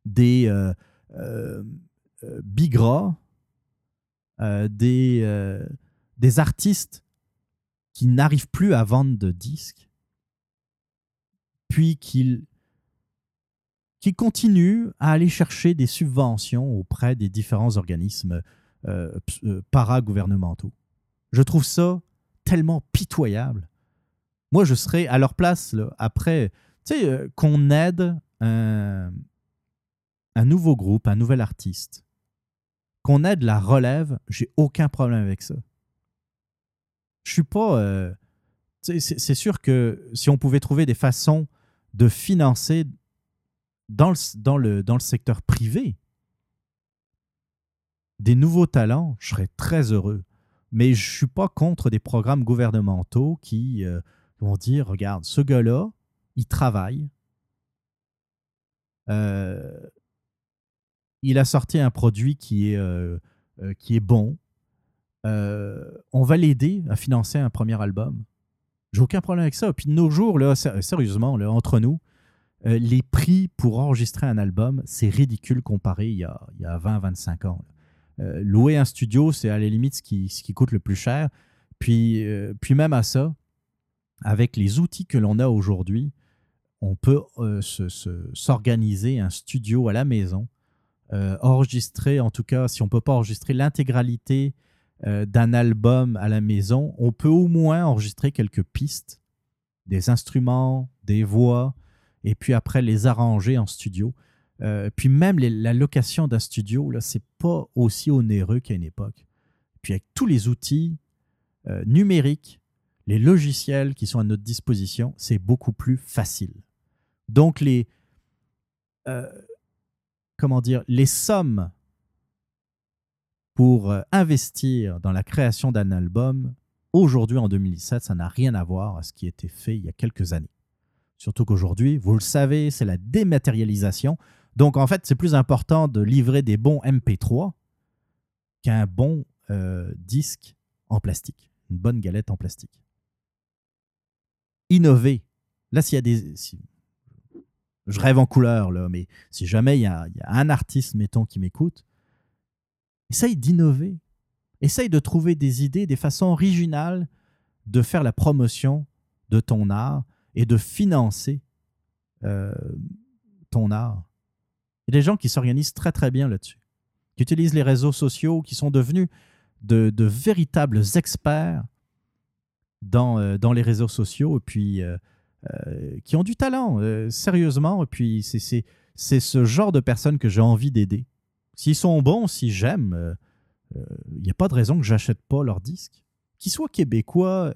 Des euh, euh, euh, Bigra, des, des artistes qui n'arrivent plus à vendre de disques, puis qu'ils qui continuent à aller chercher des subventions auprès des différents organismes paragouvernementaux. Je trouve ça tellement pitoyable. Moi, je serais à leur place, après, tu sais, euh, qu'on aide un, nouveau groupe, un nouvel artiste, qu'on aide la relève, j'ai aucun problème avec ça. Je suis pas. Euh, c'est sûr que si on pouvait trouver des façons de financer dans le, dans le, dans le secteur privé des nouveaux talents, je serais très heureux. Mais je ne suis pas contre des programmes gouvernementaux qui euh, vont dire, regarde, ce gars-là, il travaille. Euh, il a sorti un produit qui est, euh, euh, qui bon. on va l'aider à financer un premier album. J'ai aucun problème avec ça. Puis de nos jours, sérieusement, entre nous, les prix pour enregistrer un album, c'est ridicule comparé il y a, il y a 20-25 ans. louer un studio, c'est à la limite ce qui, ce qui coûte le plus cher. Puis même à ça, avec les outils que l'on a aujourd'hui, on peut euh, s'organiser un studio à la maison, euh, enregistrer, en tout cas, si on ne peut pas enregistrer l'intégralité euh, d'un album à la maison, on peut au moins enregistrer quelques pistes, des instruments, des voix, et puis après les arranger en studio. puis même la location d'un studio, là, c'est pas aussi onéreux qu'à une époque. Puis avec tous les outils numériques les logiciels qui sont à notre disposition, c'est beaucoup plus facile. Donc les euh, comment dire, les sommes pour euh, investir dans la création d'un album aujourd'hui en 2017, ça n'a rien à voir à ce qui était fait il y a quelques années. Surtout qu'aujourd'hui, vous le savez, c'est la dématérialisation. Donc en fait, c'est plus important de livrer des bons MP3 qu'un bon euh, disque en plastique, une bonne galette en plastique innover. Là, s'il y a des. je rêve en couleur, là, mais si jamais il y a, un artiste, mettons, qui m'écoute, essaye d'innover. Essaye de trouver des idées, des façons originales de faire la promotion de ton art et de financer euh, ton art. Il y a des gens qui s'organisent très très bien là-dessus, qui utilisent les réseaux sociaux, qui sont devenus de véritables experts dans, euh, dans les réseaux sociaux et puis euh, euh, qui ont du talent, sérieusement. Et puis c'est ce genre de personnes que j'ai envie d'aider. S'ils sont bons, si j'aime, il n'y a pas de raison que j'achète pas leur disque. Qu'ils soient québécois,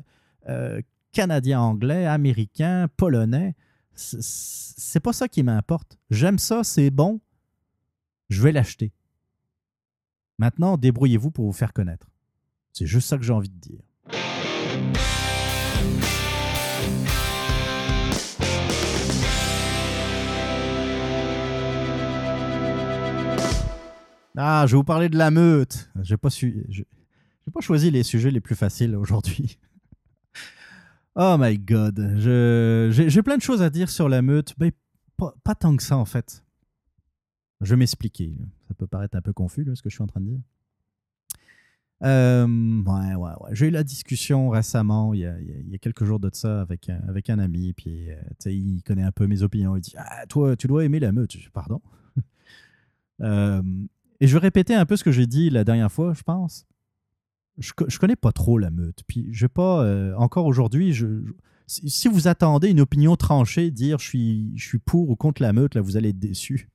canadiens, anglais, américains, polonais, c'est pas ça qui m'importe. J'aime ça, c'est bon, je vais l'acheter. Maintenant, débrouillez-vous pour vous faire connaître. C'est juste ça que j'ai envie de dire. Ah, je vais vous parler de la meute. J'ai pas su, j'ai pas choisi les sujets les plus faciles aujourd'hui. [LAUGHS] oh my god, j'ai plein de choses à dire sur la meute, mais pas, tant que ça en fait. Je vais m'expliquer. Ça peut paraître un peu confus ce que je suis en train de dire. Euh, ouais, ouais. J'ai eu la discussion récemment, il y, a, quelques jours de ça, avec un, avec un ami. Puis, euh, il connaît un peu mes opinions. Il dit ah, Toi, tu dois aimer la meute. Pardon. euh, et je vais répéter un peu ce que j'ai dit la dernière fois, je pense. Je, je connais pas trop la meute. Puis, je pas. Euh, encore aujourd'hui, si vous attendez une opinion tranchée, dire je suis, je suis pour ou contre la meute, là, vous allez être déçu.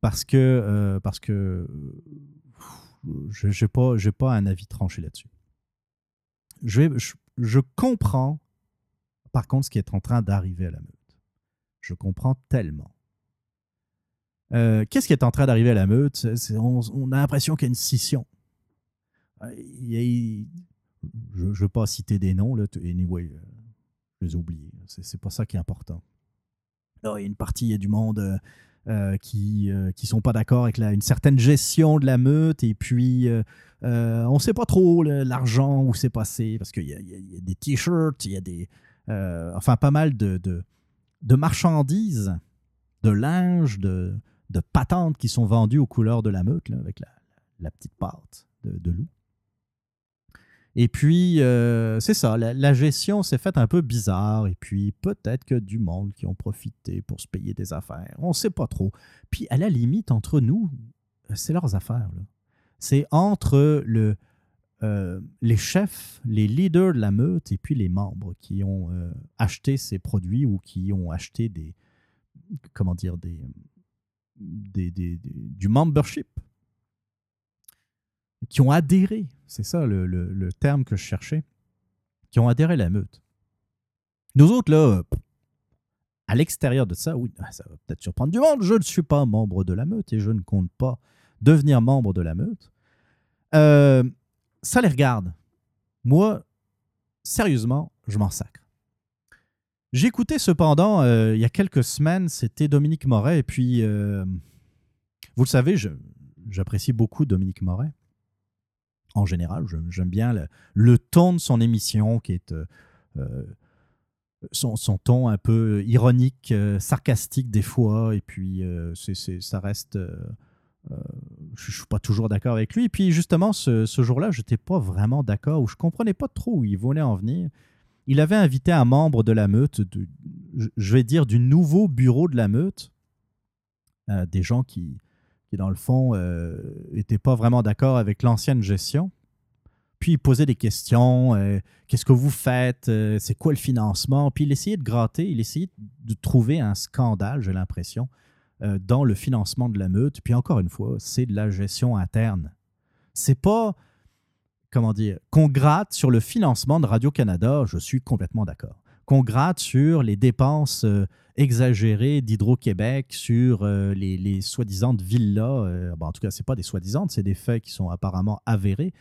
Parce que, parce que je n'ai pas, pas un avis tranché là-dessus. Je, je, comprends, par contre, ce qui est en train d'arriver à la meute. Je comprends tellement. Euh, qu'est-ce qui est en train d'arriver à la meute? On, a l'impression qu'il y a une scission. je ne veux pas citer des noms, là, anyway, je les ai oubliés. C'est pas ça qui est important. il y a une partie, il y a du monde qui ne sont pas d'accord avec une certaine gestion de la meute, et puis on ne sait pas trop l'argent où c'est passé, parce qu'il y, y, a des t-shirts, il y a des... enfin, pas mal de, de marchandises, de linge, de, de patentes qui sont vendues aux couleurs de la meute, avec la, petite pâte de, loup. Et puis, euh, c'est ça, la, gestion s'est faite un peu bizarre. Et puis, peut-être que du monde qui ont profité pour se payer des affaires. On ne sait pas trop. Puis, à la limite, entre nous, c'est leurs affaires. C'est entre euh, les chefs, les leaders de la meute et puis les membres qui ont euh, acheté ces produits ou qui ont acheté des, comment dire, des, du membership, qui ont adhéré, c'est ça le, terme que je cherchais, qui ont adhéré à la meute. Nous autres, là, à l'extérieur de ça, oui, ah, ça va peut-être surprendre du monde, je ne suis pas membre de la meute et je ne compte pas devenir membre de la meute. Euh, ça les regarde. Moi, sérieusement, je m'en sacre. J'écoutais cependant, euh, il y a quelques semaines, c'était Dominique Moret, et puis, euh, vous le savez, j'apprécie beaucoup Dominique Moret. En général, j'aime bien le, ton de son émission, qui est euh, son, ton un peu ironique, sarcastique des fois, et puis ça reste je ne suis pas toujours d'accord avec lui. Et puis justement, ce, jour-là, je n'étais pas vraiment d'accord, ou je comprenais pas trop où il voulait en venir. Il avait invité un membre de la meute, je vais dire du nouveau bureau de la meute, euh, des gens qui, qui, dans le fond, n'étaient euh, pas vraiment d'accord avec l'ancienne gestion. Puis il posait des questions, qu'est-ce que vous faites, c'est quoi le financement, puis il essayait de gratter, il essayait de trouver un scandale, j'ai l'impression, euh, dans le financement de la meute. Puis encore une fois, c'est de la gestion interne. C'est pas, comment dire, qu'on gratte sur le financement de Radio-Canada, je suis complètement d'accord. Qu'on gratte sur les dépenses euh, exagérées d'Hydro-Québec, sur euh, les, soi-disant villas, en tout cas, ce pas des soi-disant, c'est des faits qui sont apparemment avérés.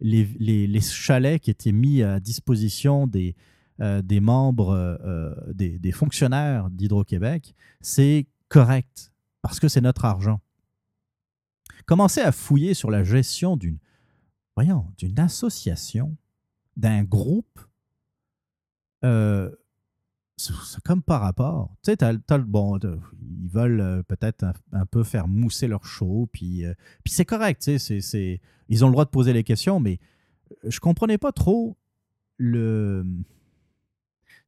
Les, chalets qui étaient mis à disposition des, membres, des, des, fonctionnaires d'Hydro-Québec, c'est correct, parce que c'est notre argent. Commencez à fouiller sur la gestion d'une voyons, d'une association, d'un groupe, euh, c'est comme par rapport. Tu sais, bon, ils veulent euh, peut-être un, peu faire mousser leur show, puis, euh, puis c'est correct, tu sais, ils ont le droit de poser les questions, mais je comprenais pas trop le...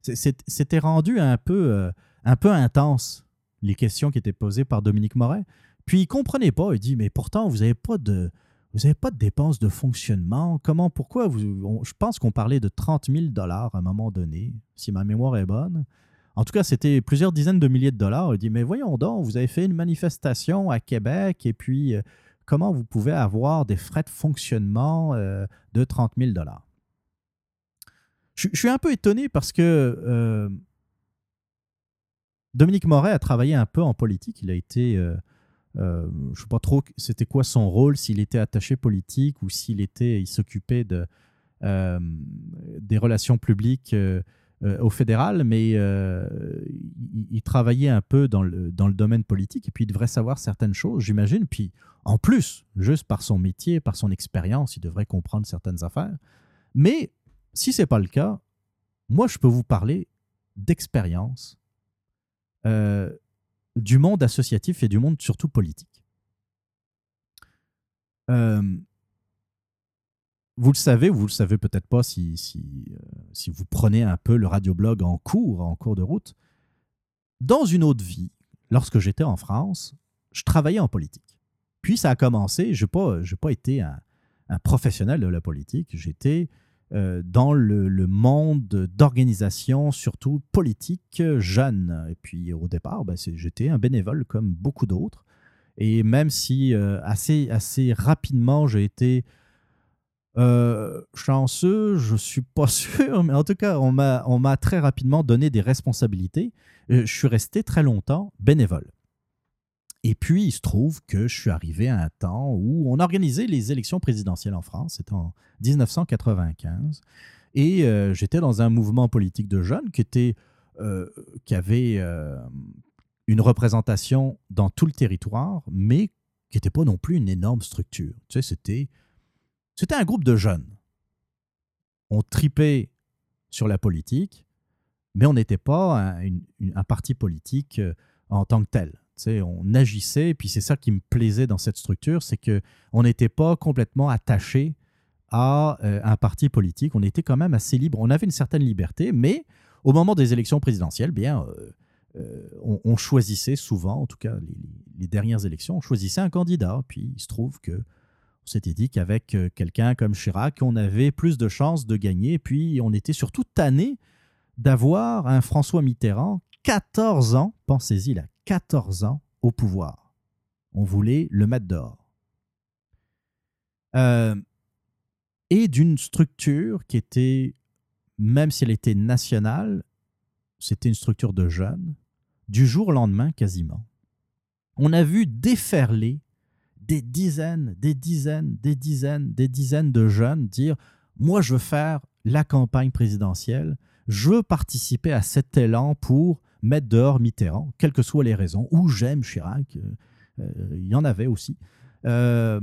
C'était rendu un peu, un peu intense les questions qui étaient posées par Dominique Moret. Puis il comprenait pas. Il dit Mais pourtant, vous n'avez pas de. Vous n'avez pas de dépenses de fonctionnement? Comment, pourquoi Je pense qu'on parlait de 30 000 dollars à un moment donné, si ma mémoire est bonne. En tout cas, c'était plusieurs dizaines de milliers de dollars. Il dit Mais voyons donc, vous avez fait une manifestation à Québec et puis euh, comment vous pouvez avoir des frais de fonctionnement euh, de 30 000 dollars? Je, suis un peu étonné parce que euh, Dominique Moret a travaillé un peu en politique. Il a été, euh, euh, je ne sais pas trop, c'était quoi son rôle, s'il était attaché politique ou s'il était, il s'occupait de euh, des relations publiques au fédéral, mais il, travaillait un peu dans le, dans le domaine politique et puis il devrait savoir certaines choses, j'imagine. Puis en plus, juste par son métier, par son expérience, il devrait comprendre certaines affaires. Mais si ce n'est pas le cas, moi, je peux vous parler d'expérience euh, du monde associatif et du monde surtout politique. Euh, vous le savez, vous le savez peut-être pas si, euh, si, vous prenez un peu le radioblog en cours, en cours de route. Dans une autre vie, lorsque j'étais en France, je travaillais en politique. Puis ça a commencé, je n'ai pas, pas été un, un, professionnel de la politique, j'étais euh, dans le, monde d'organisation, surtout politique, jeune. Et puis au départ, ben, j'étais un bénévole comme beaucoup d'autres. Et même si euh, assez, assez rapidement j'ai été euh, chanceux, je suis pas [LAUGHS] sûr, mais en tout cas, on m'a très rapidement donné des responsabilités. je suis resté très longtemps bénévole. Et puis, il se trouve que je suis arrivé à un temps où on organisait les élections présidentielles en France. C'était en 1995. Et euh, j'étais dans un mouvement politique de jeunes qui, était, euh, qui avait euh, une représentation dans tout le territoire, mais qui n'était pas non plus une énorme structure. Tu sais, c'était, c'était un groupe de jeunes. On tripait sur la politique, mais on n'était pas un, un, parti politique en tant que tel on agissait, puis c'est ça qui me plaisait dans cette structure, c'est qu'on n'était pas complètement attaché à euh, un parti politique. On était quand même assez libre. On avait une certaine liberté, mais au moment des élections présidentielles, bien, euh, euh, on, choisissait souvent, en tout cas les, dernières élections, on choisissait un candidat. Puis il se trouve que on s'était dit qu'avec quelqu'un comme Chirac, on avait plus de chances de gagner. Puis on était surtout tanné d'avoir un François Mitterrand, 14 ans, pensez-y là, 14 ans au pouvoir. On voulait le mettre dehors. Euh, et d'une structure qui était, même si elle était nationale, c'était une structure de jeunes, du jour au lendemain quasiment. On a vu déferler des dizaines, des dizaines, des dizaines, des dizaines de jeunes dire Moi, je veux faire la campagne présidentielle, je veux participer à cet élan pour mettre dehors Mitterrand, quelles que soient les raisons, ou j'aime Chirac, euh, euh, il y en avait aussi. Euh,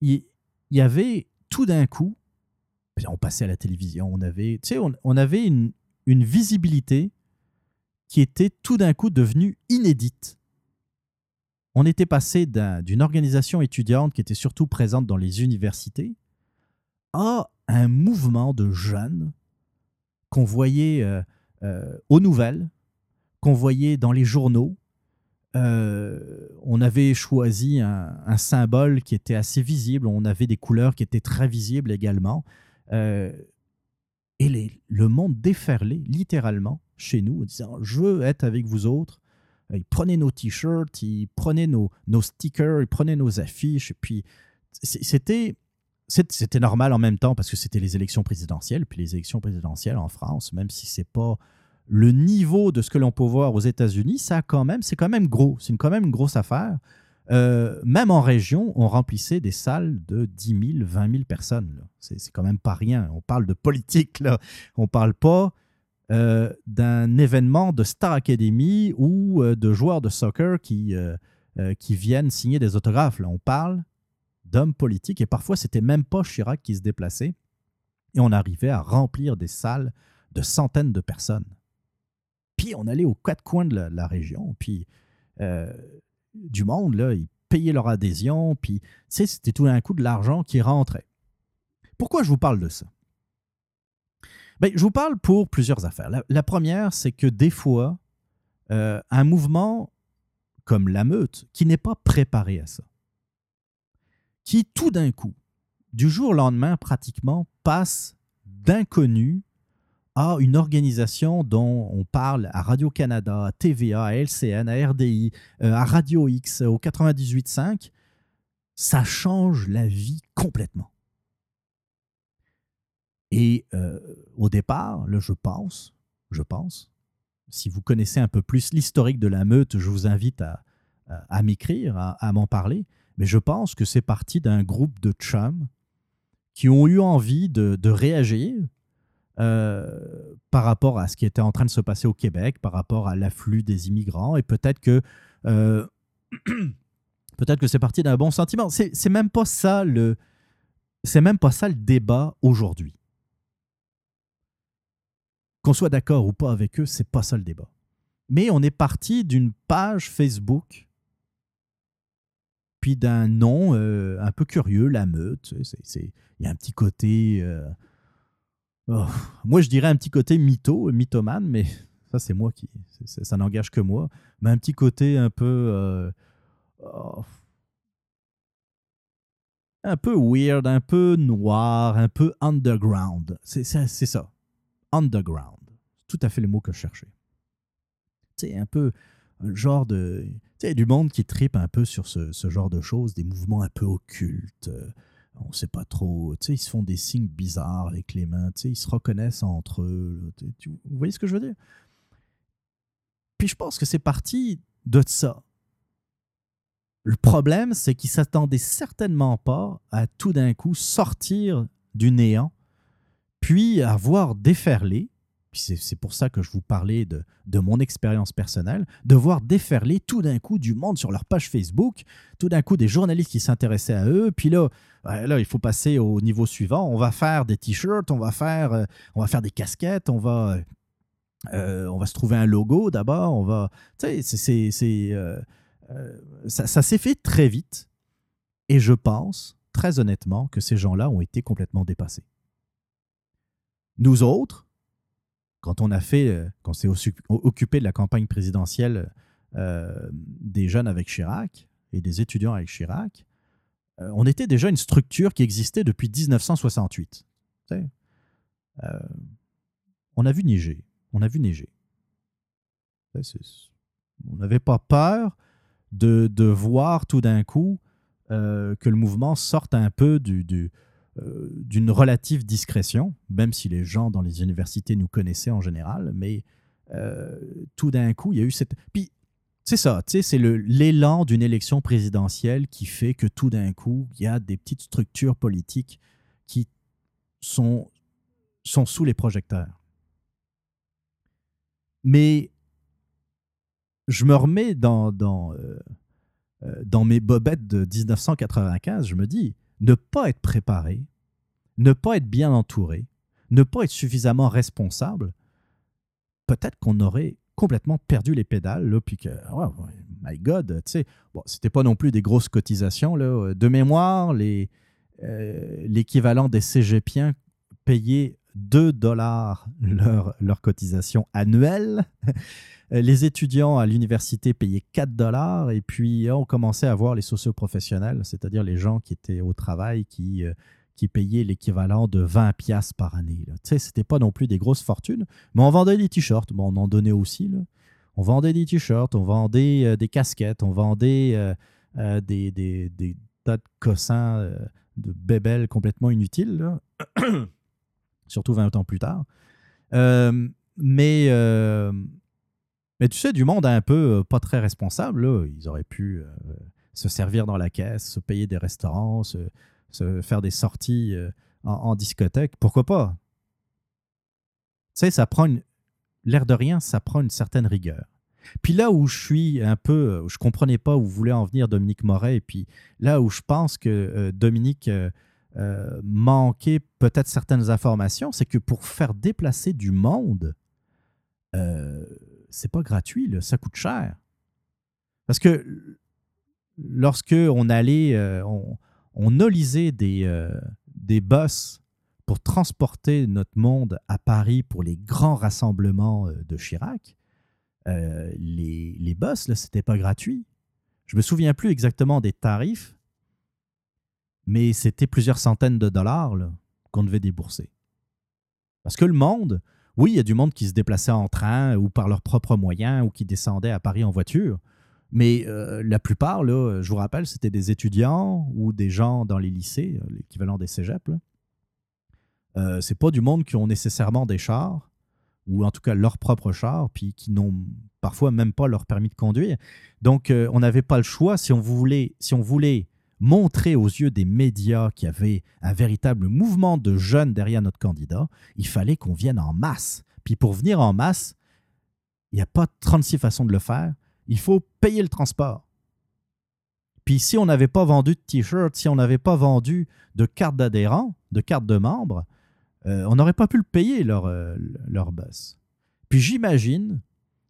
il y, avait tout d'un coup, on passait à la télévision, on avait, on, avait une, une visibilité qui était tout d'un coup devenue inédite. On était passé d'une organisation étudiante qui était surtout présente dans les universités à un mouvement de jeunes qu'on voyait aux nouvelles, qu'on voyait dans les journaux. Euh, on avait choisi un, symbole qui était assez visible, on avait des couleurs qui étaient très visibles également. Euh, et le monde déferlait littéralement chez nous en disant Je veux être avec vous autres. Ils prenaient nos t-shirts, ils prenaient nos, stickers, ils prenaient nos affiches. Et puis, c'était c'était normal en même temps parce que c'était les élections présidentielles. Puis les élections présidentielles en France, même si c'est pas le niveau de ce que l'on peut voir aux États-Unis, ça quand même, c'est quand même gros. C'est quand même une grosse affaire. Euh, même en région, on remplissait des salles de 10 000, 20 000 personnes. C'est quand même pas rien. On parle de politique, là. On parle pas euh, d'un événement de Star Academy ou euh, de joueurs de soccer qui, qui viennent signer des autographes. Là. On parle d'hommes politiques et parfois, c'était même pas Chirac qui se déplaçait et on arrivait à remplir des salles de centaines de personnes. On allait aux quatre coins de la, région, puis euh, du monde, là, ils payaient leur adhésion, puis c'était tout d'un coup de l'argent qui rentrait. Pourquoi je vous parle de ça? Ben, je vous parle pour plusieurs affaires. La, première, c'est que des fois, euh, un mouvement comme la meute, qui n'est pas préparé à ça, qui tout d'un coup, du jour au lendemain pratiquement, passe d'inconnu à une organisation dont on parle à Radio-Canada, à TVA, à LCN, à RDI, euh, à Radio X, au 98.5, ça change la vie complètement. Et euh, au départ, là, je pense, je pense, si vous connaissez un peu plus l'historique de la meute, je vous invite à, m'écrire, à, m'en parler. Mais je pense que c'est parti d'un groupe de chums qui ont eu envie de réagir, euh, par rapport à ce qui était en train de se passer au Québec, par rapport à l'afflux des immigrants, et peut-être que euh, [CLEARS THROAT] que c'est parti d'un bon sentiment. C'est même pas ça le même pas ça le débat aujourd'hui. Qu'on soit d'accord ou pas avec eux, c'est pas ça le débat. Mais on est parti d'une page Facebook, puis d'un nom euh, un peu curieux, la meute. Il y a un petit côté Oh, moi, je dirais un petit côté mytho, mythomane, mais ça, c'est moi qui. Ça n'engage que moi. Mais un petit côté un peu. Euh, oh, un peu weird, un peu noir, un peu underground. C'est ça. Underground. Tout à fait le mot que je cherchais. C'est un peu un genre de. Tu sais, du monde qui tripe un peu sur ce, ce, genre de choses, des mouvements un peu occultes. Euh, on sait pas trop. Tu sais, ils se font des signes bizarres avec les mains. Tu sais, ils se reconnaissent entre eux. vous voyez ce que je veux dire? Puis je pense que c'est parti de ça. Le problème, c'est qu'ils s'attendaient certainement pas à tout d'un coup sortir du néant, puis à voir déferler, c'est pour ça que je vous parlais de, de mon expérience personnelle, de voir déferler tout d'un coup du monde sur leur page Facebook, tout d'un coup des journalistes qui s'intéressaient à eux, puis là, là, il faut passer au niveau suivant, on va faire des t-shirts, on va faire, euh, on va faire des casquettes, on va, euh, on va se trouver un logo d'abord, on tu sais, c'est, euh, ça, ça s'est fait très vite, et je pense, très honnêtement, que ces gens-là ont été complètement dépassés. Nous autres, quand on a fait, euh, quand s'est occupé de la campagne présidentielle euh, des jeunes avec Chirac et des étudiants avec Chirac, euh, on était déjà une structure qui existait depuis 1968. on a vu neiger. On a vu neiger. On n'avait pas peur de, voir tout d'un coup que le mouvement sorte un peu du, euh, d'une relative discrétion, même si les gens dans les universités nous connaissaient en général, mais euh, tout d'un coup, il y a eu cette... Puis, c'est ça, c'est l'élan d'une élection présidentielle qui fait que tout d'un coup, il y a des petites structures politiques qui sont, sont sous les projecteurs. Mais je me remets dans, dans, euh, dans mes bobettes de 1995, je me dis, ne pas être préparé, ne pas être bien entouré, ne pas être suffisamment responsable, peut-être qu'on aurait complètement perdu les pédales, puis que, oh, my God, tu sais, bon, c'était pas non plus des grosses cotisations. De mémoire, euh, l'équivalent des cégepiens payaient 2 dollars leur, leur cotisation annuelle. les étudiants à l'université payaient 4 dollars et puis on commençait à voir les socioprofessionnels, c'est-à-dire les gens qui étaient au travail, qui, euh, qui payaient l'équivalent de 20 piastres par année. Tu sais, c'était pas non plus des grosses fortunes, mais on vendait des t-shirts. Bon, on en donnait aussi. Là. On vendait des t-shirts, on vendait euh, des casquettes, on vendait euh, des, des, tas de cossins, de bébelles complètement inutiles, surtout 20 ans plus tard. mais mais tu sais, du monde un peu euh, pas très responsable, ils auraient pu euh, se servir dans la caisse, se payer des restaurants, se, faire des sorties euh, en, discothèque. Pourquoi pas? Tu sais, ça prend. L'air de rien, ça prend une certaine rigueur. Puis là où je suis un peu, où je comprenais pas où voulait en venir Dominique Moret, et puis là où je pense que Dominique manquait peut-être certaines informations, c'est que pour faire déplacer du monde, c'est pas gratuit, ça coûte cher. Parce que lorsque on allait, euh, on, on olisait des, euh, des bus pour transporter notre monde à Paris pour les grands rassemblements euh, de Chirac, les, les bus, là, c'était pas gratuit. Je me souviens plus exactement des tarifs, mais c'était plusieurs centaines de dollars qu'on devait débourser. Parce que le monde, oui, il y a du monde qui se déplaçait en train ou par leurs propres moyens ou qui descendait à Paris en voiture. Mais euh, la plupart, là, je vous rappelle, c'était des étudiants ou des gens dans les lycées, euh, l'équivalent des cégeps. Euh, c'est pas du monde qui ont nécessairement des chars, ou en tout cas leur propre char, puis qui n'ont parfois même pas leur permis de conduire. Donc, euh, on n'avait pas le choix si on voulait, si on voulait montrer aux yeux des médias qu'il y avait un véritable mouvement de jeunes derrière notre candidat, il fallait qu'on vienne en masse. Puis pour venir en masse, il n'y a pas 36 façons de le faire. Il faut payer le transport. Puis si on n'avait pas vendu de t-shirts, si on n'avait pas vendu de cartes d'adhérents, de cartes de membres, euh, on n'aurait pas pu le payer, leur, euh, leur bus. Puis j'imagine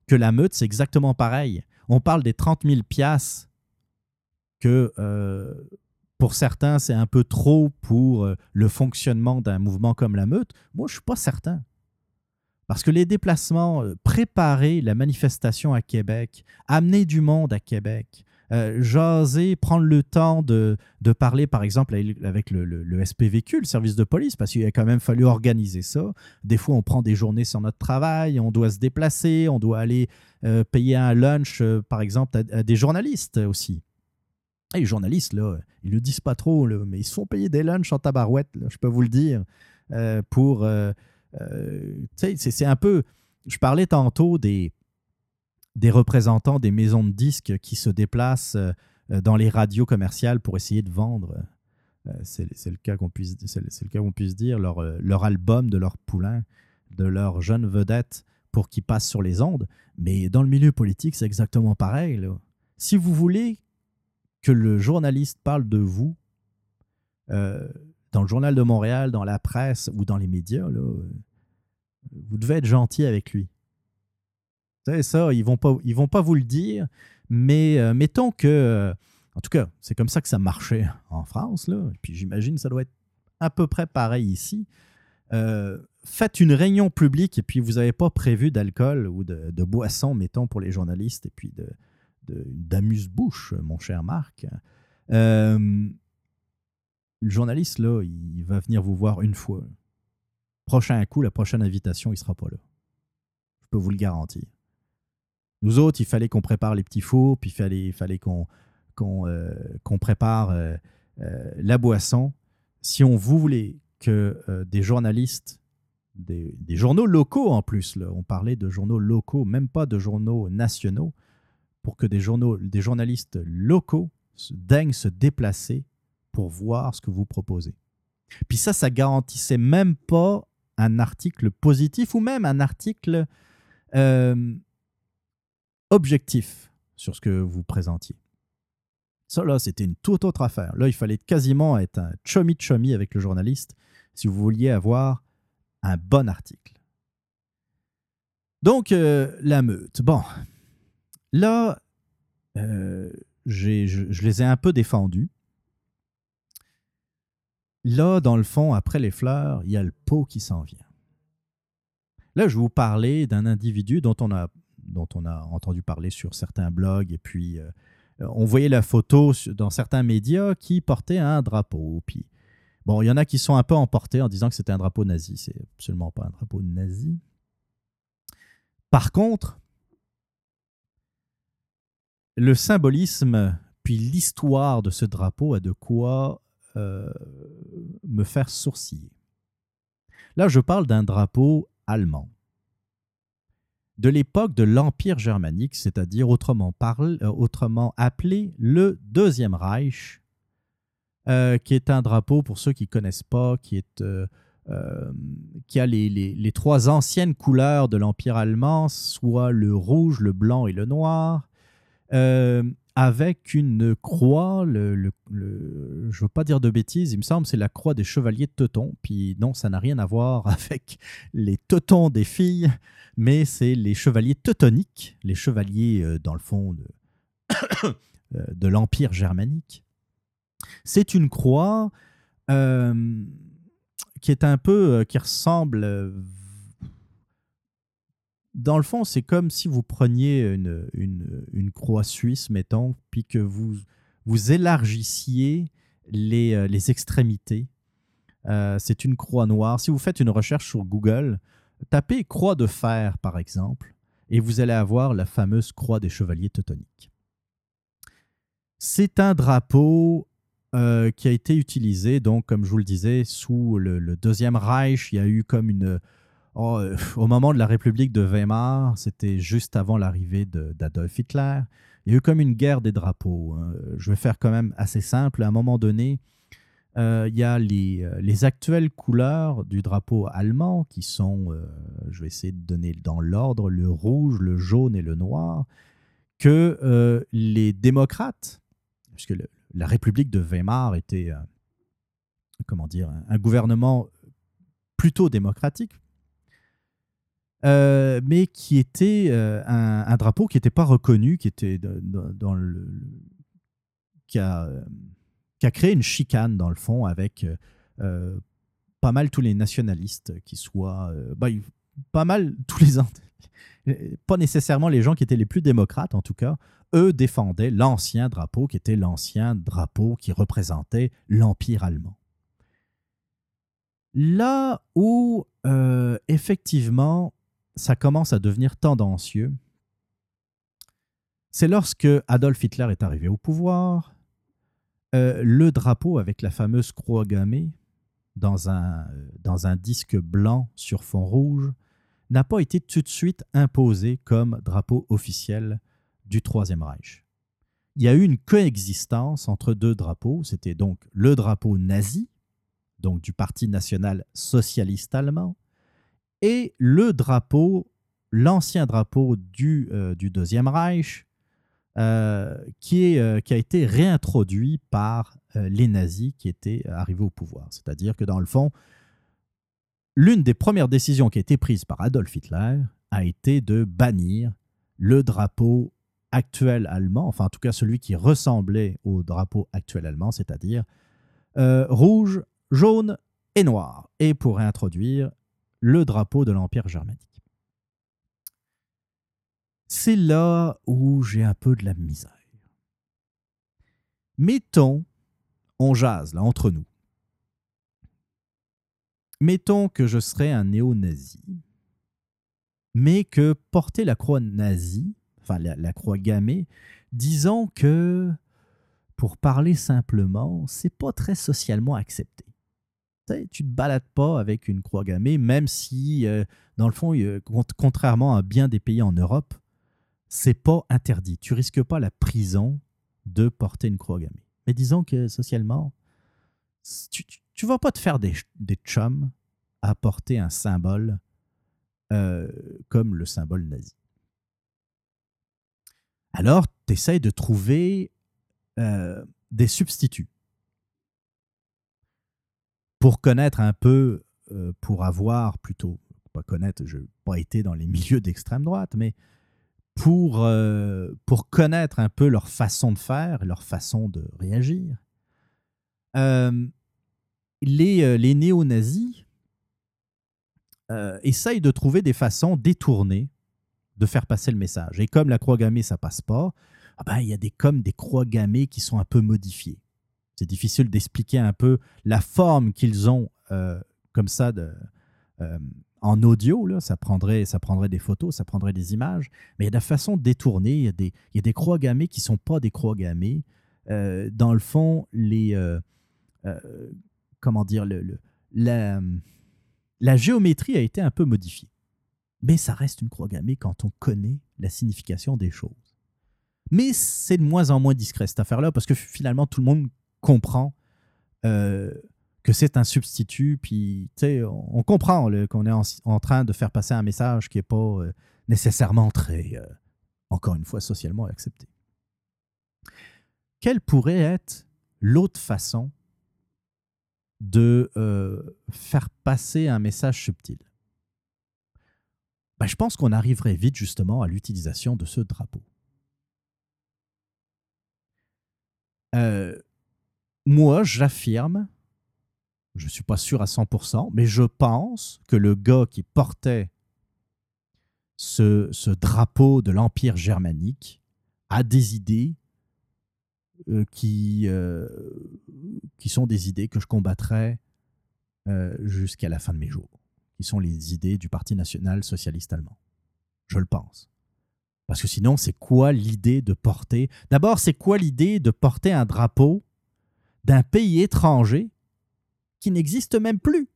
que la meute, c'est exactement pareil. On parle des 30 000 piastres que euh, pour certains, c'est un peu trop pour euh, le fonctionnement d'un mouvement comme la meute. Moi, je ne suis pas certain. Parce que les déplacements, euh, préparer la manifestation à Québec, amener du monde à Québec, jaser, prendre le temps de, de, parler, par exemple, avec le, le, SPVQ, le service de police, parce qu'il a quand même fallu organiser ça. Des fois, on prend des journées sur notre travail, on doit se déplacer, on doit aller payer un lunch, par exemple, à, des journalistes aussi les journalistes, là, ils le disent pas trop, mais ils se font payer des lunchs en tabarouette, je peux vous le dire, euh, pour... Euh, euh, c'est un peu... Je parlais tantôt des, des représentants des maisons de disques qui se déplacent dans les radios commerciales pour essayer de vendre, c'est le cas qu'on puisse, qu'on puisse dire, leur, leur album de leur poulain, de leur jeune vedette pour qu'ils passent sur les ondes. Mais dans le milieu politique, c'est exactement pareil. Si vous voulez que le journaliste parle de vous, dans le journal de Montréal, dans la presse ou dans les médias, vous devez être gentil avec lui. Vous savez, ça, ils vont pas, vont pas vous le dire, mais euh, mettons que, euh, en tout cas, c'est comme ça que ça marchait en France, là, et puis j'imagine ça doit être à peu près pareil ici. Euh, faites une réunion publique et puis vous n'avez pas prévu d'alcool ou de, de, boisson, mettons, pour les journalistes, et puis d'amuse-bouche, mon cher Marc. le journaliste, là, il va venir vous voir une fois. Prochain coup, la prochaine invitation, il sera pas là. Je peux vous le garantir. Nous autres, il fallait qu'on prépare les petits fours, puis il fallait, fallait qu'on euh, prépare euh, euh, la boisson. Si on voulait que des journalistes, des, journaux locaux en plus, on parlait de journaux locaux, même pas de journaux nationaux, pour que des, journaux, des journalistes locaux daignent se déplacer pour voir ce que vous proposez. Puis ça, ça garantissait même pas un article positif ou même un article objectif sur ce que vous présentiez. Ça, là, c'était une toute autre affaire. Là, il fallait quasiment être un chummy-chummy avec le journaliste si vous vouliez avoir un bon article. Donc, euh, la meute. Bon, là, euh, je, les ai un peu défendus. Là, dans le fond, après les fleurs, il y a le pot qui s'en vient. Là, je vais vous parler d'un individu dont on a dont on a entendu parler sur certains blogs. Et puis, euh, on voyait la photo dans certains médias qui portait un drapeau. Puis, bon, il y en a qui sont un peu emportés en disant que c'était un drapeau nazi. C'est absolument pas un drapeau nazi. Par contre, le symbolisme puis l'histoire de ce drapeau a de quoi euh, me faire sourciller. Là, je parle d'un drapeau allemand de l'époque de l'Empire germanique, c'est-à-dire autrement, euh, appelé le Deuxième Reich, euh, qui est un drapeau, pour ceux qui ne connaissent pas, qui, a les, trois anciennes couleurs de l'Empire allemand, soit le rouge, le blanc et le noir avec une croix, je ne veux pas dire de bêtises, il me semble c'est la croix des chevaliers de Teuton. Puis non, ça n'a rien à voir [LAUGHS] avec les Teutons des filles, mais c'est les chevaliers teutoniques, les chevaliers euh, dans le fond de, [COUGHS] euh, de l'Empire germanique. C'est une croix euh, qui est un peu, qui ressemble dans le fond, c'est comme si vous preniez une, une, croix suisse, mettons, puis que vous, vous élargissiez les, euh, les extrémités. Euh, c'est une croix noire. Si vous faites une recherche sur Google, tapez croix de fer, par exemple, et vous allez avoir la fameuse croix des chevaliers teutoniques. C'est un drapeau euh, qui a été utilisé, donc, comme je vous le disais, sous le, le Deuxième Reich. Il y a eu comme une Oh, euh, au moment de la République de Weimar, c'était juste avant l'arrivée d'Adolf Hitler. Il y a eu comme une guerre des drapeaux. Hein. Je vais faire quand même assez simple. À un moment donné, euh, il y a les, euh, les, actuelles couleurs du drapeau allemand qui sont, je vais essayer de donner dans l'ordre, le rouge, le jaune et le noir, que les démocrates, puisque la République de Weimar était, comment dire, un gouvernement plutôt démocratique, euh, mais qui était euh, un, drapeau qui n'était pas reconnu, qui était dans, le, a, qui a créé une chicane dans le fond avec euh, pas mal tous les nationalistes qui soient, bah, pas mal tous les [LAUGHS] pas nécessairement les gens qui étaient les plus démocrates en tout cas, eux défendaient l'ancien drapeau qui était l'ancien drapeau qui représentait l'empire allemand. Là où effectivement ça commence à devenir tendancieux, c'est lorsque Adolf Hitler est arrivé au pouvoir, euh, le drapeau avec la fameuse croix gammée dans un, dans un disque blanc sur fond rouge n'a pas été tout de suite imposé comme drapeau officiel du Troisième Reich. il y a eu une coexistence entre deux drapeaux. C'était donc le drapeau nazi, donc du Parti national socialiste allemand, et le drapeau, l'ancien drapeau du, euh, Deuxième Reich, euh, euh, qui a été réintroduit par les nazis qui étaient arrivés au pouvoir. C'est-à-dire que dans le fond, l'une des premières décisions qui a été prise par Adolf Hitler a été de bannir le drapeau actuel allemand, enfin en tout cas celui qui ressemblait au drapeau actuel allemand, c'est-à-dire rouge, jaune et noir, et pour réintroduire le drapeau de l'Empire germanique. C'est là où j'ai un peu de la misère. Mettons, on jase là entre nous. Mettons que je serais un néo-nazi, mais que porter la croix nazie, enfin la, la croix gammée, disons que, pour parler simplement, c'est pas très socialement accepté tu ne te balades pas avec une croix gammée, même si, euh, dans le fond, contrairement à bien des pays en Europe, c'est pas interdit. Tu risques pas la prison de porter une croix gammée. Mais disons que socialement, tu, ne vas pas te faire des, des chums à porter un symbole euh, comme le symbole nazi. Alors, tu essaies de trouver euh, des substituts pour connaître un peu, euh, pour avoir plutôt, pas connaître, je n'ai pas été dans les [LAUGHS] milieux d'extrême droite, mais pour, euh, pour connaître un peu leur façon de faire, leur façon de réagir. Euh, les, les néo-nazis essayent de trouver des façons détournées de faire passer le message. Et comme la croix gammée, ça passe pas, ah ben, il y a des, comme des croix gammées qui sont un peu modifiées c'est difficile d'expliquer un peu la forme qu'ils ont euh, comme ça euh, en audio. Là, ça, prendrait, ça prendrait des photos, ça prendrait des images, mais il y a de la façon détournée. Il y a des, il y a des croix gammées qui ne sont pas des croix gammées. Euh, dans le fond, les, comment dire, le, la, la géométrie a été un peu modifiée. Mais ça reste une croix gammée quand on connaît la signification des choses. Mais c'est de moins en moins discret cette affaire-là parce que finalement tout le monde comprend euh, que c'est un substitut, puis on, comprend qu'on est en, train de faire passer un message qui n'est pas euh, nécessairement très, euh, encore une fois, socialement accepté. Quelle pourrait être l'autre façon de faire passer un message subtil? Ben, Je pense qu'on arriverait vite justement à l'utilisation de ce drapeau. Euh, moi, j'affirme, je ne suis pas sûr à 100%, mais je pense que le gars qui portait ce, drapeau de l'Empire germanique a des idées euh, qui, euh, qui sont des idées que je combattrai euh, jusqu'à la fin de mes jours, qui sont les idées du Parti national socialiste allemand. Je le pense. Parce que sinon, c'est quoi l'idée de porter? D'abord, c'est quoi l'idée de porter un drapeau d'un pays étranger qui n'existe même plus.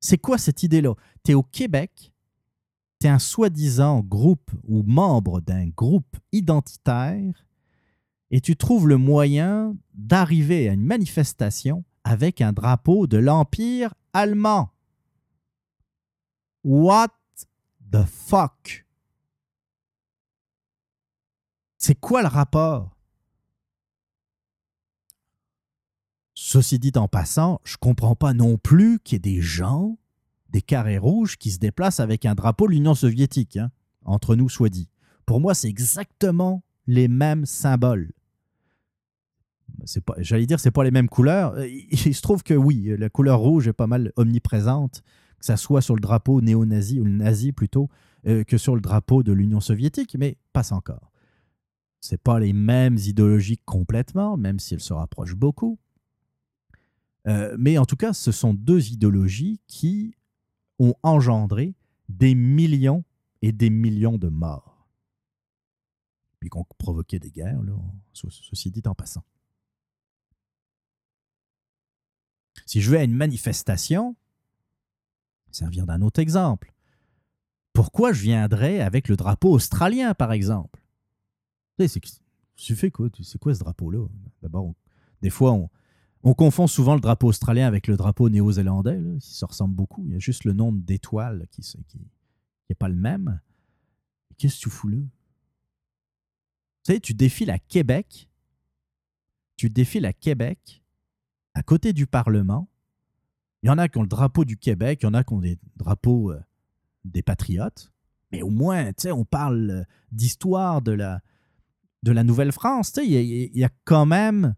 C'est quoi cette idée-là? Tu es au Québec, tu es un soi-disant groupe ou membre d'un groupe identitaire et tu trouves le moyen d'arriver à une manifestation avec un drapeau de l'Empire allemand. What the fuck? C'est quoi le rapport? Ceci dit en passant, je comprends pas non plus qu'il y ait des gens, des carrés rouges, qui se déplacent avec un drapeau de l'Union soviétique, hein, entre nous soit dit. Pour moi, c'est exactement les mêmes symboles. C'est pas, j'allais dire, c'est pas les mêmes couleurs. Euh, il se trouve que oui, la couleur rouge est pas mal omniprésente, que ça soit sur le drapeau néo-nazi ou le nazi plutôt, euh, que sur le drapeau de l'Union soviétique, mais passe encore. C'est pas les mêmes idéologies complètement, même si elles se rapprochent beaucoup. Euh, mais en tout cas, ce sont deux idéologies qui ont engendré des millions et des millions de morts. Puis qui ont provoqué des guerres, ceci dit en passant. Si je vais à une manifestation, servir d'un autre exemple, pourquoi je viendrais avec le drapeau australien, par exemple? Quoi C'est quoi ce drapeau-là? D'abord, des fois, on, on confond souvent le drapeau australien avec le drapeau néo-zélandais. Ils se ressemblent beaucoup. Il y a juste le nombre d'étoiles qui n'est pas le même. Qu'est-ce que tu fous là? Tu sais, tu défiles à Québec. Tu défiles à Québec, à côté du Parlement. Il y en a qui ont le drapeau du Québec, il y en a qui ont des drapeaux euh, des patriotes. Mais au moins, tu sais, on parle euh, d'histoire de la, de la Nouvelle-France. Tu sais, il y, a quand même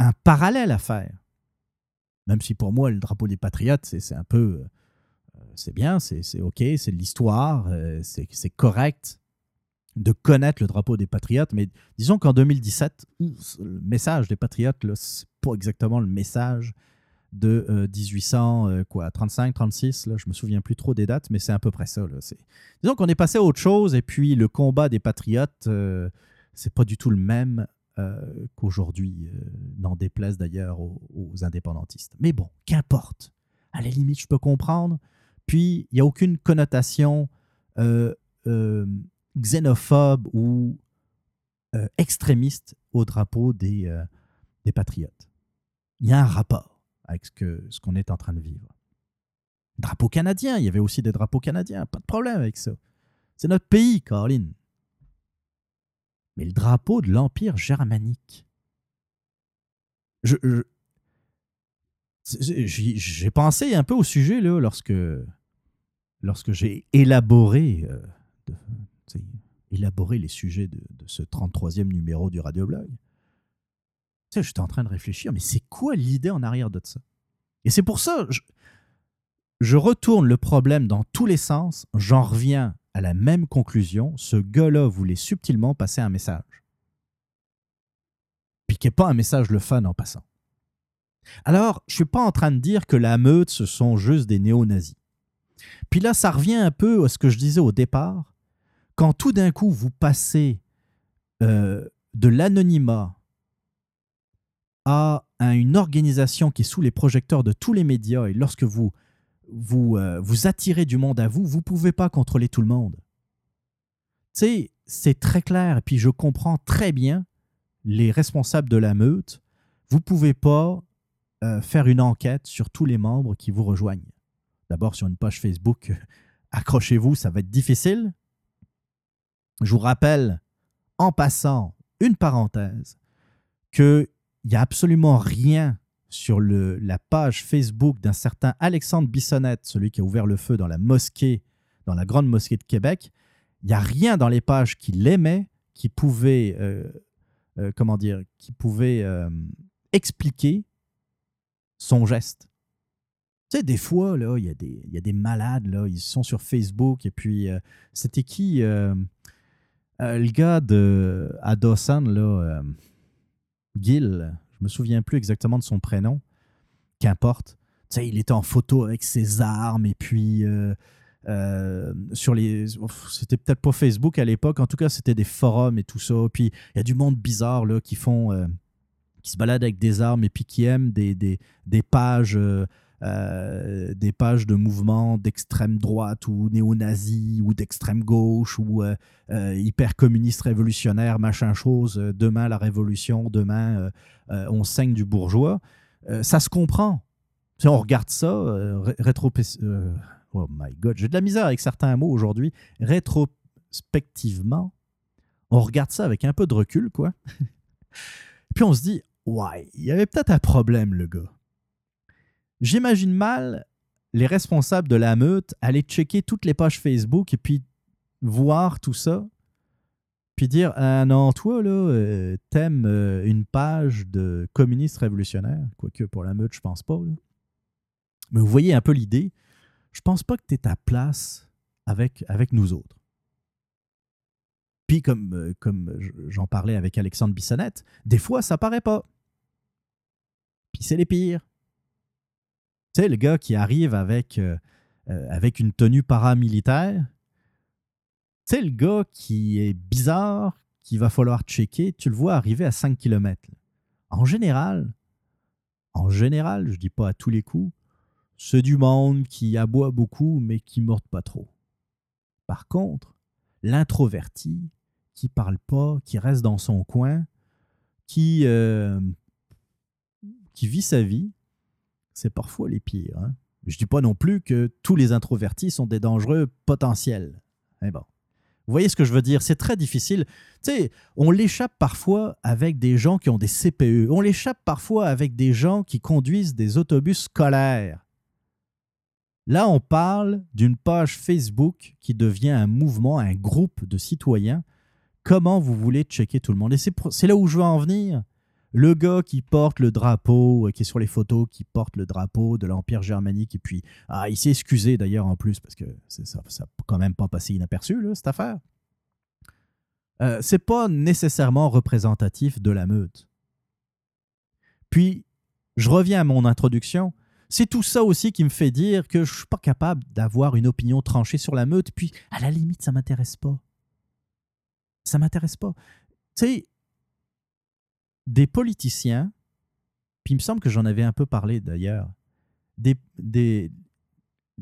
un parallèle à faire. Même si pour moi, le drapeau des patriotes, c'est un peu. Euh, c'est bien, c'est OK, c'est l'histoire, euh, c'est correct de connaître le drapeau des patriotes, mais disons qu'en 2017, le message des patriotes, ce n'est pas exactement le message de 1835, euh, 36, là, je me souviens plus trop des dates, mais c'est à peu près ça. Disons qu'on est passé à autre chose, et puis le combat des patriotes, c'est pas du tout le même euh, qu'aujourd'hui, euh, n'en déplaise d'ailleurs aux, indépendantistes. Mais bon, qu'importe. À la limite, je peux comprendre. Puis, il n'y a aucune connotation euh, xénophobe ou extrémiste au drapeau des, des patriotes. Il y a un rapport avec ce qu'on est en train de vivre. Drapeau canadien, il y avait aussi des drapeaux canadiens, pas de problème avec ça. C'est notre pays, Caroline mais le drapeau de l'Empire germanique. Je, j'ai pensé un peu au sujet là, lorsque, lorsque j'ai élaboré, euh, élaboré les sujets de, ce 33e numéro du Radioblog. J'étais en train de réfléchir, mais c'est quoi l'idée en arrière de ça? Et c'est pour ça, je, je retourne le problème dans tous les sens, j'en reviens à la même conclusion, ce gars-là voulait subtilement passer un message. Puis qui n'est pas un message le fun en passant. Alors, je ne suis pas en train de dire que la meute, ce sont juste des néo-nazis. Puis là, ça revient un peu à ce que je disais au départ. Quand tout d'un coup, vous passez euh, de l'anonymat à une organisation qui est sous les projecteurs de tous les médias, et lorsque vous vous, euh, vous attirez du monde à vous, vous ne pouvez pas contrôler tout le monde. C'est très clair, et puis je comprends très bien les responsables de la meute. Vous ne pouvez pas euh, faire une enquête sur tous les membres qui vous rejoignent. D'abord, sur une page Facebook, [LAUGHS] accrochez-vous, ça va être difficile. Je vous rappelle, en passant, une parenthèse, qu'il n'y a absolument rien sur la page Facebook d'un certain Alexandre Bissonnette, celui qui a ouvert le feu dans la mosquée, dans la grande mosquée de Québec, il n'y a rien dans les pages qui l'aimait, qui pouvait, euh, euh, comment dire, qui pouvait euh, expliquer son geste. Tu sais, des fois, là, il y, a des, malades, là, ils sont sur Facebook, et puis, c'était qui Le gars de, à là, Gil, je me souviens plus exactement de son prénom. Qu'importe. Tu sais, il était en photo avec ses armes et puis euh, euh, sur les. C'était peut-être pas Facebook à l'époque. En tout cas, c'était des forums et tout ça. Puis il y a du monde bizarre là qui font. Euh, qui se baladent avec des armes et puis qui aiment des, pages euh, des pages de mouvements d'extrême droite ou néo-nazis ou d'extrême gauche ou euh, euh, hyper communiste révolutionnaire, machin chose, demain la révolution, demain on saigne du bourgeois. ça se comprend. Si on regarde ça, oh my god, j'ai de la misère avec certains mots aujourd'hui. Rétrospectivement, on regarde ça avec un peu de recul, quoi. [LAUGHS] Puis on se dit, ouais, il y avait peut-être un problème, le gars. J'imagine mal les responsables de la meute aller checker toutes les pages Facebook et puis voir tout ça, puis dire Ah non, toi, là, euh, t'aimes euh, une page de communiste révolutionnaire, quoique pour la meute, je pense pas. Mais vous voyez un peu l'idée. Je pense pas que tu es à place avec, avec nous autres. Puis, comme, euh, comme j'en parlais avec Alexandre Bissonnette, des fois, ça paraît pas. Puis c'est les pires. Tu sais, le gars qui arrive avec, euh, euh, avec une tenue paramilitaire, tu sais, le gars qui est bizarre, qu'il va falloir checker, tu le vois arriver à 5 km. En général, en général, je dis pas à tous les coups, c'est du monde qui aboie beaucoup mais qui morde pas trop. Par contre, l'introverti, qui parle pas, qui reste dans son coin, qui, euh, qui vit sa vie, c'est parfois les pires. Hein. Je dis pas non plus que tous les introvertis sont des dangereux potentiels. Mais bon. Vous voyez ce que je veux dire? C'est très difficile. Tu sais, on l'échappe parfois avec des gens qui ont des CPE. On l'échappe parfois avec des gens qui conduisent des autobus scolaires. Là, on parle d'une page Facebook qui devient un mouvement, un groupe de citoyens. Comment vous voulez checker tout le monde? Et c'est là où je veux en venir. Le gars qui porte le drapeau, euh, qui est sur les photos, qui porte le drapeau de l'Empire germanique, et puis, ah, il s'est excusé d'ailleurs en plus, parce que ça n'a quand même pas passé inaperçu, là, cette affaire. Euh, c'est pas nécessairement représentatif de la meute. Puis, je reviens à mon introduction. C'est tout ça aussi qui me fait dire que je suis pas capable d'avoir une opinion tranchée sur la meute. Puis, à la limite, ça m'intéresse pas. Ça m'intéresse pas. Tu sais, des politiciens, puis il me semble que j'en avais un peu parlé d'ailleurs, des,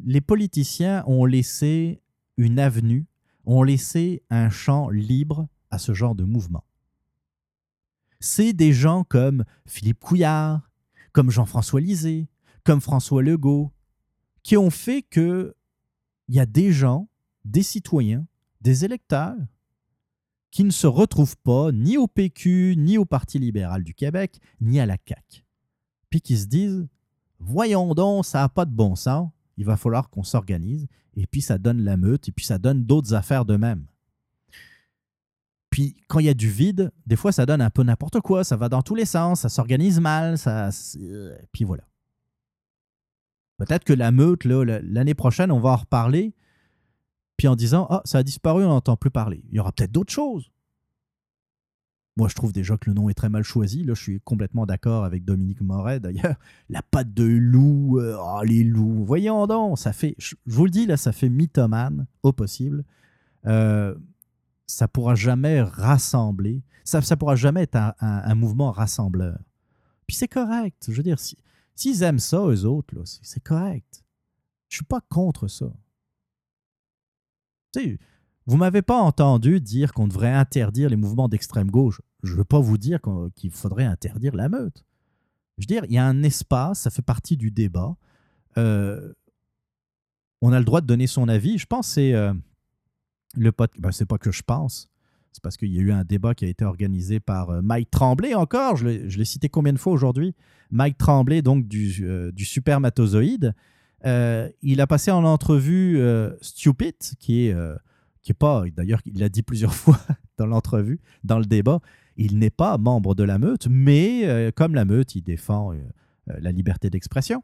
les politiciens ont laissé une avenue, ont laissé un champ libre à ce genre de mouvement. C'est des gens comme Philippe Couillard, comme Jean-François Lisée, comme François Legault, qui ont fait que il y a des gens, des citoyens, des électeurs qui ne se retrouvent pas ni au PQ, ni au Parti libéral du Québec, ni à la CAQ. Puis qui se disent Voyons donc, ça n'a pas de bon sens, il va falloir qu'on s'organise, et puis ça donne la meute, et puis ça donne d'autres affaires de même. Puis quand il y a du vide, des fois ça donne un peu n'importe quoi, ça va dans tous les sens, ça s'organise mal, ça. Puis voilà. Peut-être que la meute, l'année prochaine, on va en reparler. Puis en disant, ah, ça a disparu, on n'entend plus parler. Il y aura peut-être d'autres choses. Moi, je trouve déjà que le nom est très mal choisi. Là, je suis complètement d'accord avec Dominique Moret, d'ailleurs. [LAUGHS] La patte de loup, euh, oh, les loups. Voyons donc, ça fait, je, vous le dis, là, ça fait mythomane au possible. Euh, ça pourra jamais rassembler. Ça ne pourra jamais être un, mouvement rassembleur. Puis c'est correct. Je veux dire, si, S'ils aiment ça, eux autres, c'est correct. Je suis pas contre ça. Tu vous m'avez pas entendu dire qu'on devrait interdire les mouvements d'extrême gauche. Je veux pas vous dire qu'il faudrait interdire la meute. Je veux dire, il y a un espace, ça fait partie du débat. Euh, on a le droit de donner son avis. Je pense que c'est euh, le pot. Ben, c'est pas que je pense. C'est parce qu'il y a eu un débat qui a été organisé par euh, Mike Tremblay encore. Je l'ai cité combien de fois aujourd'hui? Mike Tremblay, donc du, euh, du supermatozoïde. Euh, il a passé en entrevue Stupid, qui est, qui est pas, d'ailleurs, il l'a dit plusieurs [LAUGHS] fois dans l'entrevue, dans le débat, il n'est pas membre de la meute, mais comme la meute, il défend la liberté d'expression.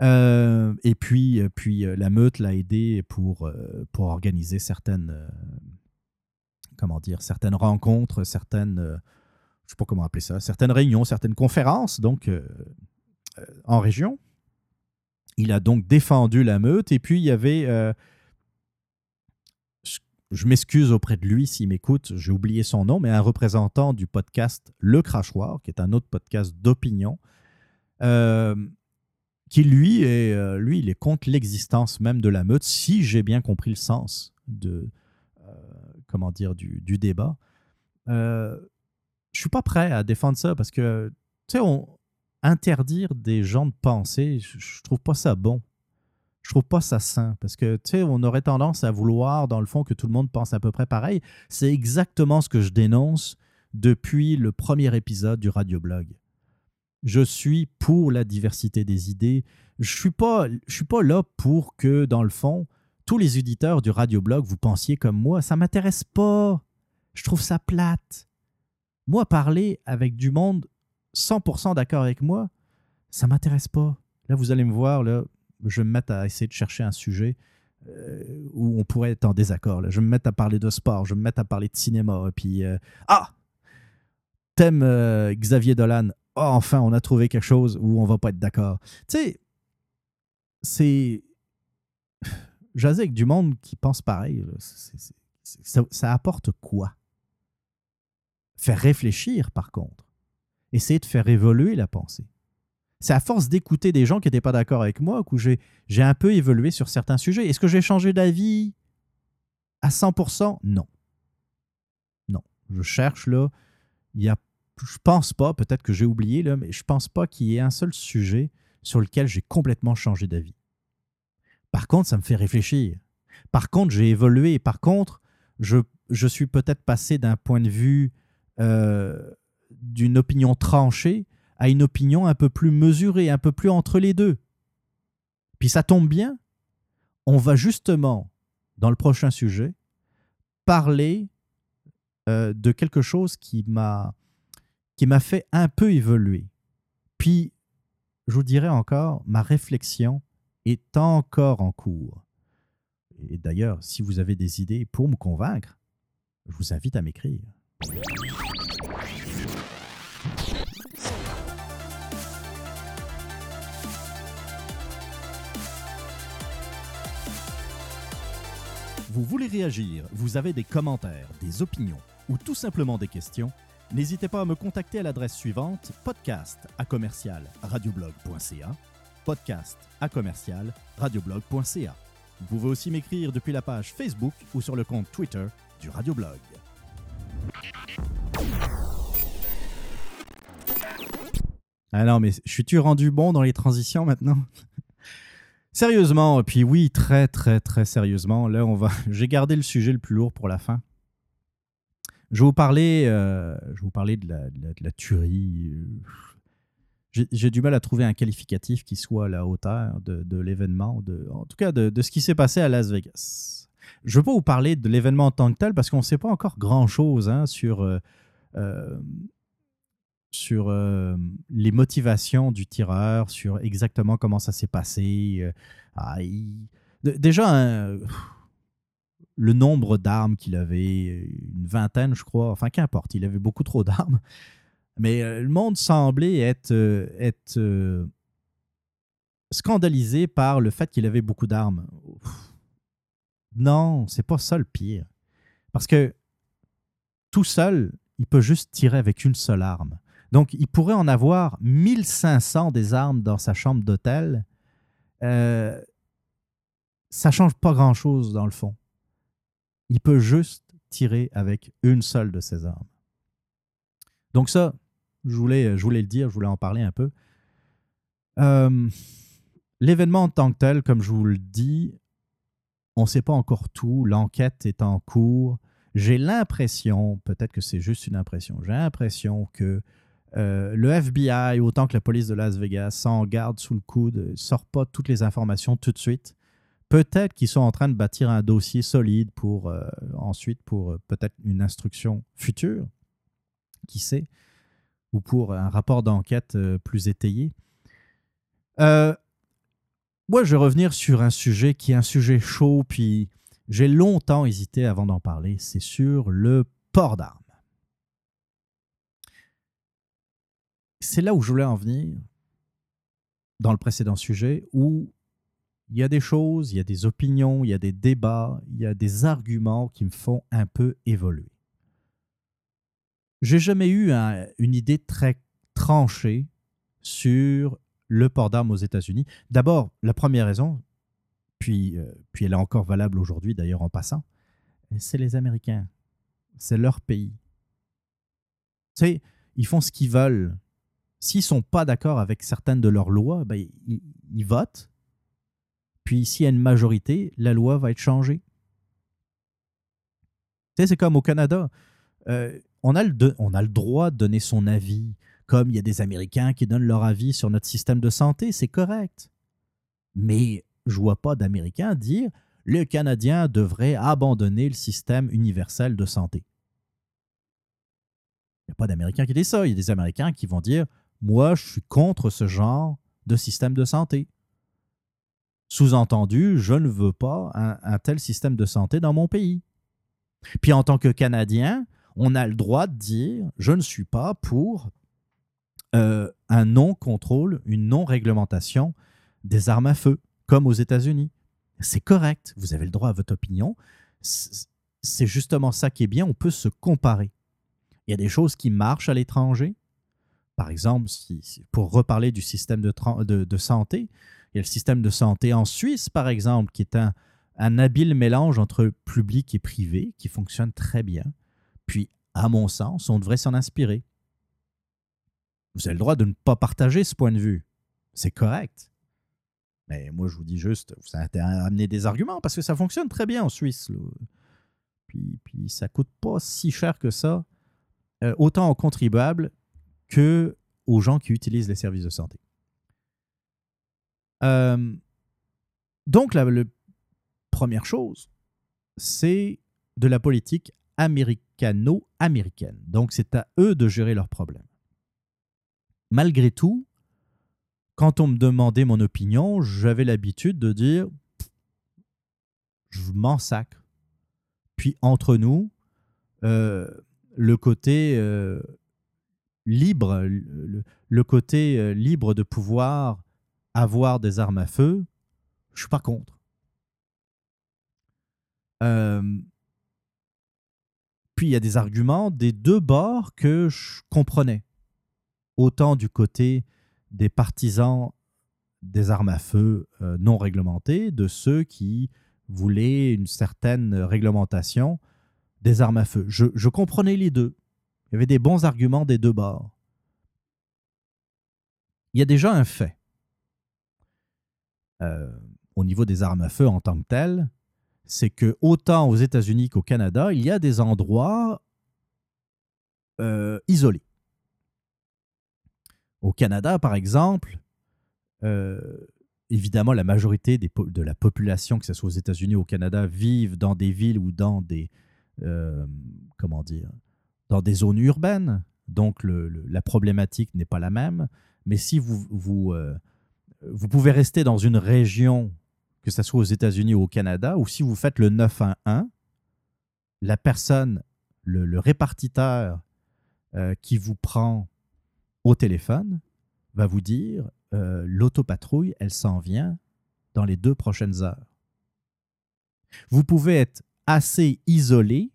et puis, puis la meute l'a aidé pour, pour organiser certaines, comment dire, certaines rencontres, certaines, euh, je sais pas comment appeler ça, certaines réunions, certaines conférences, donc euh, euh, en région. Il a donc défendu la meute et puis il y avait je m'excuse auprès de lui s'il m'écoute, j'ai oublié son nom, mais un représentant du podcast Le Crachoir, qui est un autre podcast d'opinion, qui lui est, lui, il est contre l'existence même de la meute, si j'ai bien compris le sens de, comment dire, du, débat. Euh, je suis pas prêt à défendre ça parce que, tu sais, interdire des gens de penser, je, trouve pas ça bon. Je trouve pas ça sain parce que, tu sais, on aurait tendance à vouloir, dans le fond, que tout le monde pense à peu près pareil. C'est exactement ce que je dénonce depuis le premier épisode du radioblog. Je suis pour la diversité des idées. Je suis pas, je suis pas là pour que, dans le fond, tous les auditeurs du radioblog, vous pensiez comme moi, ça m'intéresse pas. Je trouve ça plate. Moi, parler avec du monde 100% d'accord avec moi, ça m'intéresse pas. Là, vous allez me voir, là, je vais me mettre à essayer de chercher un sujet euh, où on pourrait être en désaccord. Là. Je vais me mettre à parler de sport, je vais me mettre à parler de cinéma. Et puis, euh, ah! Thème euh, Xavier Dolan. Oh, enfin, on a trouvé quelque chose où on va pas être d'accord. Tu sais, c'est [SIGHS] jaser avec du monde qui pense pareil, ça, apporte quoi? Faire réfléchir, par contre. Essayer de faire évoluer la pensée. C'est à force d'écouter des gens qui n'étaient pas d'accord avec moi que j'ai un peu évolué sur certains sujets. Est-ce que j'ai changé d'avis? À 100% Non. Je cherche là. Il y a, je pense pas, peut-être que j'ai oublié là, mais je pense pas qu'il y ait un seul sujet sur lequel j'ai complètement changé d'avis. Par contre, ça me fait réfléchir. Par contre, j'ai évolué. Par contre, je, je suis peut-être passé d'un point de vue euh, d'une opinion tranchée à une opinion un peu plus mesurée, un peu plus entre les deux. Puis ça tombe bien, on va justement, dans le prochain sujet, parler euh, de quelque chose qui m'a qui m'a fait un peu évoluer. Puis, je vous dirais encore, ma réflexion est encore en cours. Et d'ailleurs, si vous avez des idées pour me convaincre, je vous invite à m'écrire. Vous voulez réagir, vous avez des commentaires, des opinions ou tout simplement des questions, n'hésitez pas à me contacter à l'adresse suivante podcast à commercial radioblog.ca podcast à commercial radioblog.ca. Vous pouvez aussi m'écrire depuis la page Facebook ou sur le compte Twitter du Radioblog. Ah non, mais suis-tu rendu bon dans les transitions maintenant? Sérieusement, puis oui, très très très sérieusement, là on va. [LAUGHS] J'ai gardé le sujet le plus lourd pour la fin. Je vais vous parler, euh, je vous parler de la, tuerie. J'ai du mal à trouver un qualificatif qui soit à la hauteur de, l'événement, en tout cas de, ce qui s'est passé à Las Vegas. Je ne veux pas vous parler de l'événement en tant que tel parce qu'on ne sait pas encore grand-chose hein, sur, euh, euh, sur euh, les motivations du tireur, sur exactement comment ça s'est passé. Euh, ah, déjà, le nombre d'armes qu'il avait, une vingtaine, je crois, enfin qu'importe, il avait beaucoup trop d'armes. Mais euh, le monde semblait être, être scandalisé par le fait qu'il avait beaucoup d'armes. Non, c'est pas ça le pire. Parce que tout seul, il peut juste tirer avec une seule arme. Donc, il pourrait en avoir 1500 des armes dans sa chambre d'hôtel. Euh, ça change pas grand-chose dans le fond. Il peut juste tirer avec une seule de ses armes. Donc ça, je voulais, je voulais le dire, je voulais en parler un peu. Euh, l'événement en tant que tel, comme je vous le dis, on ne sait pas encore tout. L'enquête est en cours. J'ai l'impression, peut-être que c'est juste une impression, j'ai l'impression que euh, le FBI, autant que la police de Las Vegas, s'en garde sous le coude, ne sort pas toutes les informations tout de suite. Peut-être qu'ils sont en train de bâtir un dossier solide pour euh, ensuite pour euh, peut-être une instruction future, qui sait, ou pour un rapport d'enquête plus étayé. moi, je vais revenir sur un sujet qui est un sujet chaud, puis j'ai longtemps hésité avant d'en parler. C'est sur le port d'armes. C'est là où je voulais en venir dans le précédent sujet, où il y a des choses, il y a des opinions, il y a des débats, il y a des arguments qui me font un peu évoluer. J'ai jamais eu une idée très tranchée sur le port d'armes aux États-Unis. D'abord, la première raison, puis, euh, puis elle est encore valable aujourd'hui d'ailleurs en passant, c'est les Américains. C'est leur pays. Tu sais, ils font ce qu'ils veulent S'ils sont pas d'accord avec certaines de leurs lois, ben, ils, votent. Puis s'il y a une majorité, la loi va être changée. Tu sais, c'est comme au Canada. Euh, on, a le droit de donner son avis, comme il y a des Américains qui donnent leur avis sur notre système de santé, c'est correct. Mais je vois pas d'Américains dire le Canadien devrait abandonner le système universel de santé. Il n'y a pas d'Américains qui disent ça. Il y a des Américains qui vont dire moi, je suis contre ce genre de système de santé. Sous-entendu, je ne veux pas un, tel système de santé dans mon pays. Puis en tant que Canadien, on a le droit de dire je ne suis pas pour euh, un non-contrôle, une non-réglementation des armes à feu, comme aux États-Unis. C'est correct, vous avez le droit à votre opinion. C'est justement ça qui est bien, on peut se comparer. Il y a des choses qui marchent à l'étranger, par exemple, pour reparler du système de, santé, il y a le système de santé en Suisse, par exemple, qui est un, habile mélange entre public et privé, qui fonctionne très bien. Puis à mon sens, on devrait s'en inspirer. Vous avez le droit de ne pas partager ce point de vue. C'est correct. Mais moi, je vous dis juste, vous avez amener des arguments parce que ça fonctionne très bien en Suisse. Puis, puis ça coûte pas si cher que ça, euh, autant aux contribuables que aux gens qui utilisent les services de santé. Euh, donc, la, première chose, c'est de la politique américano-américaine. Donc, c'est à eux de gérer leurs problèmes. Malgré tout, quand on me demandait mon opinion, j'avais l'habitude de dire je m'en sacre. Puis entre nous, euh, le côté euh, libre, le, côté euh, libre de pouvoir avoir des armes à feu, je suis pas contre. puis il y a des arguments des deux bords que je comprenais. Autant du côté des partisans des armes à feu euh, non réglementées, de ceux qui voulaient une certaine réglementation des armes à feu. Je, comprenais les deux. Il y avait des bons arguments des deux bords. Il y a déjà un fait. Euh, au niveau des armes à feu en tant que telles, c'est que autant aux États-Unis qu'au Canada, il y a des endroits euh, isolés. Au Canada, par exemple, euh, évidemment, la majorité de la population, que ce soit aux États-Unis ou au Canada, vivent dans des villes ou dans des, comment dire, dans des zones urbaines. Donc, la problématique n'est pas la même. Mais si vous, euh, pouvez rester dans une région, que ce soit aux États-Unis ou au Canada, ou si vous faites le 911, la personne, le, répartiteur qui vous prend au téléphone va vous dire euh, l'autopatrouille, elle s'en vient dans les deux prochaines heures. Vous pouvez être assez isolé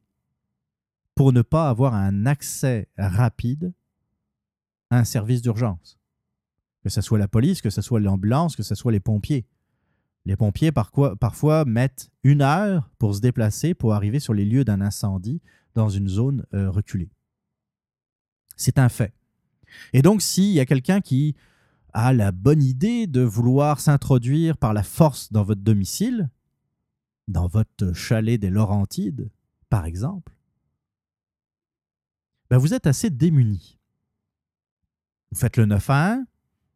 pour ne pas avoir un accès rapide à un service d'urgence. Que ce soit la police, que ce soit l'ambulance, que ce soit les pompiers. Les pompiers parfois mettent une heure pour se déplacer pour arriver sur les lieux d'un incendie dans une zone euh, reculée. C'est un fait. Et donc, s'il y a quelqu'un qui a la bonne idée de vouloir s'introduire par la force dans votre domicile, dans votre chalet des Laurentides, par exemple, ben vous êtes assez démuni. Vous faites le 9 à 1,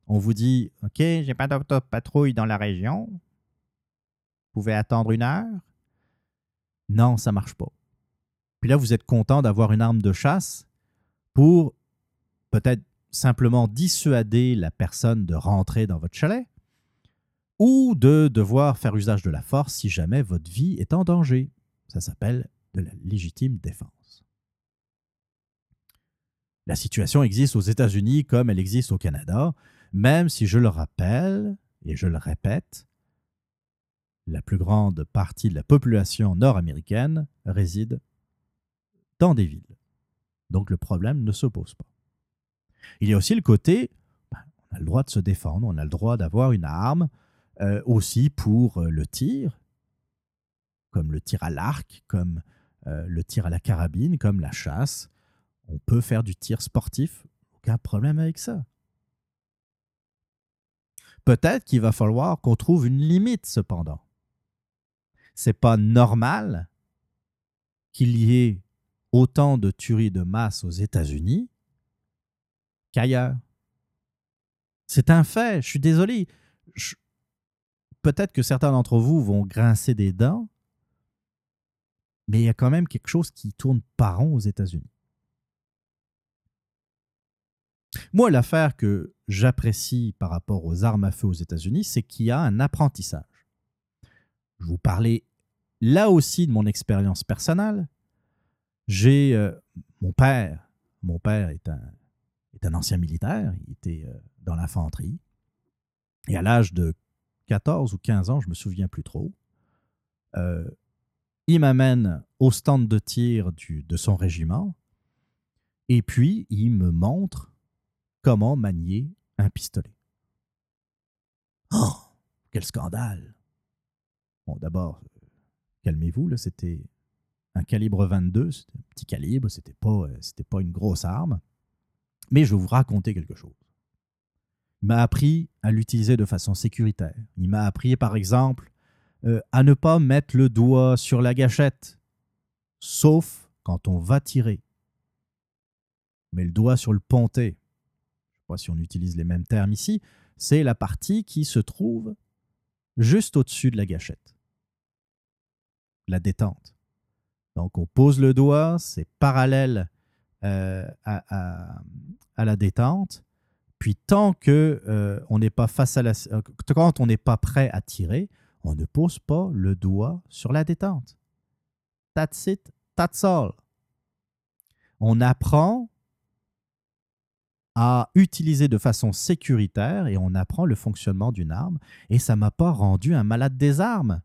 on vous dit OK, j'ai pas d'autopatrouille dans la région. Vous pouvez attendre une heure. Non, ça marche pas. Puis là, vous êtes content d'avoir une arme de chasse pour peut-être simplement dissuader la personne de rentrer dans votre chalet ou de devoir faire usage de la force si jamais votre vie est en danger. Ça s'appelle de la légitime défense. La situation existe aux États-Unis comme elle existe au Canada, même si je le rappelle et je le répète, la plus grande partie de la population nord-américaine réside dans des villes. Donc le problème ne s'oppose pas. Il y a aussi le côté, ben, on a le droit de se défendre, on a le droit d'avoir une arme euh, aussi pour euh, le tir, comme le tir à l'arc, comme euh, le tir à la carabine, comme la chasse. On peut faire du tir sportif, aucun problème avec ça. Peut-être qu'il va falloir qu'on trouve une limite cependant. C'est pas normal qu'il y ait autant de tueries de masse aux États-Unis qu'ailleurs. C'est un fait, je suis désolé. Peut-être que certains d'entre vous vont grincer des dents, mais il y a quand même quelque chose qui tourne par rond aux États-Unis. Moi, l'affaire que j'apprécie par rapport aux armes à feu aux États-Unis, c'est qu'il y a un apprentissage. Je vous parlais là aussi de mon expérience personnelle. J'ai euh, mon père, mon père est un ancien militaire, il était euh, dans l'infanterie. Et à l'âge de 14 ou 15 ans, je me souviens plus trop, euh, il m'amène au stand de tir de son régiment et puis il me montre comment manier un pistolet. Oh, quel scandale! Bon, d'abord, calmez-vous, là, c'était un calibre 22, c'était un petit calibre, c'était pas, c'était pas une grosse arme. Mais je vais vous raconter quelque chose. Il m'a appris à l'utiliser de façon sécuritaire. Il m'a appris, par exemple, euh, à ne pas mettre le doigt sur la gâchette, sauf quand on va tirer. Mais le doigt sur le ponté. Je ne sais pas si on utilise les mêmes termes ici. C'est la partie qui se trouve juste au-dessus de la gâchette. La détente. Donc on pose le doigt, c'est parallèle euh, à, la détente. Puis tant que euh, on n'est pas face à la, euh, quand on n'est pas prêt à tirer, on ne pose pas le doigt sur la détente. That's it, that's all. On apprend à utiliser de façon sécuritaire et on apprend le fonctionnement d'une arme. Et ça m'a pas rendu un malade des armes.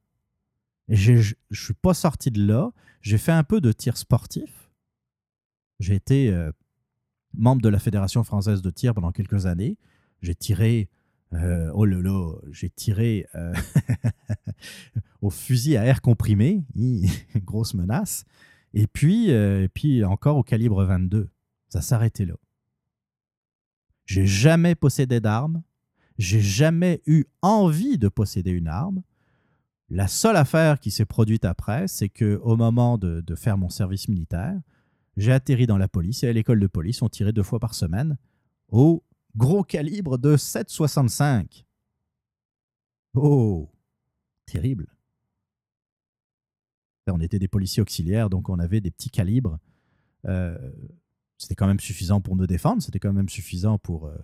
Je ne suis pas sorti de là. J'ai fait un peu de tir sportif j'ai été euh, membre de la Fédération française de tir pendant quelques années. J'ai tiré, euh, oh là là, j'ai tiré euh, [LAUGHS] au fusil à air comprimé, [LAUGHS] grosse menace. Et puis, et puis encore au calibre 22. Ça s'arrêtait là. J'ai jamais possédé d'armes. J'ai jamais eu envie de posséder une arme. La seule affaire qui s'est produite après, c'est que au moment de, faire mon service militaire, j'ai atterri dans la police et à l'école de police, on tirait deux fois par semaine au gros calibre de 7,65. Oh, terrible. On était des policiers auxiliaires, donc on avait des petits calibres. Euh, c'était quand même suffisant pour nous défendre, c'était quand même suffisant pour, euh,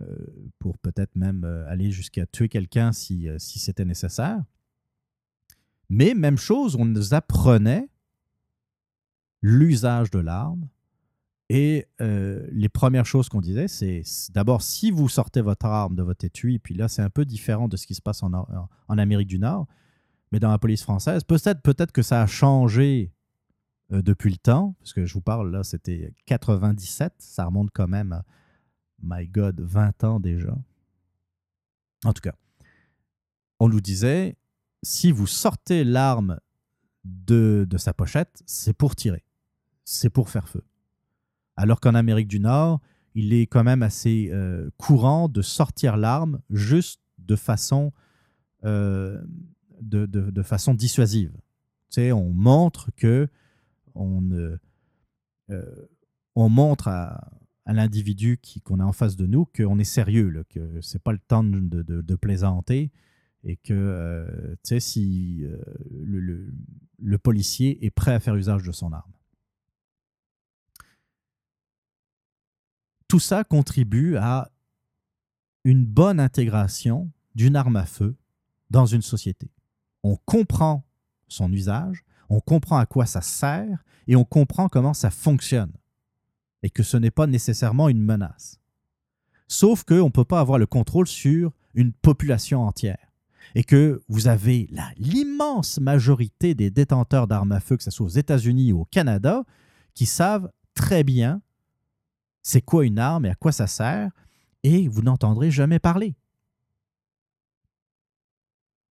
euh, pour peut-être même aller jusqu'à tuer quelqu'un si, si c'était nécessaire. Mais même chose, on nous apprenait l'usage de l'arme. Et euh, les premières choses qu'on disait, c'est d'abord, si vous sortez votre arme de votre étui, puis là, c'est un peu différent de ce qui se passe en, en, Amérique du Nord, mais dans la police française, peut-être peut que ça a changé euh, depuis le temps, parce que je vous parle, là, c'était 97, ça remonte quand même à, my God, 20 ans déjà. En tout cas, on nous disait, si vous sortez l'arme de, de sa pochette, c'est pour tirer c'est pour faire feu. Alors qu'en Amérique du Nord, il est quand même assez euh, courant de sortir l'arme juste de façon, euh, de, façon dissuasive. Tu sais, on montre que on, euh, on montre à, l'individu qu'on a en face de nous qu'on est sérieux, là, que c'est pas le temps de, plaisanter et que sais, si le policier est prêt à faire usage de son arme. tout ça contribue à une bonne intégration d'une arme à feu dans une société. On comprend son usage, on comprend à quoi ça sert et on comprend comment ça fonctionne et que ce n'est pas nécessairement une menace. Sauf qu'on ne peut pas avoir le contrôle sur une population entière et que vous avez l'immense majorité des détenteurs d'armes à feu, que ce soit aux États-Unis ou au Canada, qui savent très bien c'est quoi une arme et à quoi ça sert, et vous n'entendrez jamais parler.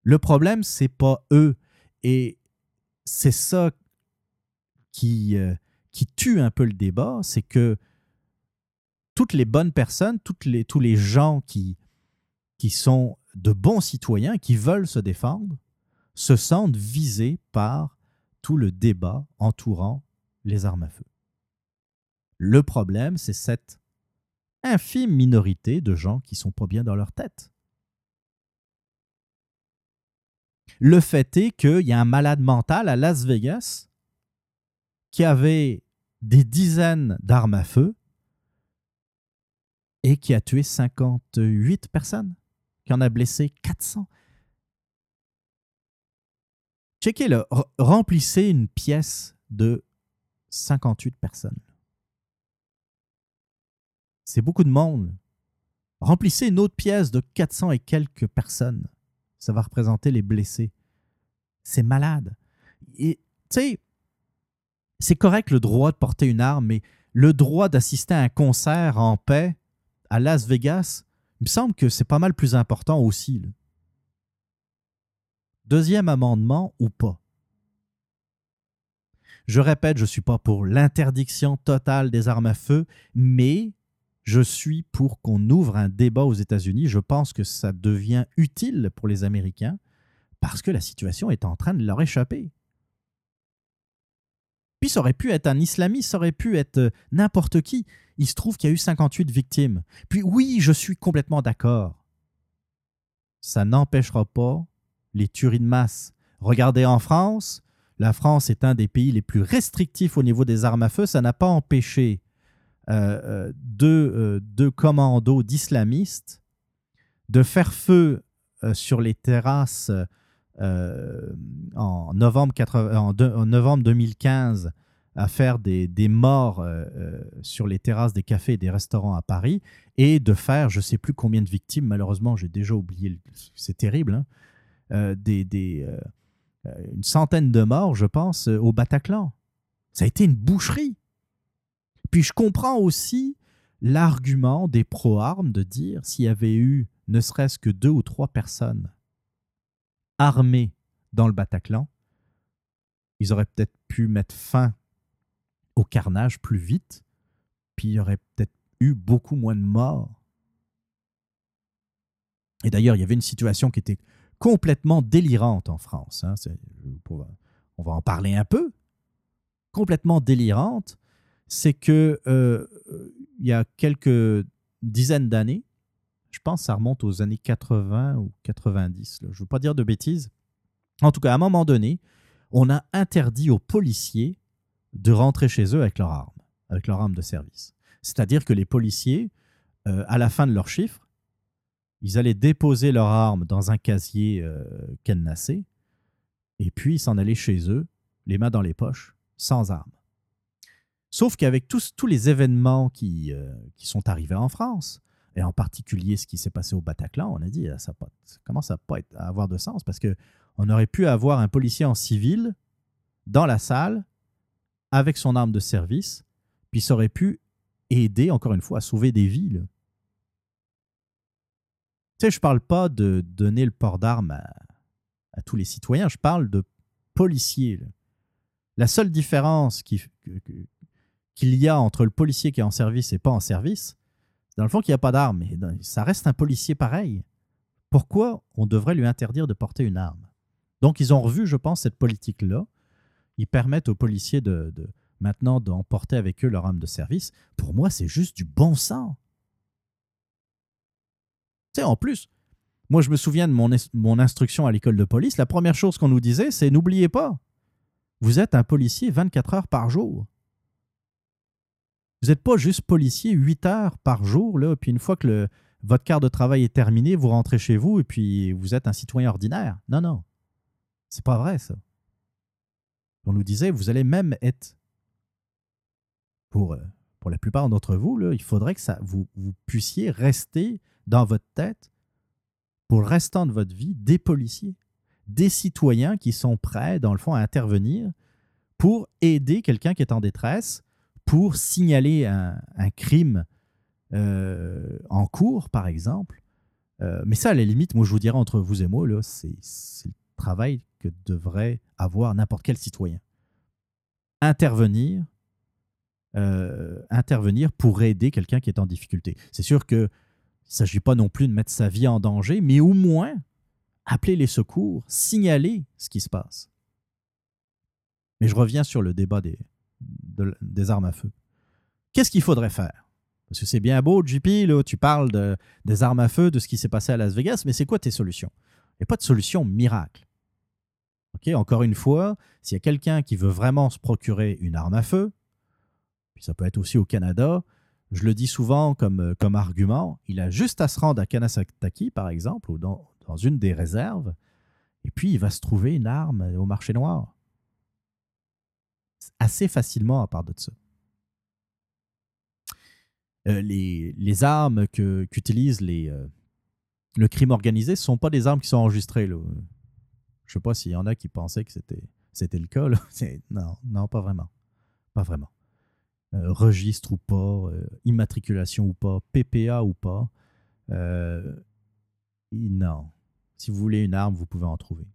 Le problème, c'est pas eux. Et c'est ça qui, euh, qui tue un peu le débat, c'est que toutes les bonnes personnes, toutes les, tous les gens qui, qui sont de bons citoyens, qui veulent se défendre, se sentent visés par tout le débat entourant les armes à feu. Le problème, c'est cette infime minorité de gens qui sont pas bien dans leur tête. Le fait est qu'il y a un malade mental à Las Vegas qui avait des dizaines d'armes à feu et qui a tué 58 personnes, qui en a blessé 400. Checkez-le, remplissez une pièce de 58 personnes. C'est beaucoup de monde. Remplissez une autre pièce de 400 et quelques personnes. Ça va représenter les blessés. C'est malade. Et tu sais, c'est correct le droit de porter une arme, mais le droit d'assister à un concert en paix à Las Vegas, il me semble que c'est pas mal plus important aussi. Deuxième amendement ou pas? Je répète, je ne suis pas pour l'interdiction totale des armes à feu, mais je suis pour qu'on ouvre un débat aux États-Unis. Je pense que ça devient utile pour les Américains parce que la situation est en train de leur échapper. Puis ça aurait pu être un islamiste, ça aurait pu être euh, n'importe qui. Il se trouve qu'il y a eu 58 victimes. Puis oui, je suis complètement d'accord. Ça n'empêchera pas les tueries de masse. Regardez en France, la France est un des pays les plus restrictifs au niveau des armes à feu. Ça n'a pas empêché deux, deux, commandos d'islamistes de faire feu sur les terrasses en, novembre en, novembre 2015 à faire des, morts sur les terrasses des cafés et des restaurants à Paris et de faire je ne sais plus combien de victimes, malheureusement j'ai déjà oublié, c'est terrible, hein, des, une centaine de morts je pense au Bataclan. Ça a été une boucherie. Puis je comprends aussi l'argument des pro-armes de dire s'il y avait eu ne serait-ce que deux ou trois personnes armées dans le Bataclan, ils auraient peut-être pu mettre fin au carnage plus vite, puis il y aurait peut-être eu beaucoup moins de morts. Et d'ailleurs, il y avait une situation qui était complètement délirante en France. Hein. on va en parler un peu. Complètement délirante c'est que euh, il y a quelques dizaines d'années, je pense que ça remonte aux années 80 ou 90, je ne veux pas dire de bêtises. En tout cas, à un moment donné, on a interdit aux policiers de rentrer chez eux avec leurs armes, avec leurs armes de service. C'est-à-dire que les policiers, euh, à la fin de leur chiffre, ils allaient déposer leurs armes dans un casier euh, cadenassé, et puis s'en allaient chez eux, les mains dans les poches, sans armes. Sauf qu'avec tous, tous les événements qui, euh, qui sont arrivés en France, et en particulier ce qui s'est passé au Bataclan, on a dit ah, ça, commence à pas être, à avoir de sens parce que on aurait pu avoir un policier en civil dans la salle avec son arme de service, puis ça aurait pu aider encore une fois à sauver des vies. Tu sais, je parle pas de donner le port d'armes à, tous les citoyens, je parle de policiers. La seule différence qui, qu'il y a entre le policier qui est en service et pas en service, dans le fond qu'il n'y a pas d'arme, mais ça reste un policier pareil. Pourquoi on devrait lui interdire de porter une arme? Donc ils ont revu, je pense, cette politique-là. Ils permettent aux policiers de, maintenant d'emporter avec eux leur arme de service. Pour moi, c'est juste du bon sens. Tu sais, en plus, moi je me souviens de mon instruction à l'école de police, la première chose qu'on nous disait, c'est n'oubliez pas, vous êtes un policier 24 heures par jour. Vous n'êtes pas juste policier 8 heures par jour, puis une fois que votre quart de travail est terminé, vous rentrez chez vous et puis vous êtes un citoyen ordinaire. Non, non. C'est pas vrai, ça. On nous disait, vous allez même être, pour, euh, la plupart d'entre vous, il faudrait que vous, vous puissiez rester dans votre tête pour le restant de votre vie des policiers, des citoyens qui sont prêts, dans le fond, à intervenir pour aider quelqu'un qui est en détresse pour signaler un, crime euh, en cours, par exemple. Euh, mais ça, à la limite, moi, je vous dirais entre vous et moi, c'est le travail que devrait avoir n'importe quel citoyen. Intervenir, euh, intervenir pour aider quelqu'un qui est en difficulté. C'est sûr qu'il ne s'agit pas non plus de mettre sa vie en danger, mais au moins appeler les secours, signaler ce qui se passe. Mais je reviens sur le débat des, des armes à feu. Qu'est-ce qu'il faudrait faire? Parce que c'est bien beau, JP, là, tu parles de, des armes à feu, de ce qui s'est passé à Las Vegas, mais c'est quoi tes solutions? Il n'y a pas de solution miracle. Ok, Encore une fois, s'il y a quelqu'un qui veut vraiment se procurer une arme à feu, puis ça peut être aussi au Canada, je le dis souvent comme, comme argument, il a juste à se rendre à Kanasataki, par exemple, ou dans, dans une des réserves, et puis il va se trouver une arme au marché noir assez facilement à part de ça. Euh, les, armes qu'utilise les euh, le crime organisé, ne sont pas des armes qui sont enregistrées. Je sais pas s'il y en a qui pensaient que c'était, c'était le cas. Là. [LAUGHS] Non, non, pas vraiment. Pas vraiment. Euh, registre ou pas, immatriculation ou pas, PPA ou pas. non. Si vous voulez une arme, vous pouvez en trouver.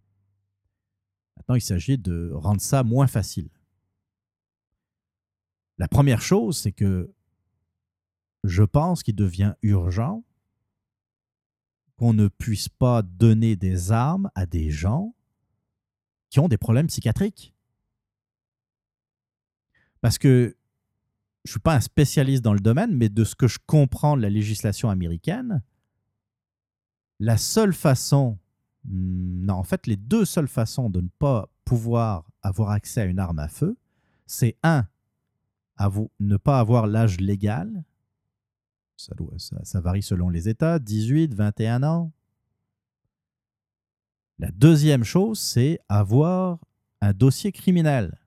Maintenant, il s'agit de rendre ça moins facile. La première chose, c'est que je pense qu'il devient urgent qu'on ne puisse pas donner des armes à des gens qui ont des problèmes psychiatriques. Parce que je ne suis pas un spécialiste dans le domaine, mais de ce que je comprends de la législation américaine, la seule façon, hmm, non, en fait, les deux seules façons de ne pas pouvoir avoir accès à une arme à feu, c'est un, ne pas avoir l'âge légal, ça, ça, varie selon les États, 18, 21 ans. La deuxième chose, c'est avoir un dossier criminel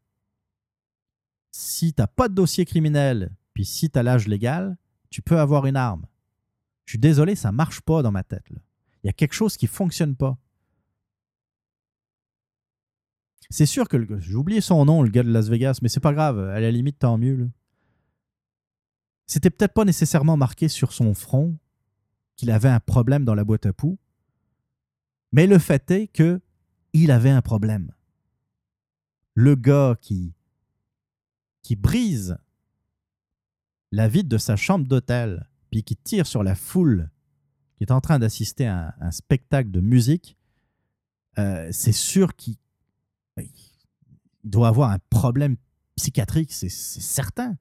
si tu n'as pas de dossier criminel, puis si tu as l'âge légal, tu peux avoir une arme. Je suis désolé, ça ne marche pas dans ma tête. Il y a quelque chose qui ne fonctionne pas. C'est sûr que j'ai oublié son nom, le gars de Las Vegas, mais c'est pas grave, à la limite, tant mieux. C'était peut-être pas nécessairement marqué sur son front qu'il avait un problème dans la boîte à poux, mais le fait est que il avait un problème. Le gars qui qui brise la vitre de sa chambre d'hôtel, puis qui tire sur la foule qui est en train d'assister à un, spectacle de musique, euh, c'est sûr qu'il doit avoir un problème psychiatrique, c'est certain.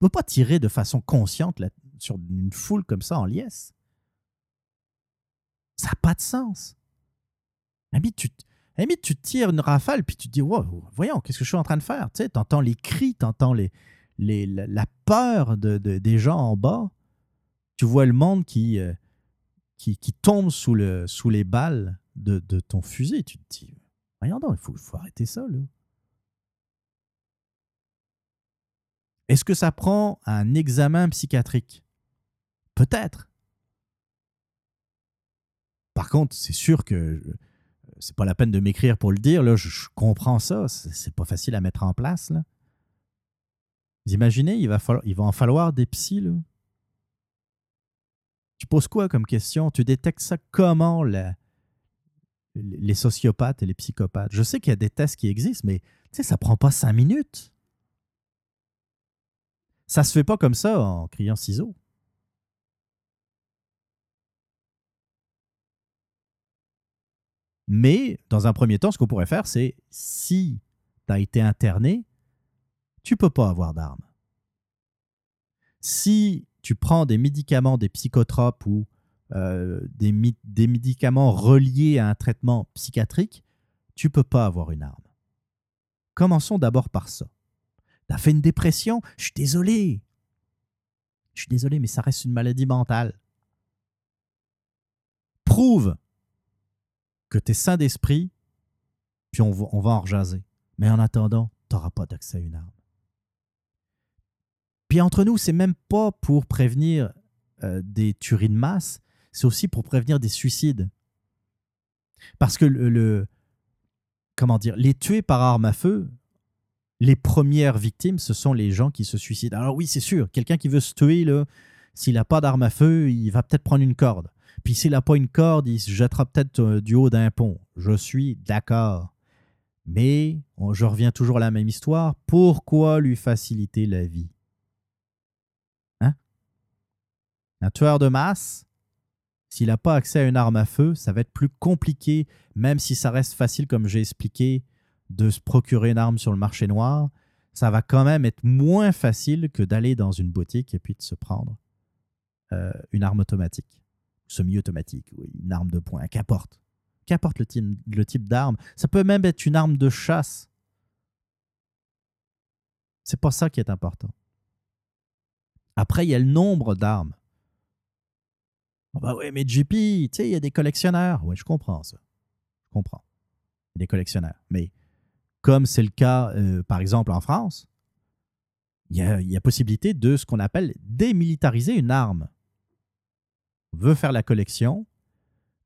On ne peut pas tirer de façon consciente sur une foule comme ça en liesse. Ça n'a pas de sens. Mais tu, limite, tu tires une rafale, puis tu te dis, voyons, qu'est-ce que je suis en train de faire? Tu entends les cris, tu entends les, les, la, peur de, des gens en bas. Tu vois le monde qui, euh, qui, qui, tombe sous, le, sous les balles de, de ton fusil. Tu te dis, donc, il faut, arrêter ça. Est-ce que ça prend un examen psychiatrique? Peut-être. Par contre, c'est sûr que c'est pas la peine de m'écrire pour le dire. Là, je, comprends ça. C'est pas facile à mettre en place. Là. Vous imaginez, il va, falloir, en falloir des psys. Tu poses quoi comme question? Tu détectes ça comment, les sociopathes et les psychopathes? Je sais qu'il y a des tests qui existent, mais ça prend pas cinq minutes. Ça se fait pas comme ça en criant ciseaux. Mais dans un premier temps, ce qu'on pourrait faire, c'est si tu as été interné, tu peux pas avoir d'armes. Si tu prends des médicaments, des psychotropes ou euh, des, médicaments reliés à un traitement psychiatrique, tu peux pas avoir une arme. Commençons d'abord par ça. Tu as fait une dépression, je suis désolé. Je suis désolé, mais ça reste une maladie mentale. Prouve que tu es sain d'esprit, puis on va, on va en rejaser. Mais en attendant, tu n'auras pas d'accès à une arme. Puis entre nous, c'est même pas pour prévenir euh, des tueries de masse, c'est aussi pour prévenir des suicides. Parce que le, comment dire, les tués par arme à feu, les premières victimes, ce sont les gens qui se suicident. Alors oui, c'est sûr, quelqu'un qui veut se tuer, s'il n'a pas d'arme à feu, il va peut-être prendre une corde. Puis s'il n'a pas une corde, il se jettera peut-être euh, du haut d'un pont. Je suis d'accord. Mais je reviens toujours à la même histoire. Pourquoi lui faciliter la vie? Hein? Un tueur de masse, s'il n'a pas accès à une arme à feu, ça va être plus compliqué, même si ça reste facile, comme j'ai expliqué, de se procurer une arme sur le marché noir. Ça va quand même être moins facile que d'aller dans une boutique et puis de se prendre euh, une arme automatique semi-automatique, une arme de poing, qu'importe. Qu'importe le type, le type d'arme. Ça peut même être une arme de chasse. C'est pas ça qui est important. Après, il y a le nombre d'armes. Oh bah ouais, mais JP, tu sais, il y a des collectionneurs. Oui, je comprends ça. Je comprends. Il y a des collectionneurs. Mais comme c'est le cas, euh, par exemple, en France, il y, a, y a possibilité de ce qu'on appelle démilitariser une arme veut faire la collection,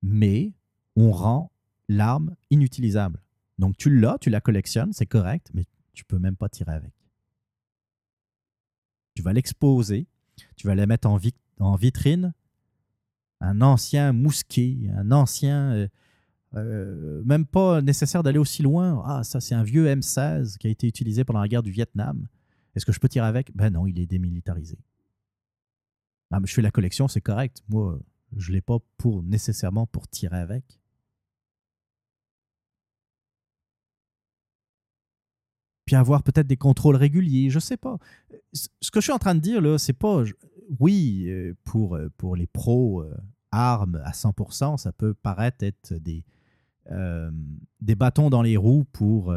mais on rend l'arme inutilisable. Donc tu l'as, tu la collectionnes, c'est correct, mais tu peux même pas tirer avec. Tu vas l'exposer, tu vas la mettre en, en, vitrine, un ancien mousquet, un ancien... Euh, euh, même pas nécessaire d'aller aussi loin. Ah, ça c'est un vieux M16 qui a été utilisé pendant la guerre du Vietnam. Est-ce que je peux tirer avec? Ben non, il est démilitarisé. Ah, mais je fais la collection, c'est correct. Moi, je ne l'ai pas pour nécessairement pour tirer avec. Puis avoir peut-être des contrôles réguliers, je ne sais pas. Ce que je suis en train de dire, là, c'est pas. Oui, euh, pour, euh, pour les pros, euh, armes à 100%, ça peut paraître être des, des bâtons dans les roues pour,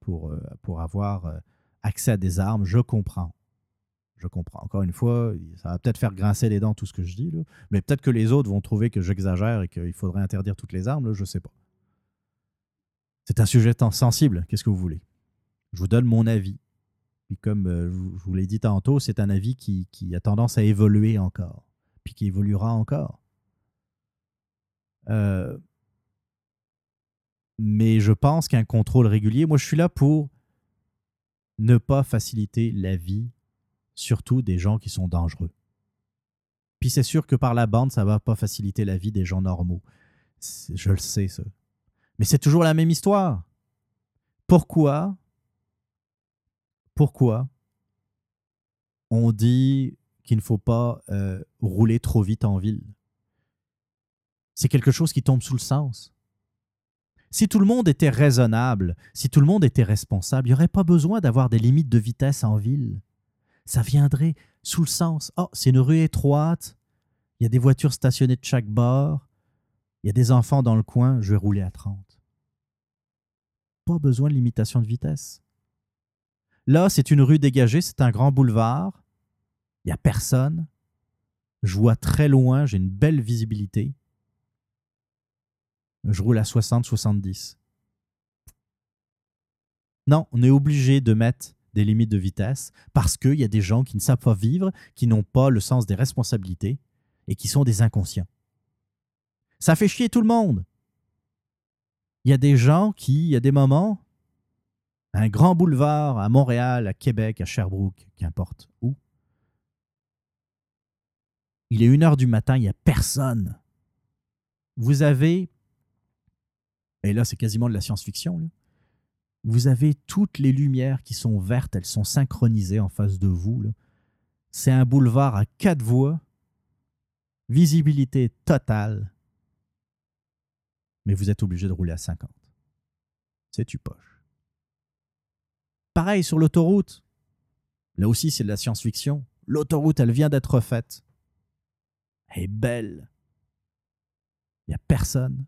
pour, pour avoir accès à des armes. Je comprends je comprends. Encore une fois, ça va peut-être faire grincer les dents tout ce que je dis, là. mais peut-être que les autres vont trouver que j'exagère et qu'il faudrait interdire toutes les armes, je ne sais pas. C'est un sujet sensible, qu'est-ce que vous voulez? Je vous donne mon avis. Puis comme euh, je vous l'ai dit tantôt, c'est un avis qui, a tendance à évoluer encore, puis qui évoluera encore. Euh, mais je pense qu'un contrôle régulier, moi je suis là pour ne pas faciliter la vie surtout des gens qui sont dangereux. Puis c'est sûr que par la bande, ça va pas faciliter la vie des gens normaux. Je le sais, ça. Mais c'est toujours la même histoire. Pourquoi Pourquoi on dit qu'il ne faut pas euh, rouler trop vite en ville? C'est quelque chose qui tombe sous le sens. Si tout le monde était raisonnable, si tout le monde était responsable, il n'y aurait pas besoin d'avoir des limites de vitesse en ville ça viendrait sous le sens. Oh, c'est une rue étroite, il y a des voitures stationnées de chaque bord, il y a des enfants dans le coin, je vais rouler à 30. Pas besoin de limitation de vitesse. Là, c'est une rue dégagée, c'est un grand boulevard, il n'y a personne, je vois très loin, j'ai une belle visibilité. Je roule à 60-70. Non, on est obligé de mettre des limites de vitesse parce qu'il y a des gens qui ne savent pas vivre, qui n'ont pas le sens des responsabilités et qui sont des inconscients. Ça fait chier tout le monde. Il y a des gens qui, il y a des moments, un grand boulevard à Montréal, à Québec, à Sherbrooke, qu'importe où, il est une heure du matin, il n'y a personne. Vous avez, et là c'est quasiment de la science-fiction, vous avez toutes les lumières qui sont vertes, elles sont synchronisées en face de vous. C'est un boulevard à quatre voies, visibilité totale, mais vous êtes obligé de rouler à 50. C'est tu poche? Pareil sur l'autoroute. Là aussi, c'est de la science-fiction. L'autoroute, elle vient d'être faite. Elle est belle. Il n'y a personne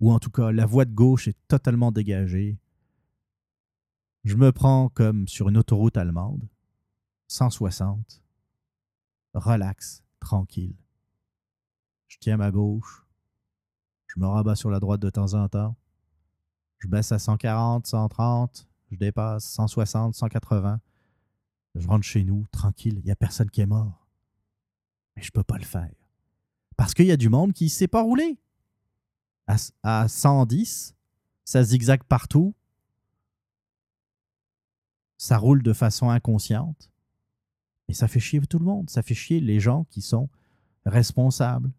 ou en tout cas la voie de gauche est totalement dégagée. Je me prends comme sur une autoroute allemande, 160, relax, tranquille. Je tiens ma gauche, je me rabats sur la droite de temps en temps, je baisse à 140, 130, je dépasse 160, 180. Je rentre chez nous, tranquille, il n'y a personne qui est mort. Mais je ne peux pas le faire. Parce qu'il y a du monde qui ne sait pas rouler à, 110, ça zigzague partout, ça roule de façon inconsciente, et ça fait chier tout le monde, ça fait chier les gens qui sont responsables.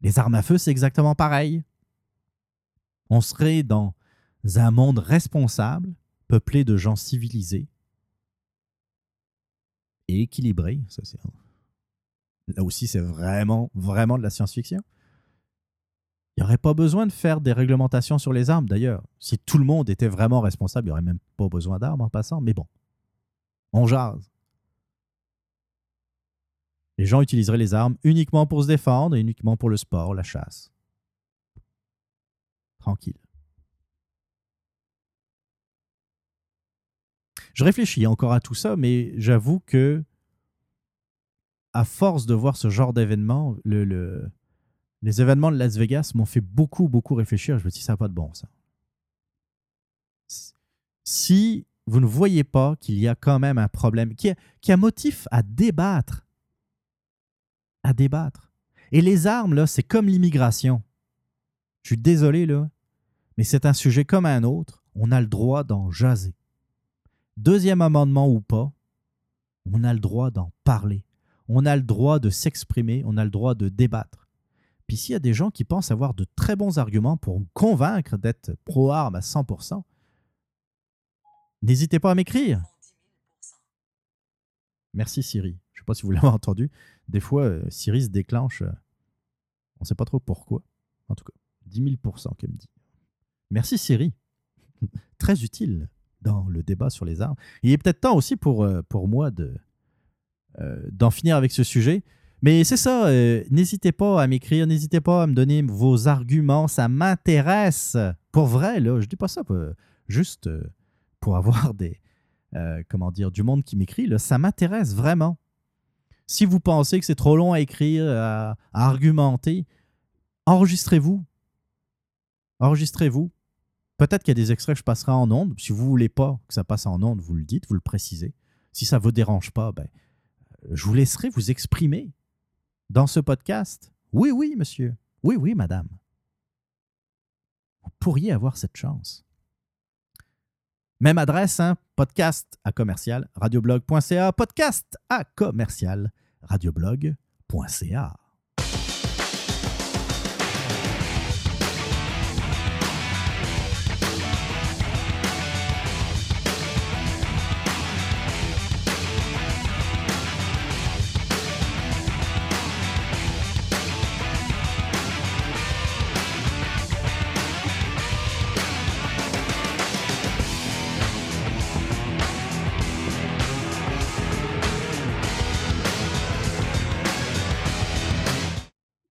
Les armes à feu, c'est exactement pareil. On serait dans un monde responsable, peuplé de gens civilisés et équilibrés. Ça, Là aussi, c'est vraiment, vraiment de la science-fiction. Il n'y aurait pas besoin de faire des réglementations sur les armes, d'ailleurs. Si tout le monde était vraiment responsable, il n'y aurait même pas besoin d'armes en passant. Mais bon, on jase. Les gens utiliseraient les armes uniquement pour se défendre et uniquement pour le sport, la chasse. Tranquille. Je réfléchis encore à tout ça, mais j'avoue que, à force de voir ce genre d'événement, le, le, les événements de Las Vegas m'ont fait beaucoup, beaucoup réfléchir. Je me dit, ça n'a pas de bon, ça. Si vous ne voyez pas qu'il y a quand même un problème, qui a, qui a motif à débattre, à débattre. Et les armes, là, c'est comme l'immigration. Je suis désolé, là, mais c'est un sujet comme un autre. On a le droit d'en jaser. Deuxième amendement ou pas, on a le droit d'en parler. On a le droit de s'exprimer, on a le droit de débattre. Puis s'il y a des gens qui pensent avoir de très bons arguments pour me convaincre d'être pro-arme à 100%, N'hésitez pas à m'écrire. Merci Siri. Je ne sais pas si vous l'avez [LAUGHS] entendu. Des fois, euh, Siri se déclenche. Euh, on ne sait pas trop pourquoi. En tout cas, 10 000% qu'elle me dit. Merci Siri. [LAUGHS] Très utile dans le débat sur les armes. Il est peut-être temps aussi pour, euh, pour moi de, d'en finir avec ce sujet. Mais c'est ça, n'hésitez pas à m'écrire, n'hésitez pas à me donner vos arguments, ça m'intéresse. Pour vrai, là, je dis pas ça juste pour avoir des, comment dire, du monde qui m'écrit, ça m'intéresse vraiment. Si vous pensez que c'est trop long à écrire, à, argumenter, enregistrez-vous. Enregistrez-vous. Peut-être qu'il y a des extraits que je passerai en ondes. Si vous voulez pas que ça passe en ondes, vous le dites, vous le précisez. Si ça ne vous dérange pas, ben, je vous laisserai vous exprimer dans ce podcast. Oui, oui, monsieur. Oui, oui, madame. Vous pourriez avoir cette chance. Même adresse, hein, podcast à commercial radioblog.ca, podcast à commercial radioblog.ca.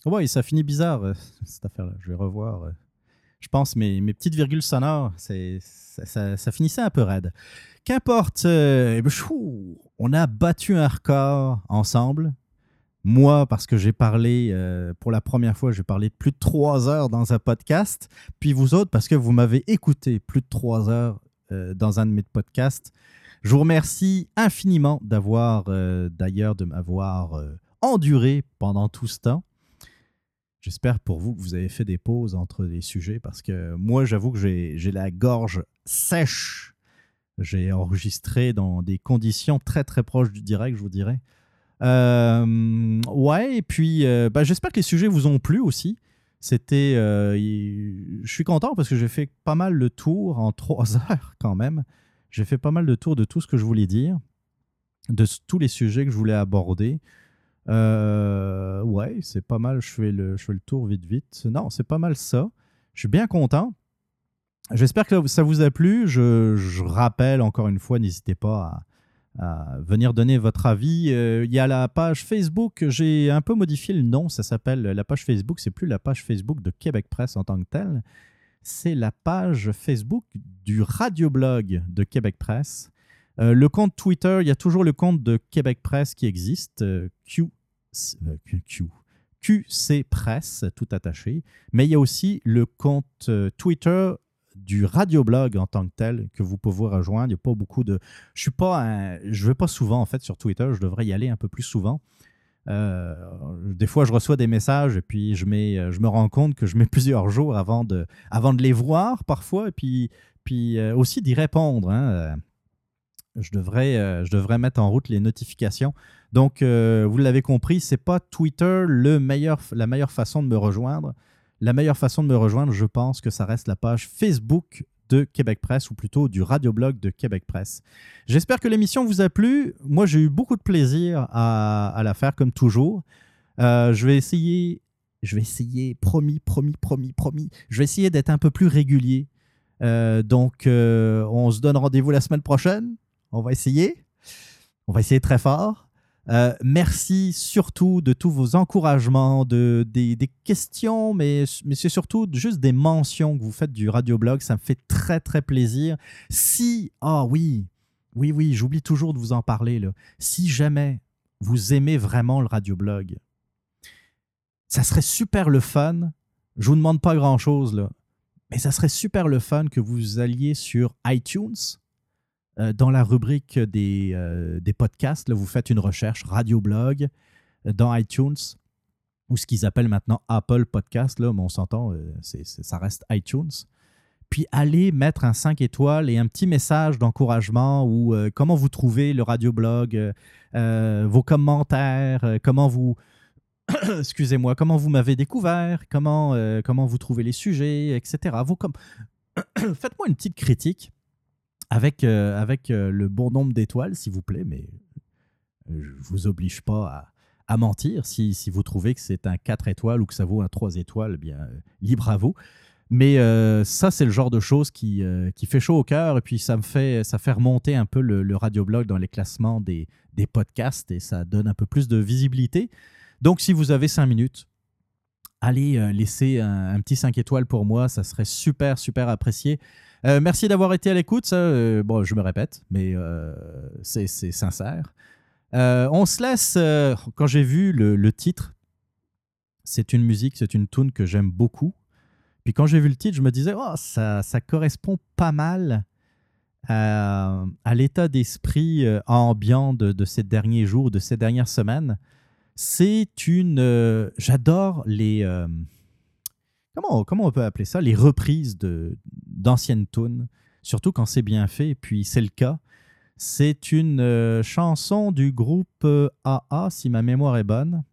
Oui, ça finit bizarre, euh, cette affaire-là. Je vais revoir. Euh, je pense mes, mes petites virgules sonores, ça, finissait un peu raide. Qu'importe, euh, on a battu un record ensemble. Moi, parce que j'ai parlé, pour la première fois, j'ai parlé plus de trois heures dans un podcast. Puis vous autres, parce que vous m'avez écouté plus de trois heures dans un de mes podcasts. Je vous remercie infiniment d'avoir, d'ailleurs, de m'avoir enduré pendant tout ce temps. J'espère pour vous que vous avez fait des pauses entre les sujets parce que moi, j'avoue que j'ai la gorge sèche. J'ai enregistré dans des conditions très très proches du direct, je vous dirais. Euh, ouais, et puis euh, bah, j'espère que les sujets vous ont plu aussi. C'était, euh, je suis content parce que j'ai fait pas mal le tour en [LAUGHS] trois heures quand même. J'ai fait pas mal de tours de tout ce que je voulais dire, de tous les sujets que je voulais aborder. Euh, ouais, c'est pas mal. Je fais, le, je fais le tour vite, vite. Non, c'est pas mal ça. Je suis bien content. J'espère que ça vous a plu. Je, rappelle encore une fois, n'hésitez pas à, venir donner votre avis. Euh, il y a la page Facebook. J'ai un peu modifié le nom. Ça s'appelle la page Facebook. C'est plus la page Facebook de Québec Presse en tant que telle. C'est la page Facebook du radioblog de Québec Presse. Euh, le compte Twitter, il y a toujours le compte de Québec Presse qui existe, Q euh, QC Presse, tout attaché. Mais il y a aussi le compte euh, Twitter du radioblog en tant que tel que vous pouvez rejoindre. Il n'y a pas beaucoup de. Je suis pas je vais pas souvent en fait sur Twitter. Je devrais y aller un peu plus souvent. Euh, des fois, je reçois des messages et puis je, mets, je me rends compte que je mets [LAUGHS] plusieurs jours avant de, avant de les voir parfois et puis, puis aussi d'y répondre. Hein je devrais, euh, je devrais mettre en route les notifications. Donc, euh, vous l'avez compris, c'est pas Twitter le meilleur, la meilleure façon de me rejoindre. La meilleure façon de me rejoindre, je pense que ça reste la page Facebook de Québec Presse, ou plutôt du radioblog de Québec Presse. J'espère que l'émission vous a plu. Moi, j'ai eu beaucoup de plaisir à, la faire, comme toujours. Euh, je vais essayer, je vais essayer, promis, promis, promis, promis, je vais essayer d'être un peu plus régulier. donc, on se donne rendez-vous la semaine prochaine. On va essayer. On va essayer très fort. Euh, merci surtout de tous vos encouragements, de, des, questions, mais, mais c'est surtout juste des mentions que vous faites du radioblog. Ça me fait très, très plaisir. Si, ah oui, oui, oui, j'oublie toujours de vous en parler. Si jamais vous aimez vraiment le radioblog, ça serait super le fun. Je vous demande pas grand-chose, mais ça serait super le fun que vous alliez sur iTunes euh, dans la rubrique des, euh, des podcasts, là, vous faites une recherche radio-blog euh, dans iTunes ou ce qu'ils appellent maintenant Apple Podcast, là, mais on s'entend, ça reste iTunes. Puis allez mettre un 5 étoiles et un petit message d'encouragement ou comment vous trouvez le radioblog, vos commentaires, comment vous, [COUGHS] excusez-moi, comment vous m'avez découvert, comment, comment vous trouvez les sujets, etc. [COUGHS] Faites-moi une petite critique
avec, avec le bon nombre d'étoiles, s'il vous plaît, mais je ne vous oblige pas à, mentir. Si, si, vous trouvez que c'est un 4 étoiles ou que ça vaut un 3 étoiles, eh bien, libre à vous. Mais euh, ça, c'est le genre de choses qui, euh, qui fait chaud au cœur et puis ça me fait, ça fait remonter un peu le, le radioblog dans les classements des, des, podcasts et ça donne un peu plus de visibilité. Donc, si vous avez cinq minutes, allez euh, laisser un, petit 5 étoiles pour moi, ça serait super, super apprécié. Merci d'avoir été à l'écoute. bon, je me répète, mais c'est sincère. on se laisse, quand j'ai vu le, titre, c'est une musique, c'est une tune que j'aime beaucoup. Puis quand j'ai vu le titre, je me disais, oh, ça, ça correspond pas mal à, l'état d'esprit euh, ambiant de, ces derniers jours, de ces dernières semaines. C'est une... Euh, j'adore les... Euh, comment, comment on peut appeler ça? Les reprises d'anciennes tunes, surtout quand c'est bien fait, puis c'est le cas. C'est une chanson du groupe AA, si ma mémoire est bonne,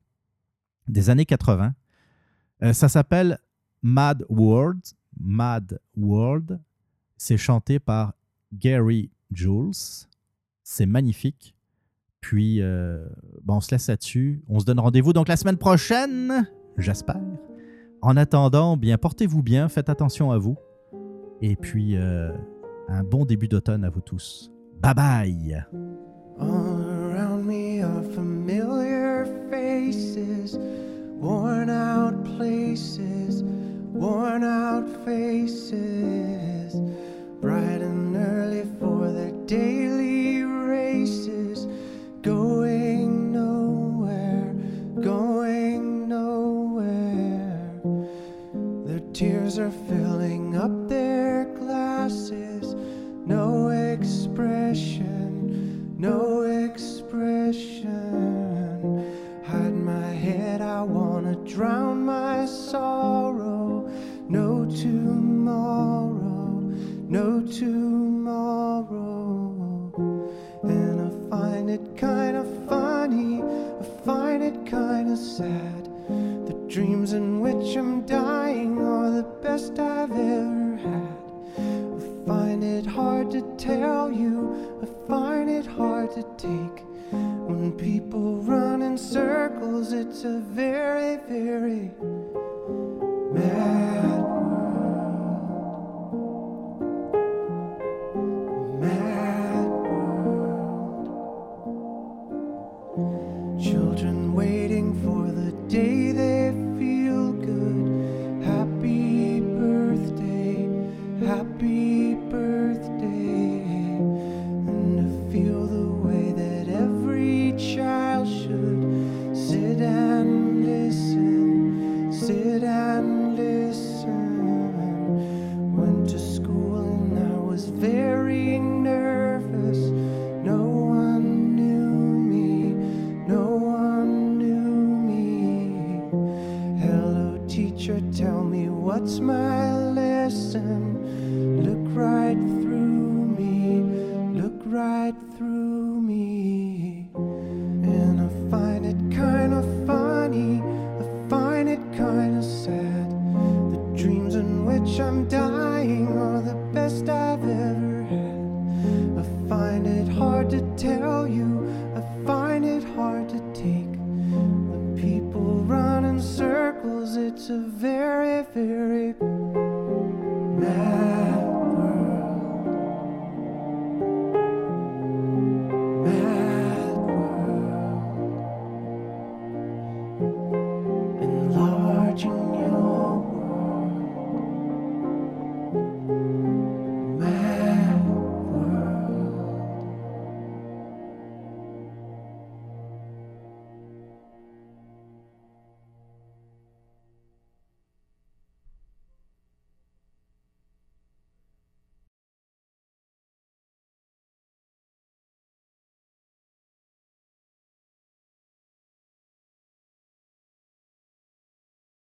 des années 80. ça s'appelle Mad World, Mad World, c'est chanté par Gary Jules. C'est magnifique. Puis, euh, bon, on se laisse là-dessus. On se donne rendez-vous donc la semaine prochaine, j'espère. En attendant, bien, portez-vous bien, faites attention à vous. Et puis, euh, un bon début d'automne à vous tous. Bye bye! worn out places. worn out faces, bright and early for daily races, going nowhere, going nowhere. Tears are filling up no expression, no expression. Hide my head, I wanna drown my sorrow no tomorrow, no tomorrow. And I find it kind of funny, I find it kind of sad. The dreams in which I'm dying are the best I've ever had. Find it hard to tell you, I find it hard to take. When people run in circles, it's a very, very mad